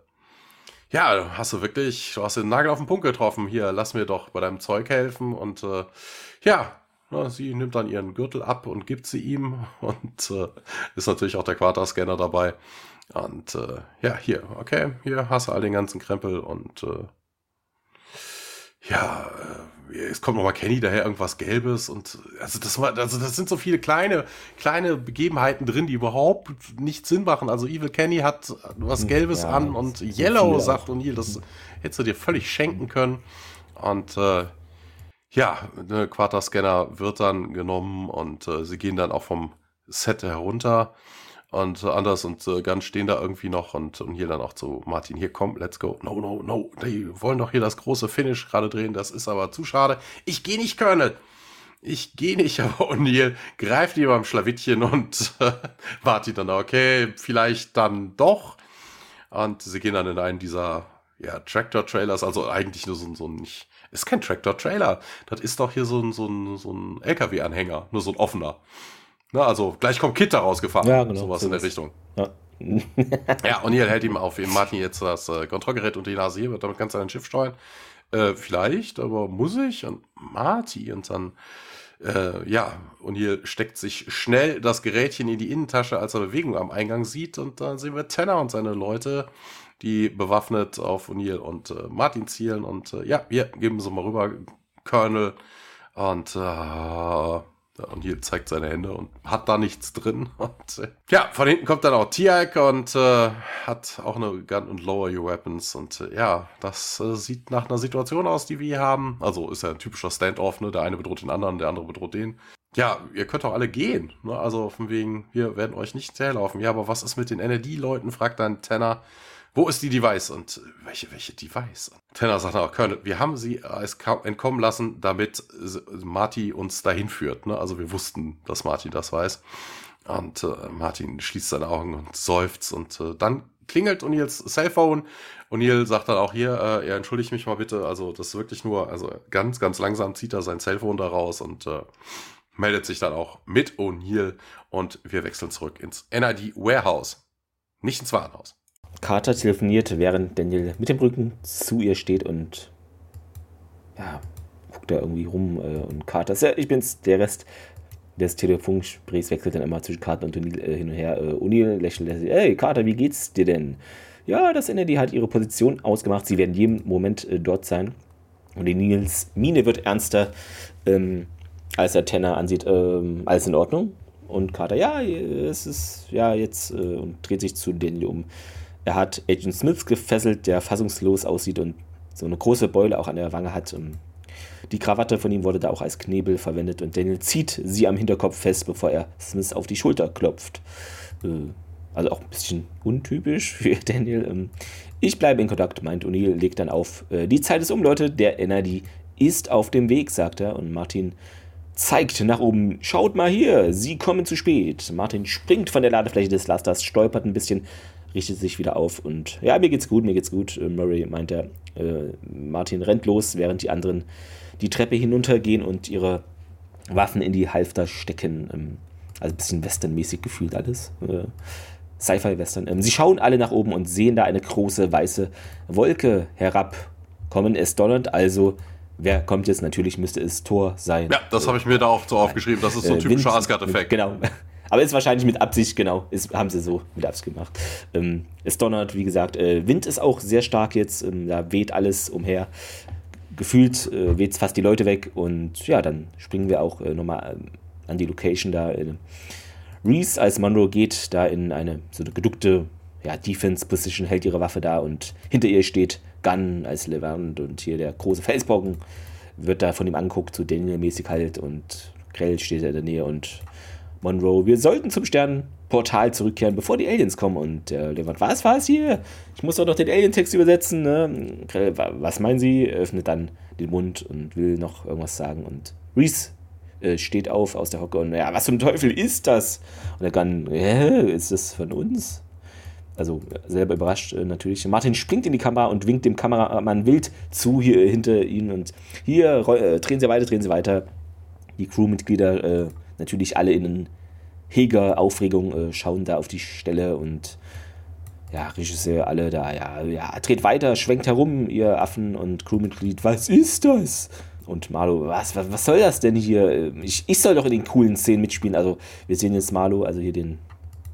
ja, hast du wirklich, du hast den Nagel auf den Punkt getroffen. Hier, lass mir doch bei deinem Zeug helfen und äh, ja, na, sie nimmt dann ihren Gürtel ab und gibt sie ihm und äh, ist natürlich auch der Quaterscanner dabei. Und äh, ja, hier, okay, hier hast du all den ganzen Krempel und äh, ja, äh, es kommt nochmal Kenny daher, irgendwas Gelbes und also das war, also das sind so viele kleine, kleine Begebenheiten drin, die überhaupt nicht Sinn machen. Also Evil Kenny hat was hm, Gelbes ja, an und Yellow sagt O'Neill, das hättest du dir völlig schenken können. Und äh, ja, der Quaterscanner wird dann genommen und äh, sie gehen dann auch vom Set herunter und Anders und äh, Ganz stehen da irgendwie noch und, und hier dann auch zu Martin, hier komm, let's go. No, no, no, die wollen doch hier das große Finish gerade drehen, das ist aber zu schade. Ich gehe nicht, Colonel. Ich gehe nicht, aber O'Neill greift ihm beim Schlawittchen und äh, Martin dann, okay, vielleicht dann doch. Und sie gehen dann in einen dieser ja, Tractor-Trailers, also eigentlich nur so, so ein, nicht, ist kein Tractor-Trailer. Das ist doch hier so ein, so ein, so ein LKW-Anhänger, nur so ein offener. Ne, also gleich kommt Kit da rausgefahren. Ja, genau. Sowas so in der Richtung. Ja. ja, und hier hält ihm auf Martin jetzt das äh, Kontrollgerät und die Nase hier, wird damit ganz sein Schiff steuern. Äh, vielleicht, aber muss ich? Und Marty und dann, äh, ja, und hier steckt sich schnell das Gerätchen in die Innentasche, als er Bewegung am Eingang sieht. Und dann sehen wir Tanner und seine Leute die bewaffnet auf O'Neill und äh, Martin zielen und äh, ja, wir geben sie mal rüber, Colonel. Und äh, und hier zeigt seine Hände und hat da nichts drin. Und äh, ja, von hinten kommt dann auch Tiag und äh, hat auch eine Gun und Lower Your Weapons. Und äh, ja, das äh, sieht nach einer Situation aus, die wir hier haben. Also ist ja ein typischer Standoff, ne? Der eine bedroht den anderen, der andere bedroht den. Ja, ihr könnt auch alle gehen. Ne? Also von wegen, wir werden euch nicht herlaufen. Ja, aber was ist mit den NRD-Leuten? fragt dann Tanner wo ist die Device? Und welche, welche Device? Tanner sagt auch, Colonel, wir haben sie entkommen lassen, damit Marty uns dahin führt. Ne? Also wir wussten, dass Marty das weiß. Und äh, Martin schließt seine Augen und seufzt und äh, dann klingelt O'Neills Cellphone. O'Neill sagt dann auch hier, äh, ja, entschuldigt mich mal bitte, also das ist wirklich nur, also ganz, ganz langsam zieht er sein Cellphone da raus und äh, meldet sich dann auch mit O'Neill und wir wechseln zurück ins NID Warehouse. Nicht ins Warenhaus. Carter telefoniert, während Daniel mit dem Rücken zu ihr steht und ja, guckt da irgendwie rum. Äh, und Carter, ja, ich bin's, der Rest des Telefongesprächs wechselt dann immer zwischen Carter und O'Neill äh, hin und her. Äh, O'Neill lächelt, hey Carter, wie geht's dir denn? Ja, das NRD hat ihre Position ausgemacht, sie werden jeden Moment äh, dort sein. Und O'Neills Miene wird ernster, ähm, als er Tanner ansieht, ähm, alles in Ordnung. Und Carter, ja, es ist, ja, jetzt, äh, und dreht sich zu Daniel um. Er hat Agent Smith gefesselt, der fassungslos aussieht und so eine große Beule auch an der Wange hat. Die Krawatte von ihm wurde da auch als Knebel verwendet und Daniel zieht sie am Hinterkopf fest, bevor er Smith auf die Schulter klopft. Äh, also auch ein bisschen untypisch für Daniel. Ähm, ich bleibe in Kontakt, meint O'Neill, legt dann auf. Äh, die Zeit ist um, Leute. Der NRD ist auf dem Weg, sagt er. Und Martin zeigt nach oben. Schaut mal hier, sie kommen zu spät. Martin springt von der Ladefläche des Lasters, stolpert ein bisschen, richtet sich wieder auf und ja, mir geht's gut, mir geht's gut. Äh, Murray meint er. Äh, Martin rennt los, während die anderen die Treppe hinuntergehen und ihre Waffen in die Halfter stecken. Ähm, also ein bisschen westernmäßig gefühlt alles. Äh, Sci-Fi-Western. Ähm, sie schauen alle nach oben und sehen da eine große weiße Wolke herabkommen. Es donnert also. Wer kommt jetzt? Natürlich müsste es Thor sein. Ja, das habe ich mir da auch so aufgeschrieben. Das ist so ein typischer Asgard-Effekt. Genau. Aber ist wahrscheinlich mit Absicht, genau. Ist, haben sie so mit Absicht gemacht. Ähm, es donnert, wie gesagt. Äh, Wind ist auch sehr stark jetzt. Ähm, da weht alles umher. Gefühlt äh, weht es fast die Leute weg. Und ja, dann springen wir auch äh, nochmal ähm, an die Location da. Äh, Reese als Monroe geht da in eine so eine geduckte ja, Defense-Position, hält ihre Waffe da und hinter ihr steht Gunn als Levant und hier der große Felsbrocken wird da von ihm anguckt, so Daniel-mäßig halt und Grell steht in der Nähe und Monroe, wir sollten zum Sternenportal zurückkehren, bevor die Aliens kommen. Und äh, Levant, was war es hier? Ich muss doch noch den Alien-Text übersetzen. Ne? Was meinen Sie? Öffnet dann den Mund und will noch irgendwas sagen. Und Reese äh, steht auf aus der Hocke und, ja, was zum Teufel ist das? Und er kann, hä, ist das von uns? Also selber überrascht äh, natürlich. Martin springt in die Kamera und winkt dem Kameramann wild zu hier äh, hinter ihnen und hier äh, drehen sie weiter, drehen sie weiter. Die Crewmitglieder äh, natürlich alle in heger Aufregung äh, schauen da auf die Stelle und ja, Regisseur, alle da, ja, ja, dreht weiter, schwenkt herum, ihr Affen und Crewmitglied, was ist das? Und Marlo, was, was, was soll das denn hier? Ich, ich soll doch in den coolen Szenen mitspielen. Also, wir sehen jetzt Marlo, also hier den,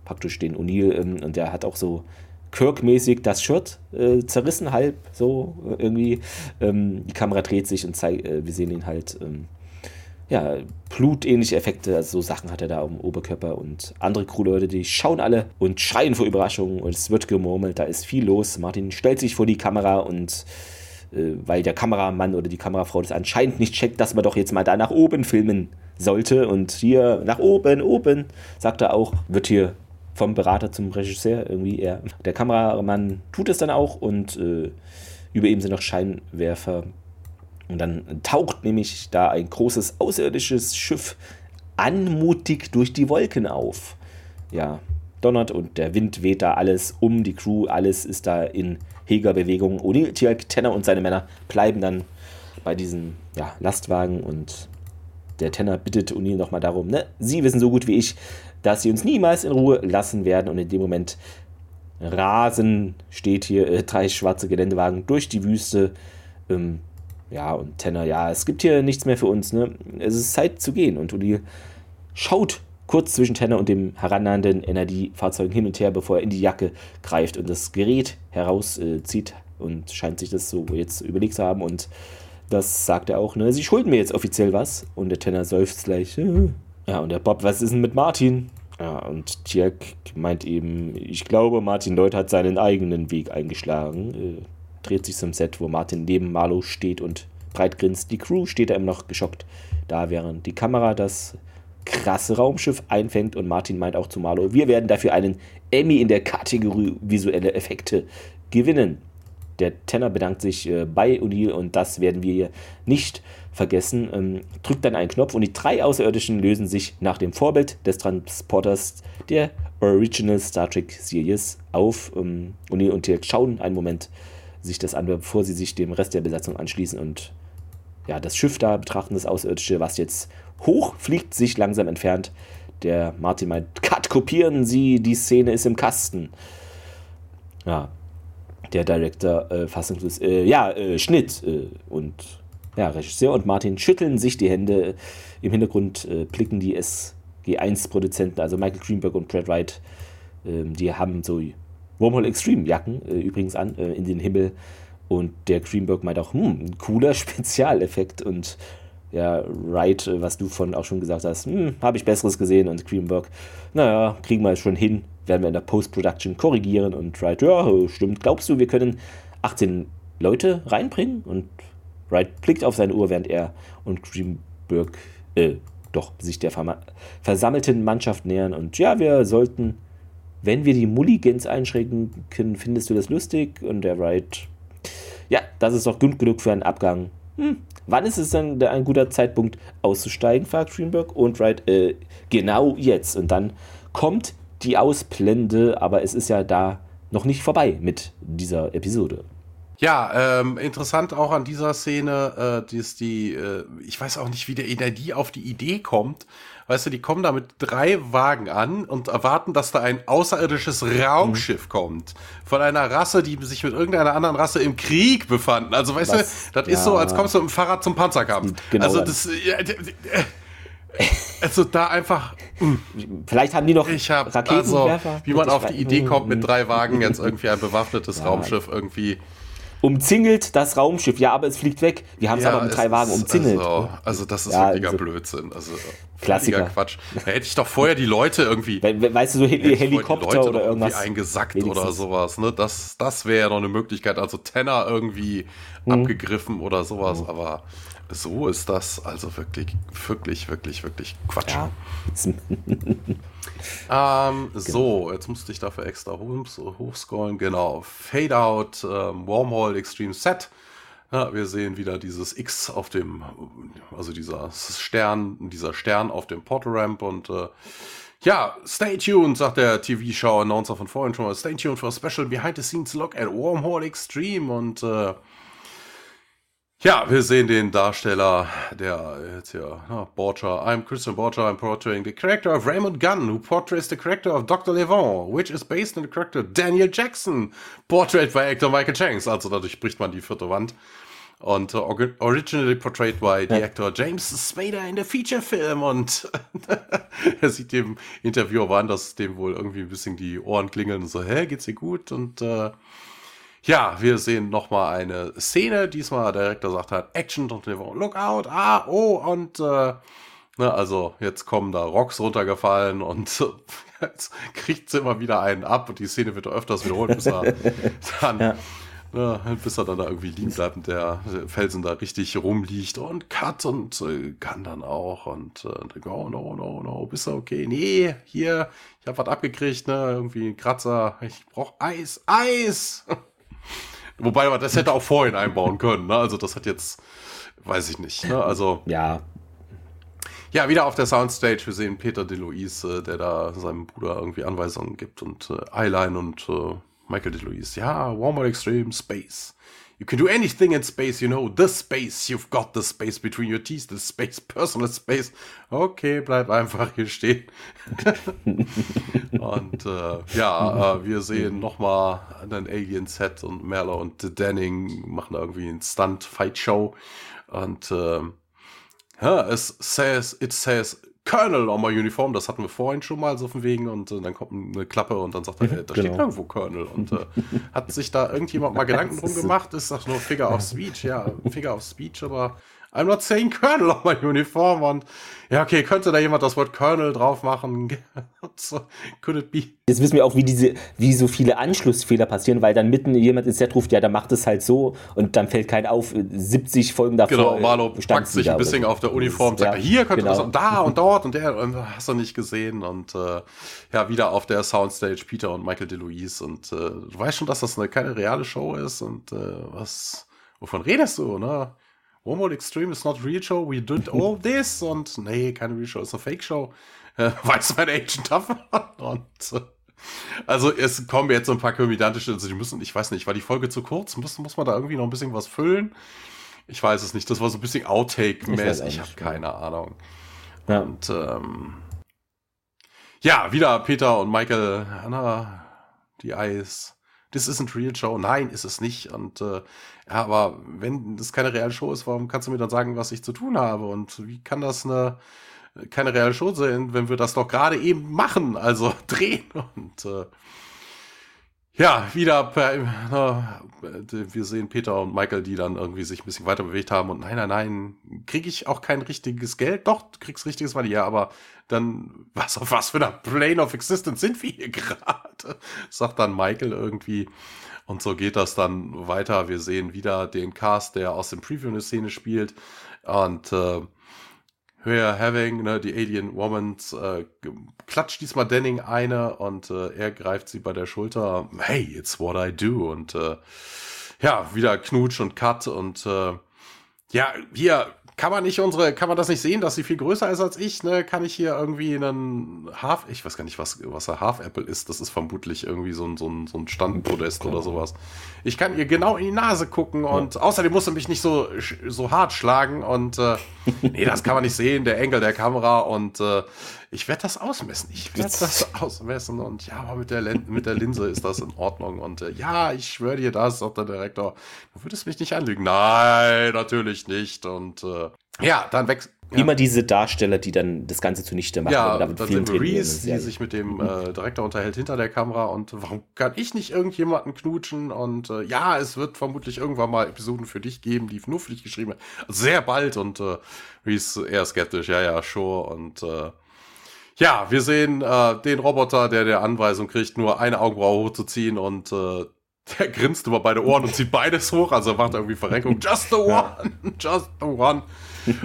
praktisch den O'Neill, ähm, und der hat auch so Kirk-mäßig das Shirt äh, zerrissen, halb so äh, irgendwie. Ähm, die Kamera dreht sich und zeigt, äh, wir sehen ihn halt ähm, ja, blutähnliche Effekte, also so Sachen hat er da am Oberkörper und andere Crewleute, die schauen alle und schreien vor Überraschung und es wird gemurmelt, da ist viel los. Martin stellt sich vor die Kamera und äh, weil der Kameramann oder die Kamerafrau das anscheinend nicht checkt, dass man doch jetzt mal da nach oben filmen sollte und hier nach oben, oben, sagt er auch, wird hier vom Berater zum Regisseur irgendwie eher. Der Kameramann tut es dann auch und äh, über ihm sind noch Scheinwerfer und dann taucht nämlich da ein großes außerirdisches Schiff anmutig durch die Wolken auf. Ja, donnert und der Wind weht da alles um, die Crew, alles ist da in heger Bewegung. Tialk, Tenner und seine Männer bleiben dann bei diesem ja, Lastwagen und der Tenner bittet O'Neill nochmal darum, ne? Sie wissen so gut wie ich, dass sie uns niemals in Ruhe lassen werden und in dem Moment rasen, steht hier, äh, drei schwarze Geländewagen durch die Wüste. Ähm, ja, und Tenner, ja, es gibt hier nichts mehr für uns, ne? Es ist Zeit zu gehen. Und Uli schaut kurz zwischen Tanner und dem herannahenden Energiefahrzeugen hin und her, bevor er in die Jacke greift und das Gerät herauszieht äh, und scheint sich das so jetzt überlegt zu haben und das sagt er auch, ne? Sie schulden mir jetzt offiziell was. Und der Tanner seufzt gleich. Äh. Ja, und der Bob, was ist denn mit Martin? Ja, und Tjerk meint eben, ich glaube, Martin Lloyd hat seinen eigenen Weg eingeschlagen. Äh, dreht sich zum Set, wo Martin neben Marlow steht und breit grinst. Die Crew steht da immer noch geschockt da, während die Kamera das krasse Raumschiff einfängt und Martin meint auch zu Marlow, wir werden dafür einen Emmy in der Kategorie visuelle Effekte gewinnen. Der Tenor bedankt sich äh, bei O'Neill und das werden wir nicht vergessen. Ähm, drückt dann einen Knopf und die drei Außerirdischen lösen sich nach dem Vorbild des Transporters der Original Star Trek Series auf. Ähm, O'Neill und Dirk schauen einen Moment sich das an, bevor sie sich dem Rest der Besatzung anschließen und ja, das Schiff da betrachten, das Außerirdische, was jetzt hochfliegt, sich langsam entfernt. Der Martin meint, Cut, kopieren Sie, die Szene ist im Kasten. Ja, der Director äh, fassungslos, äh, ja, äh, Schnitt äh, und ja, Regisseur und Martin schütteln sich die Hände. Im Hintergrund äh, blicken die SG1-Produzenten, also Michael Greenberg und Brad Wright, ähm, die haben so Wormhole Extreme Jacken äh, übrigens an, in den Himmel und der Greenberg meint auch, hm, ein cooler Spezialeffekt. Und ja, Wright, was du von auch schon gesagt hast, hm, habe ich Besseres gesehen. Und Greenberg, naja, kriegen wir schon hin, werden wir in der Post-Production korrigieren. Und Wright, ja, stimmt, glaubst du, wir können 18 Leute reinbringen? Und Wright blickt auf seine Uhr, während er und Greenberg, äh, doch, sich der versammelten Mannschaft nähern. Und ja, wir sollten, wenn wir die Mulligans einschränken findest du das lustig? Und der Wright, ja, das ist doch gut genug für einen Abgang. Hm. Wann ist es denn ein guter Zeitpunkt auszusteigen, fragt Greenberg. Und Wright, äh, genau jetzt. Und dann kommt die Ausblende, aber es ist ja da noch nicht vorbei mit dieser Episode. Ja, ähm, interessant auch an dieser Szene, äh, ist die, äh, ich weiß auch nicht, wie der Energie auf die Idee kommt. Weißt du, die kommen da mit drei Wagen an und erwarten, dass da ein außerirdisches Raumschiff mhm. kommt. Von einer Rasse, die sich mit irgendeiner anderen Rasse im Krieg befanden. Also, weißt Was? du, das ja. ist so, als kommst du mit dem Fahrrad zum Panzerkampf. Genau also, das, ja, also da einfach. Mh. Vielleicht haben die noch ich hab, Raketenwerfer. Also, wie man auf die Idee kommt, mit drei Wagen jetzt irgendwie ein bewaffnetes ja. Raumschiff irgendwie umzingelt das Raumschiff. Ja, aber es fliegt weg. Wir haben es aber mit drei Wagen umzingelt. Also, also das ist ja, wirklicher also, Blödsinn. Also Klassiker. Quatsch. Da hätte ich doch vorher die Leute irgendwie. weißt du, so Hel Helikopter oder irgendwas. eingesackt wenigstens. oder sowas. Ne? Das, das wäre ja noch eine Möglichkeit. Also Tenner irgendwie mhm. abgegriffen oder sowas. Mhm. Aber so ist das also wirklich, wirklich, wirklich, wirklich Quatsch. Ja. ähm, genau. So, jetzt musste ich dafür extra hochscrollen. Genau. Fade Out, ähm, Wormhole Extreme Set. Ja, wir sehen wieder dieses X auf dem, also dieser Stern, dieser Stern auf dem Portal-Ramp und äh, ja, stay tuned, sagt der TV-Show-Announcer von vorhin schon mal. Stay tuned for a special behind-the-scenes look at Wormhole Extreme und äh, ja, wir sehen den Darsteller, der jetzt hier, na, Borcher. I'm Christian Borcher, I'm portraying the character of Raymond Gunn, who portrays the character of Dr. Levant, which is based on the character Daniel Jackson, portrayed by actor Michael Shanks. Also dadurch bricht man die vierte Wand. Und uh, originally portrayed by the actor James Spader in the feature film. Und er sieht dem Interviewer an, dass dem wohl irgendwie ein bisschen die Ohren klingeln und so, hä, geht's dir gut? Und äh, ja, wir sehen nochmal eine Szene. Diesmal der Direktor sagt halt Action und Look out, ah, oh, und äh, ne, also jetzt kommen da Rocks runtergefallen und jetzt kriegt sie immer wieder einen ab und die Szene wird öfters wiederholt, bis er dann. Ja. Ne, bis er dann da irgendwie liegen bleibt und der Felsen da richtig rumliegt und cut und äh, kann dann auch und äh, oh no, no, no, bist du okay? Nee, hier, ich hab was abgekriegt, ne, irgendwie ein Kratzer, ich brauch Eis, Eis! Wobei man das hätte auch vorhin einbauen können. Ne? Also das hat jetzt, weiß ich nicht. Ne? Also ja. Ja, wieder auf der Soundstage. Wir sehen Peter DeLuise, äh, der da seinem Bruder irgendwie Anweisungen gibt und äh, Eyeline und äh, Michael DeLuise. Ja, Warmer Extreme Space. You can do anything in space, you know, the space, you've got the space between your teeth, the space, personal space. Okay, bleib einfach hier stehen. und äh, ja, äh, wir sehen nochmal einen Alien-Set und Merler und Denning machen irgendwie einen Stunt-Fight-Show. Und äh, ja, es says, it says Colonel on my uniform, das hatten wir vorhin schon mal so von wegen und äh, dann kommt eine Klappe und dann sagt er, äh, da genau. steht irgendwo Colonel und äh, hat sich da irgendjemand mal Gedanken drum gemacht, ist das nur Figure of Speech, ja, Figure of Speech, aber I'm not saying Colonel on my uniform. Und ja, okay, könnte da jemand das Wort Colonel drauf machen? Could it be? Jetzt wissen wir auch, wie diese, wie so viele Anschlussfehler passieren, weil dann mitten jemand ins Set ruft, ja, dann macht es halt so und dann fällt kein auf. 70 Folgen davor. Genau, Marlo packt sich ein bisschen auf der Uniform, sagt, ja, hier könnte genau. das und da und dort und der und hast du nicht gesehen und äh, ja, wieder auf der Soundstage Peter und Michael DeLuise und äh, du weißt schon, dass das eine keine reale Show ist und äh, was, wovon redest du, ne? Wormwood Extreme is not real show, we did all this und nee, keine real show, ist eine Fake Show. Äh, weiß mein Agent davon und äh, also es kommen jetzt so ein paar komödiantische, also die müssen, ich weiß nicht, war die Folge zu kurz? Muss, muss man da irgendwie noch ein bisschen was füllen? Ich weiß es nicht, das war so ein bisschen Outtake-mäßig, ich, ich habe keine Ahnung. Ja. Und ähm, ja, wieder Peter und Michael, Anna, die Eis this isn't real show. Nein, ist es nicht. Und äh, ja, aber wenn das keine reale Show ist, warum kannst du mir dann sagen, was ich zu tun habe? Und wie kann das eine keine reale Show sein, wenn wir das doch gerade eben machen, also drehen und äh, ja, wieder wir sehen Peter und Michael, die dann irgendwie sich ein bisschen weiter bewegt haben und nein, nein, nein, kriege ich auch kein richtiges Geld? Doch, du kriegst richtiges Money, ja, aber dann, was auf was für einer Plane of Existence sind wir hier gerade? Sagt dann Michael irgendwie. Und so geht das dann weiter. Wir sehen wieder den Cast, der aus dem Preview eine Szene spielt. Und äh, We're having, ne, die Alien Woman äh, klatscht diesmal Denning eine und äh, er greift sie bei der Schulter. Hey, it's what I do. Und äh, ja, wieder Knutsch und Cut und äh, ja, hier kann man nicht unsere, kann man das nicht sehen, dass sie viel größer ist als ich, ne? Kann ich hier irgendwie einen Half, ich weiß gar nicht, was, was ein Half Apple ist. Das ist vermutlich irgendwie so ein, so ein, so ein Standpodest oder sowas. Ich kann ihr genau in die Nase gucken und ja. außerdem muss sie mich nicht so, so hart schlagen und, äh, nee, das kann man nicht sehen, der Engel der Kamera und, äh, ich werde das ausmessen. Ich werde das ausmessen und ja, aber mit der, mit der Linse ist das in Ordnung. Und äh, ja, ich schwöre dir das, sagt der Direktor. Du würdest mich nicht anlügen. Nein, natürlich nicht. Und äh, ja, dann wächst. Ja. Immer diese Darsteller, die dann das Ganze zunichte machen. Ja, dann sind Reese, die sich mit dem äh, Direktor unterhält hinter der Kamera und warum kann ich nicht irgendjemanden knutschen? Und äh, ja, es wird vermutlich irgendwann mal Episoden für dich geben, die nur für dich geschrieben werden. Also sehr bald und äh, Reese eher skeptisch, ja, ja, sure. Und äh, ja, wir sehen äh, den Roboter, der der Anweisung kriegt, nur eine Augenbraue hochzuziehen und äh, der grinst über beide Ohren und zieht beides hoch, also macht irgendwie Verrenkung. Just the one, just the one.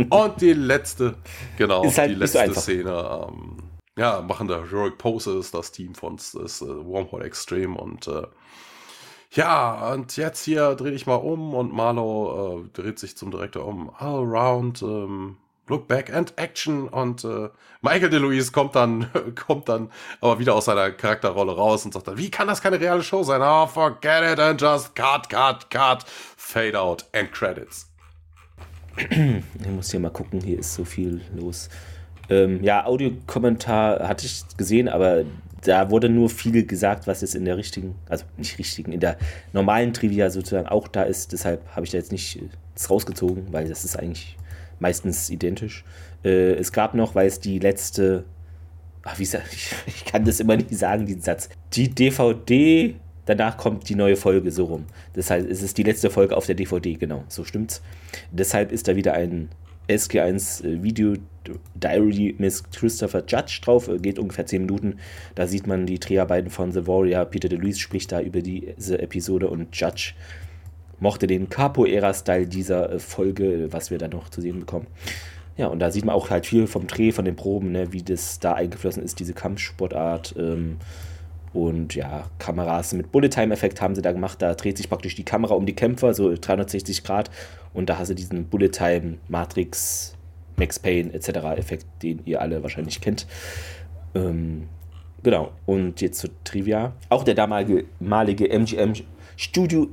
Und die letzte, genau, halt die letzte so Szene. Ähm, ja, machen da Heroic Poses, das Team von das, äh, Wormhole Extreme und äh, ja, und jetzt hier drehe ich mal um und Marlo äh, dreht sich zum Direktor um. All around, ähm, Look Back and Action und äh, Michael DeLuise kommt dann kommt dann aber wieder aus seiner Charakterrolle raus und sagt dann, wie kann das keine reale Show sein? Oh, forget it and just cut, cut, cut, fade out, end credits. Ich muss hier mal gucken, hier ist so viel los. Ähm, ja, Audiokommentar hatte ich gesehen, aber da wurde nur viel gesagt, was jetzt in der richtigen, also nicht richtigen, in der normalen Trivia sozusagen auch da ist. Deshalb habe ich da jetzt nicht äh, rausgezogen, weil das ist eigentlich meistens identisch. Äh, es gab noch, weil es die letzte, ach, wie sag ich, ich kann das immer nicht sagen, diesen Satz. Die DVD, danach kommt die neue Folge so rum. Das heißt, es ist die letzte Folge auf der DVD, genau, so stimmt's. Deshalb ist da wieder ein SG1 äh, Video Diary Miss Christopher Judge drauf, äh, geht ungefähr 10 Minuten. Da sieht man die Dreharbeiten von The Warrior. Peter DeLuise spricht da über diese Episode und Judge mochte den Capoeira-Style dieser äh, Folge, was wir dann noch zu sehen bekommen. Ja, und da sieht man auch halt viel vom Dreh, von den Proben, ne, wie das da eingeflossen ist, diese Kampfsportart. Ähm, und ja, Kameras mit Bullet-Time-Effekt haben sie da gemacht. Da dreht sich praktisch die Kamera um die Kämpfer, so 360 Grad. Und da hast du diesen Bullet-Time, Matrix, Max Payne etc. Effekt, den ihr alle wahrscheinlich kennt. Ähm, genau, und jetzt zur Trivia. Auch der damalige MGM Studio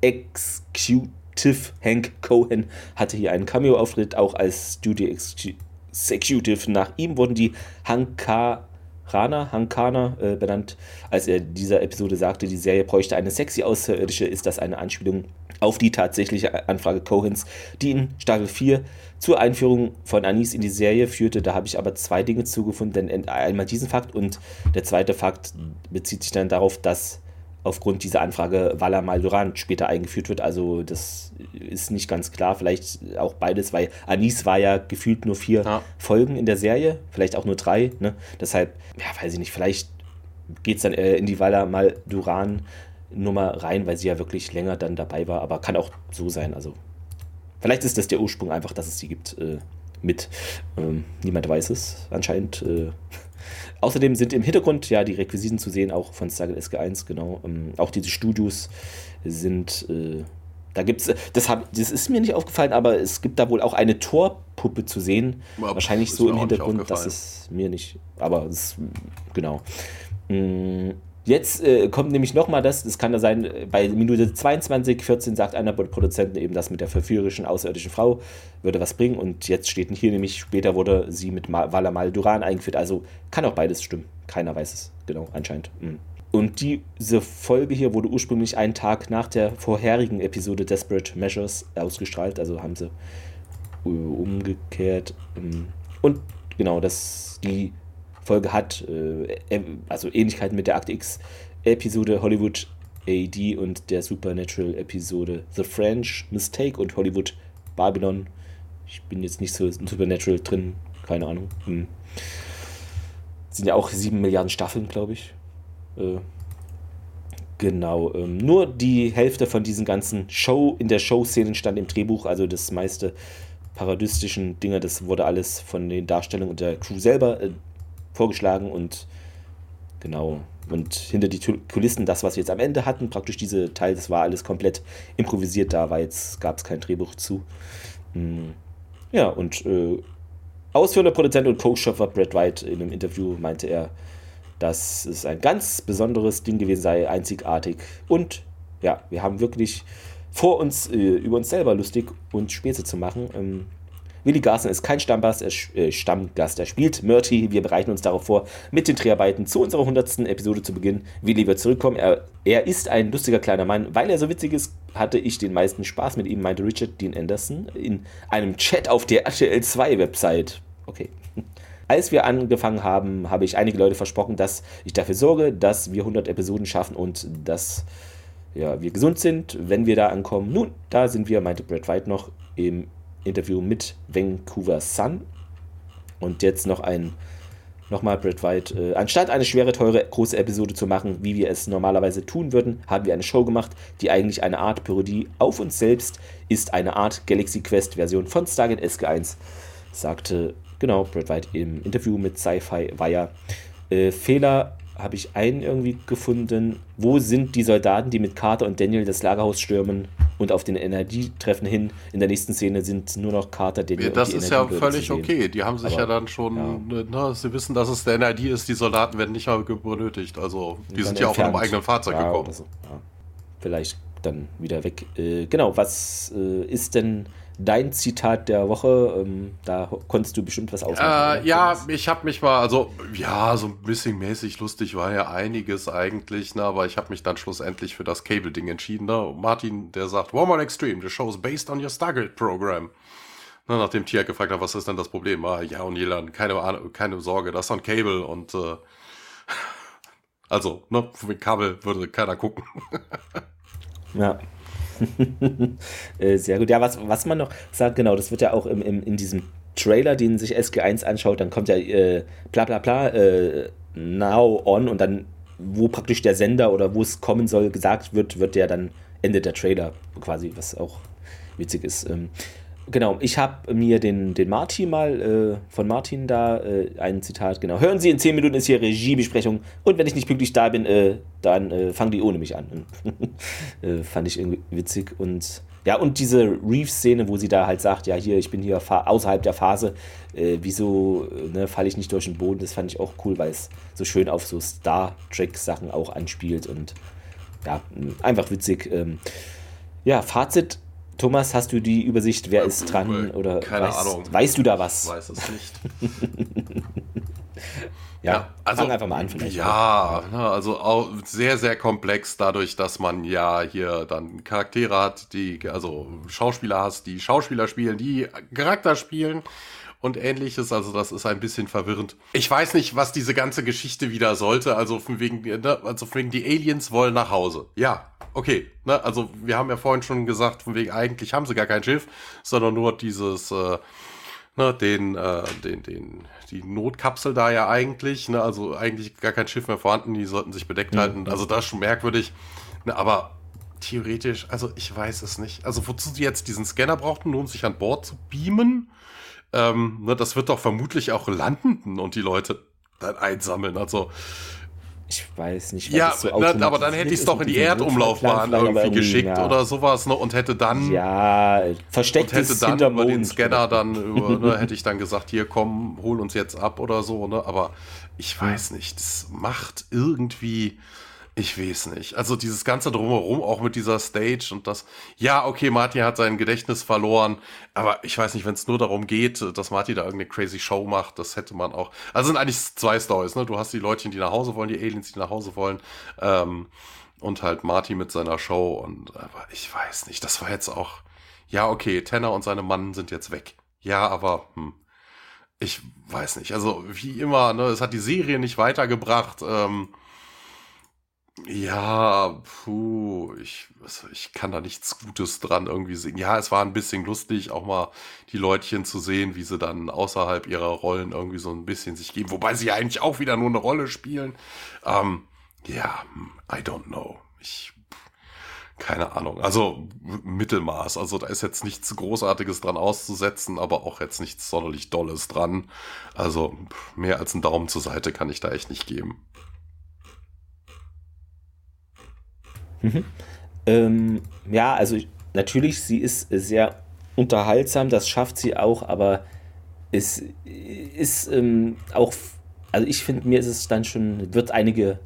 Executive Hank Cohen hatte hier einen Cameo-Auftritt, auch als Studio Executive. Nach ihm wurden die Hanka Rana Hankana äh, benannt. Als er dieser Episode sagte, die Serie bräuchte eine sexy Außerirdische, ist das eine Anspielung auf die tatsächliche Anfrage Cohens, die in Staffel 4 zur Einführung von Anis in die Serie führte. Da habe ich aber zwei Dinge zugefunden. Denn einmal diesen Fakt und der zweite Fakt bezieht sich dann darauf, dass aufgrund dieser Anfrage Walla Malduran später eingeführt wird. Also das ist nicht ganz klar. Vielleicht auch beides, weil Anis war ja gefühlt nur vier ja. Folgen in der Serie, vielleicht auch nur drei. Ne? Deshalb, ja, weiß ich nicht, vielleicht geht es dann äh, in die Walla Malduran Nummer rein, weil sie ja wirklich länger dann dabei war. Aber kann auch so sein. Also vielleicht ist das der Ursprung einfach, dass es sie gibt. Äh, mit. Ähm, niemand weiß es anscheinend. Äh, Außerdem sind im Hintergrund ja die Requisiten zu sehen, auch von Stargate SG1, genau. Ähm, auch diese Studios sind, äh, da gibt es, das, das ist mir nicht aufgefallen, aber es gibt da wohl auch eine Torpuppe zu sehen. Aber Wahrscheinlich so im Hintergrund, das ist mir nicht, aber es, genau. Mhm. Jetzt äh, kommt nämlich nochmal das, das kann da sein, bei Minute 22, 14 sagt einer der Produzenten eben, das mit der verführerischen außerirdischen Frau würde was bringen und jetzt steht hier nämlich, später wurde sie mit Valamal Duran eingeführt, also kann auch beides stimmen. Keiner weiß es, genau, anscheinend. Mhm. Und diese Folge hier wurde ursprünglich einen Tag nach der vorherigen Episode Desperate Measures ausgestrahlt, also haben sie äh, umgekehrt. Ähm, und genau, das, die Folge hat, äh, also Ähnlichkeiten mit der Akte X-Episode Hollywood AD und der Supernatural-Episode The French Mistake und Hollywood Babylon. Ich bin jetzt nicht so Supernatural drin, keine Ahnung. Hm. Sind ja auch sieben Milliarden Staffeln, glaube ich. Äh, genau. Ähm, nur die Hälfte von diesen ganzen Show, in der Show-Szenen stand im Drehbuch, also das meiste parodistischen Dinge, das wurde alles von den Darstellungen und der Crew selber äh, vorgeschlagen und genau. Und hinter die Kulissen, das, was wir jetzt am Ende hatten, praktisch diese Teil, das war alles komplett improvisiert, da war jetzt, gab es kein Drehbuch zu. Hm. Ja, und äh, ausführender Produzent und Co-Schöpfer Brad White in einem Interview meinte er, dass es ein ganz besonderes Ding gewesen sei, einzigartig. Und ja, wir haben wirklich vor uns, äh, über uns selber lustig und Späße zu machen. Ähm, Willi Garson ist kein Stammbast, er, äh, Stammgast, er spielt Murty. Wir bereiten uns darauf vor, mit den Dreharbeiten zu unserer 100. Episode zu beginnen. Willi wird zurückkommen. Er, er ist ein lustiger kleiner Mann. Weil er so witzig ist, hatte ich den meisten Spaß mit ihm, meinte Richard Dean Anderson in einem Chat auf der RTL 2 Website. Okay. Als wir angefangen haben, habe ich einige Leute versprochen, dass ich dafür sorge, dass wir 100 Episoden schaffen und dass ja, wir gesund sind, wenn wir da ankommen. Nun, da sind wir, meinte Brad White noch im Interview mit Vancouver Sun. Und jetzt noch ein, nochmal Brad White. Äh, anstatt eine schwere, teure, große Episode zu machen, wie wir es normalerweise tun würden, haben wir eine Show gemacht, die eigentlich eine Art Parodie auf uns selbst ist, eine Art Galaxy Quest Version von Stargate SG1, sagte genau Brad White im Interview mit Sci-Fi Wire. Äh, Fehler habe ich einen irgendwie gefunden. Wo sind die Soldaten, die mit Carter und Daniel das Lagerhaus stürmen und auf den Energietreffen hin? In der nächsten Szene sind nur noch Carter, und die Das ist ja völlig okay. Die haben sich Aber, ja dann schon, ja. Ne, sie wissen, dass es der Energie ist. Die Soldaten werden nicht mehr benötigt. Also die sind ja auch von einem eigenen Fahrzeug ja, gekommen. So. Ja. Vielleicht dann wieder weg. Äh, genau, was äh, ist denn dein Zitat der Woche. Ähm, da konntest du bestimmt was ausmachen. Äh, ja, ich habe mich mal, also ja, so ein bisschen mäßig lustig war ja einiges eigentlich, ne, aber ich habe mich dann schlussendlich für das Cable-Ding entschieden. Ne? Martin, der sagt, Warm Extreme, the show is based on your Stargate Program. Ne, nachdem Tia gefragt hat, was ist denn das Problem? Ah, ja, und Jelan, keine, keine Sorge, das ist on Cable und äh, also, ne, mit Kabel würde keiner gucken. ja. Äh, sehr gut. Ja, was, was man noch sagt, genau, das wird ja auch im, im, in diesem Trailer, den sich SG1 anschaut, dann kommt ja äh, bla bla bla, äh, now on und dann, wo praktisch der Sender oder wo es kommen soll, gesagt wird, wird der dann endet der Trailer quasi, was auch witzig ist. Ähm, genau, ich habe mir den, den Martin mal äh, von Martin da äh, ein Zitat, genau. Hören Sie, in 10 Minuten ist hier Regiebesprechung und wenn ich nicht pünktlich da bin, äh, dann äh, fangen die ohne mich an. Äh, fand ich irgendwie witzig und ja, und diese Reef-Szene, wo sie da halt sagt, ja, hier, ich bin hier außerhalb der Phase, äh, wieso ne, falle ich nicht durch den Boden, das fand ich auch cool, weil es so schön auf so Star Trek-Sachen auch anspielt und ja, einfach witzig. Ähm, ja, Fazit Thomas, hast du die Übersicht, wer ist dran? Oder Keine weißt, Ahnung. Weißt du da was? Ich weiß es nicht. ja, ja also fang einfach mal an vielleicht. Ja, also auch sehr, sehr komplex dadurch, dass man ja hier dann Charaktere hat, die, also Schauspieler hast, die Schauspieler spielen, die Charakter spielen und ähnliches. Also das ist ein bisschen verwirrend. Ich weiß nicht, was diese ganze Geschichte wieder sollte. Also von wegen, ne, also von wegen die Aliens wollen nach Hause. Ja, okay. Ne, also wir haben ja vorhin schon gesagt, von wegen eigentlich haben sie gar kein Schiff, sondern nur dieses äh, ne, den, äh, den, den, die Notkapsel da ja eigentlich, ne, also eigentlich gar kein Schiff mehr vorhanden, die sollten sich bedeckt mhm. halten. Also das ist schon merkwürdig. Ne, aber theoretisch, also ich weiß es nicht. Also wozu sie jetzt diesen Scanner brauchten, nur um sich an Bord zu beamen, ähm, ne, das wird doch vermutlich auch landen und die Leute dann einsammeln. Also ich weiß nicht, ja, so na, aber dann hätte ich es doch in die Erdumlaufbahn irgendwie geschickt ja. oder sowas, ne, und hätte dann ja versteckt hätte dann über den Scanner dann über, ne, hätte ich dann gesagt, hier komm, hol uns jetzt ab oder so, ne, aber ich weiß nicht, das macht irgendwie ich weiß nicht. Also dieses ganze drumherum, auch mit dieser Stage und das, ja, okay, Martin hat sein Gedächtnis verloren, aber ich weiß nicht, wenn es nur darum geht, dass Martin da irgendeine crazy Show macht, das hätte man auch. Also sind eigentlich zwei Stories, ne? Du hast die Leute, die nach Hause wollen, die Aliens, die nach Hause wollen, ähm, und halt Martin mit seiner Show und aber ich weiß nicht, das war jetzt auch, ja, okay, Tanner und seine Mann sind jetzt weg. Ja, aber, hm, ich weiß nicht. Also wie immer, ne, es hat die Serie nicht weitergebracht. Ähm, ja, puh, ich, also ich kann da nichts Gutes dran irgendwie sehen. Ja, es war ein bisschen lustig, auch mal die Leutchen zu sehen, wie sie dann außerhalb ihrer Rollen irgendwie so ein bisschen sich geben, wobei sie ja eigentlich auch wieder nur eine Rolle spielen. Ähm, ja, I don't know. Ich, keine Ahnung. Also Mittelmaß. Also da ist jetzt nichts Großartiges dran auszusetzen, aber auch jetzt nichts sonderlich Dolles dran. Also mehr als einen Daumen zur Seite kann ich da echt nicht geben. Mhm. Ähm, ja, also natürlich, sie ist sehr unterhaltsam, das schafft sie auch, aber es ist ähm, auch, also ich finde, mir ist es dann schon, wird einige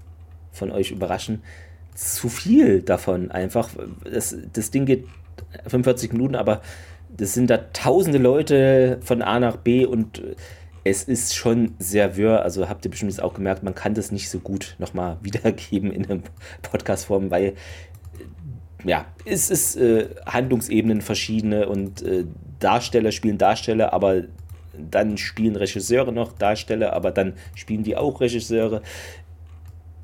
von euch überraschen, zu viel davon einfach. Das, das Ding geht 45 Minuten, aber das sind da tausende Leute von A nach B und es ist schon sehr wirr. Also habt ihr bestimmt auch gemerkt, man kann das nicht so gut nochmal wiedergeben in der Podcast-Form, weil äh, ja, es ist äh, Handlungsebenen verschiedene und äh, Darsteller spielen Darsteller, aber dann spielen Regisseure noch Darsteller, aber dann spielen die auch Regisseure.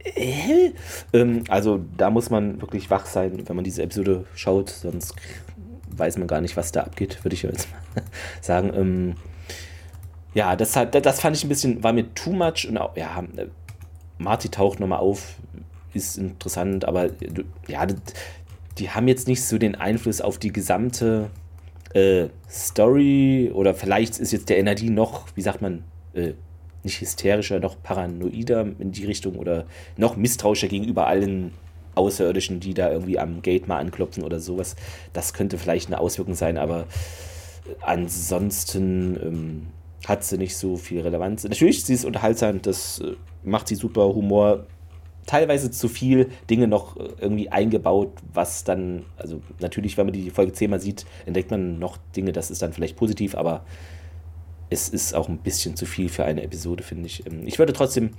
Äh, ähm, also da muss man wirklich wach sein, wenn man diese Episode schaut, sonst weiß man gar nicht, was da abgeht, würde ich jetzt mal sagen. Ähm, ja, das, das fand ich ein bisschen, war mir too much und auch, ja, Marty taucht nochmal auf, ist interessant, aber ja, die haben jetzt nicht so den Einfluss auf die gesamte äh, Story oder vielleicht ist jetzt der Energie noch, wie sagt man, äh, nicht hysterischer, noch paranoider in die Richtung oder noch misstrauischer gegenüber allen Außerirdischen, die da irgendwie am Gate mal anklopfen oder sowas. Das könnte vielleicht eine Auswirkung sein, aber ansonsten ähm, hat sie nicht so viel Relevanz. Natürlich, sie ist unterhaltsam, das äh, macht sie super, Humor, teilweise zu viel Dinge noch äh, irgendwie eingebaut, was dann, also natürlich, wenn man die Folge zehnmal sieht, entdeckt man noch Dinge, das ist dann vielleicht positiv, aber es ist auch ein bisschen zu viel für eine Episode, finde ich. Ähm, ich würde trotzdem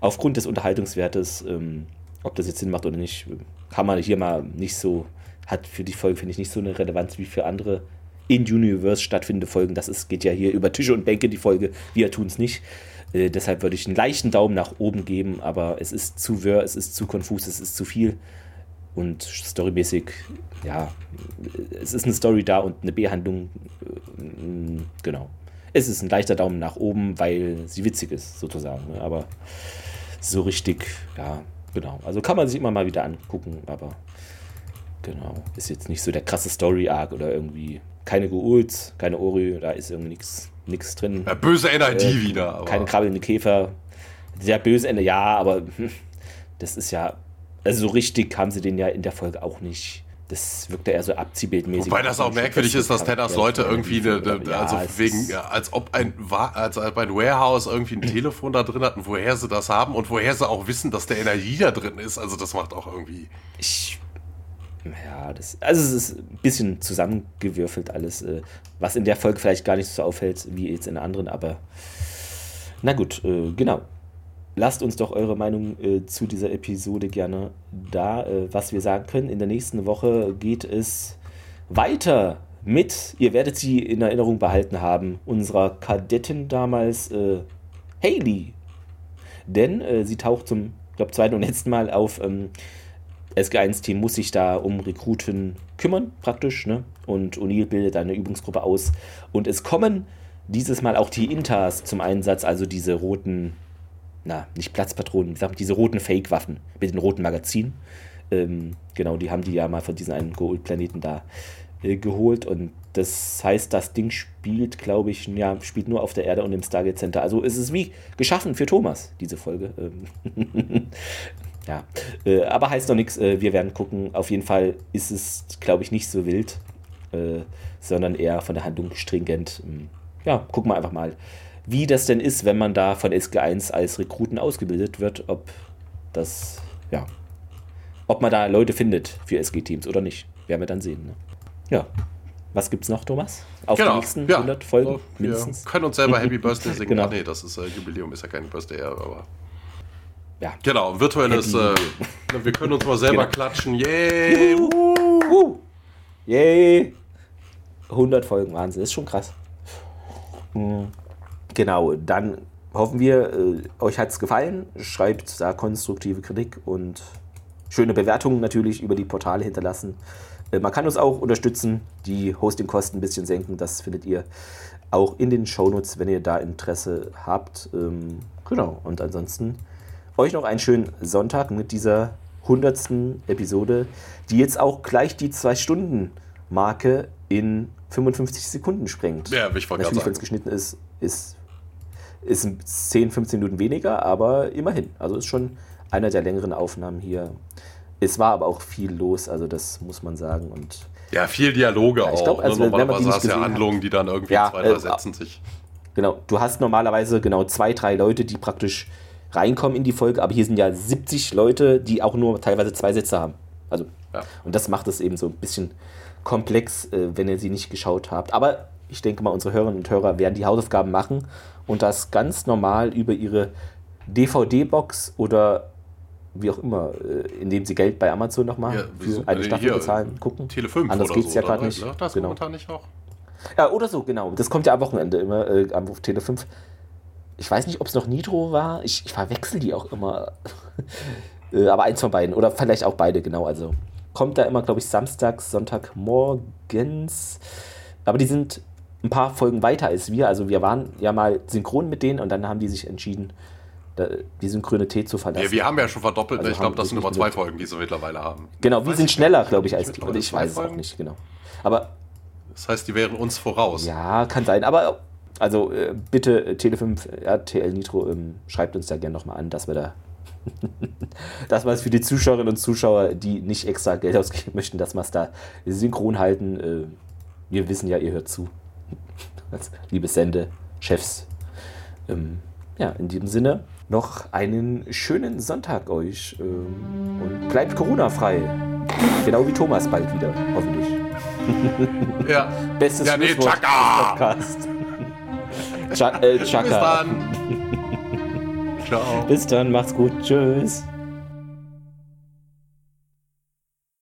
aufgrund des Unterhaltungswertes, ähm, ob das jetzt Sinn macht oder nicht, kann man hier mal nicht so, hat für die Folge, finde ich, nicht so eine Relevanz wie für andere in-Universe stattfindende Folgen. Das ist, geht ja hier über Tische und Bänke, die Folge. Wir tun es nicht. Äh, deshalb würde ich einen leichten Daumen nach oben geben, aber es ist zu wirr, es ist zu konfus, es ist zu viel. Und storymäßig, ja, es ist eine Story da und eine Behandlung, äh, genau. Es ist ein leichter Daumen nach oben, weil sie witzig ist, sozusagen. Ne? Aber so richtig, ja, genau. Also kann man sich immer mal wieder angucken, aber genau. Ist jetzt nicht so der krasse Story-Arc oder irgendwie keine Ghouls, keine Ori, da ist irgendwie nichts drin. Ja, böse Energie äh, wieder. Aber. Keine krabbelnde Käfer. Sehr böse Ende, ja, aber hm, das ist ja, also so richtig haben sie den ja in der Folge auch nicht. Das wirkt ja eher so abziehbildmäßig. Wobei das auch merkwürdig ist, dass Tenners Leute irgendwie, eine, eine, also wegen, als ob ein, als ob ein Warehouse irgendwie ein Telefon da drin hat und woher sie das haben und woher sie auch wissen, dass der Energie da drin ist. Also das macht auch irgendwie. Ich ja, das, also es ist ein bisschen zusammengewürfelt alles, äh, was in der Folge vielleicht gar nicht so auffällt wie jetzt in der anderen, aber na gut, äh, genau. lasst uns doch eure Meinung äh, zu dieser Episode gerne da, äh, was wir sagen können. In der nächsten Woche geht es weiter mit, ihr werdet sie in Erinnerung behalten haben, unserer Kadettin damals, äh, Haley. Denn äh, sie taucht zum, glaube zweiten und letzten Mal auf. Ähm, SG1-Team muss sich da um Rekruten kümmern, praktisch. Ne? Und O'Neill bildet eine Übungsgruppe aus. Und es kommen dieses Mal auch die Intas zum Einsatz, also diese roten, na, nicht Platzpatronen, diese roten Fake-Waffen mit den roten Magazinen. Ähm, genau, die haben die ja mal von diesem einen Gold-Planeten da äh, geholt und das heißt, das Ding spielt, glaube ich, ja, spielt nur auf der Erde und im Stargate Center. Also es ist wie geschaffen für Thomas, diese Folge. Ähm, ja, äh, aber heißt noch nichts. Äh, wir werden gucken. Auf jeden Fall ist es, glaube ich, nicht so wild, äh, sondern eher von der Handlung stringent. Ähm, ja, gucken wir einfach mal, wie das denn ist, wenn man da von SG1 als Rekruten ausgebildet wird, ob das, ja, ob man da Leute findet für SG-Teams oder nicht. Werden wir dann sehen. Ne? Ja. Was gibt's noch, Thomas? Auf genau. die nächsten ja. 100 Folgen so, mindestens? Wir können uns selber Happy Birthday singen. genau. Ach nee, das ist äh, Jubiläum, ist ja kein Birthday, aber. Ja. Genau, virtuelles. Äh, wir können uns mal selber genau. klatschen. Yay! Yay! 100 Folgen, Wahnsinn, ist schon krass. Mhm. Genau, dann hoffen wir, äh, euch hat es gefallen. Schreibt da konstruktive Kritik und schöne Bewertungen natürlich über die Portale hinterlassen. Äh, man kann uns auch unterstützen, die Hostingkosten ein bisschen senken. Das findet ihr auch in den Shownotes, wenn ihr da Interesse habt. Ähm, genau. Und ansonsten euch noch einen schönen Sonntag mit dieser 100. Episode, die jetzt auch gleich die 2-Stunden-Marke in 55 Sekunden sprengt. Ja, ich wollte Natürlich, wenn es geschnitten ist, ist, ist 10, 15 Minuten weniger, aber immerhin. Also ist schon einer der längeren Aufnahmen hier es war aber auch viel los, also das muss man sagen. Und ja, viel Dialoge ja, auch. Glaub, also, ne? Normalerweise hast du ja Handlungen, die dann irgendwie ja, zwei, drei äh, Sätzen sich. Genau, du hast normalerweise genau zwei, drei Leute, die praktisch reinkommen in die Folge, aber hier sind ja 70 Leute, die auch nur teilweise zwei Sätze haben. Also, ja. und das macht es eben so ein bisschen komplex, äh, wenn ihr sie nicht geschaut habt. Aber ich denke mal, unsere Hörerinnen und Hörer werden die Hausaufgaben machen und das ganz normal über ihre DVD-Box oder wie auch immer, äh, indem sie Geld bei Amazon nochmal ja, für eine Staffel hier, bezahlen, gucken. Tele 5 Anders geht es so, ja gerade nicht. Das genau. momentan nicht auch. Ja, oder so, genau. Das kommt ja am Wochenende immer äh, auf Tele 5. Ich weiß nicht, ob es noch Nitro war. Ich, ich verwechsel die auch immer. äh, aber eins von beiden. Oder vielleicht auch beide, genau. Also kommt da immer, glaube ich, samstags, Sonntagmorgens. Aber die sind ein paar Folgen weiter als wir. Also wir waren ja mal synchron mit denen und dann haben die sich entschieden, die Synchronität zu verlassen. Ja, wir haben ja schon verdoppelt. Also ich glaube, das sind über zwei Folgen, die sie mittlerweile haben. Genau, wir sind schneller, glaube ich, als die. Ich weiß es auch nicht, genau. Aber. Das heißt, die wären uns voraus. Ja, kann sein. Aber also äh, bitte äh, Tele5, RTL Nitro, ähm, schreibt uns da gerne nochmal an, dass wir da. dass wir es für die Zuschauerinnen und Zuschauer, die nicht extra Geld ausgeben möchten, dass wir es da synchron halten. Äh, wir wissen ja, ihr hört zu. Liebe Sende, Chefs. Ähm, ja, in diesem Sinne, noch einen schönen Sonntag euch ähm, und bleibt Corona-frei. Genau wie Thomas bald wieder, hoffentlich. Ja. Bestes ja, nee. Podcast. Ch äh, Chaka. Bis dann. Ciao. Bis dann, macht's gut. Tschüss.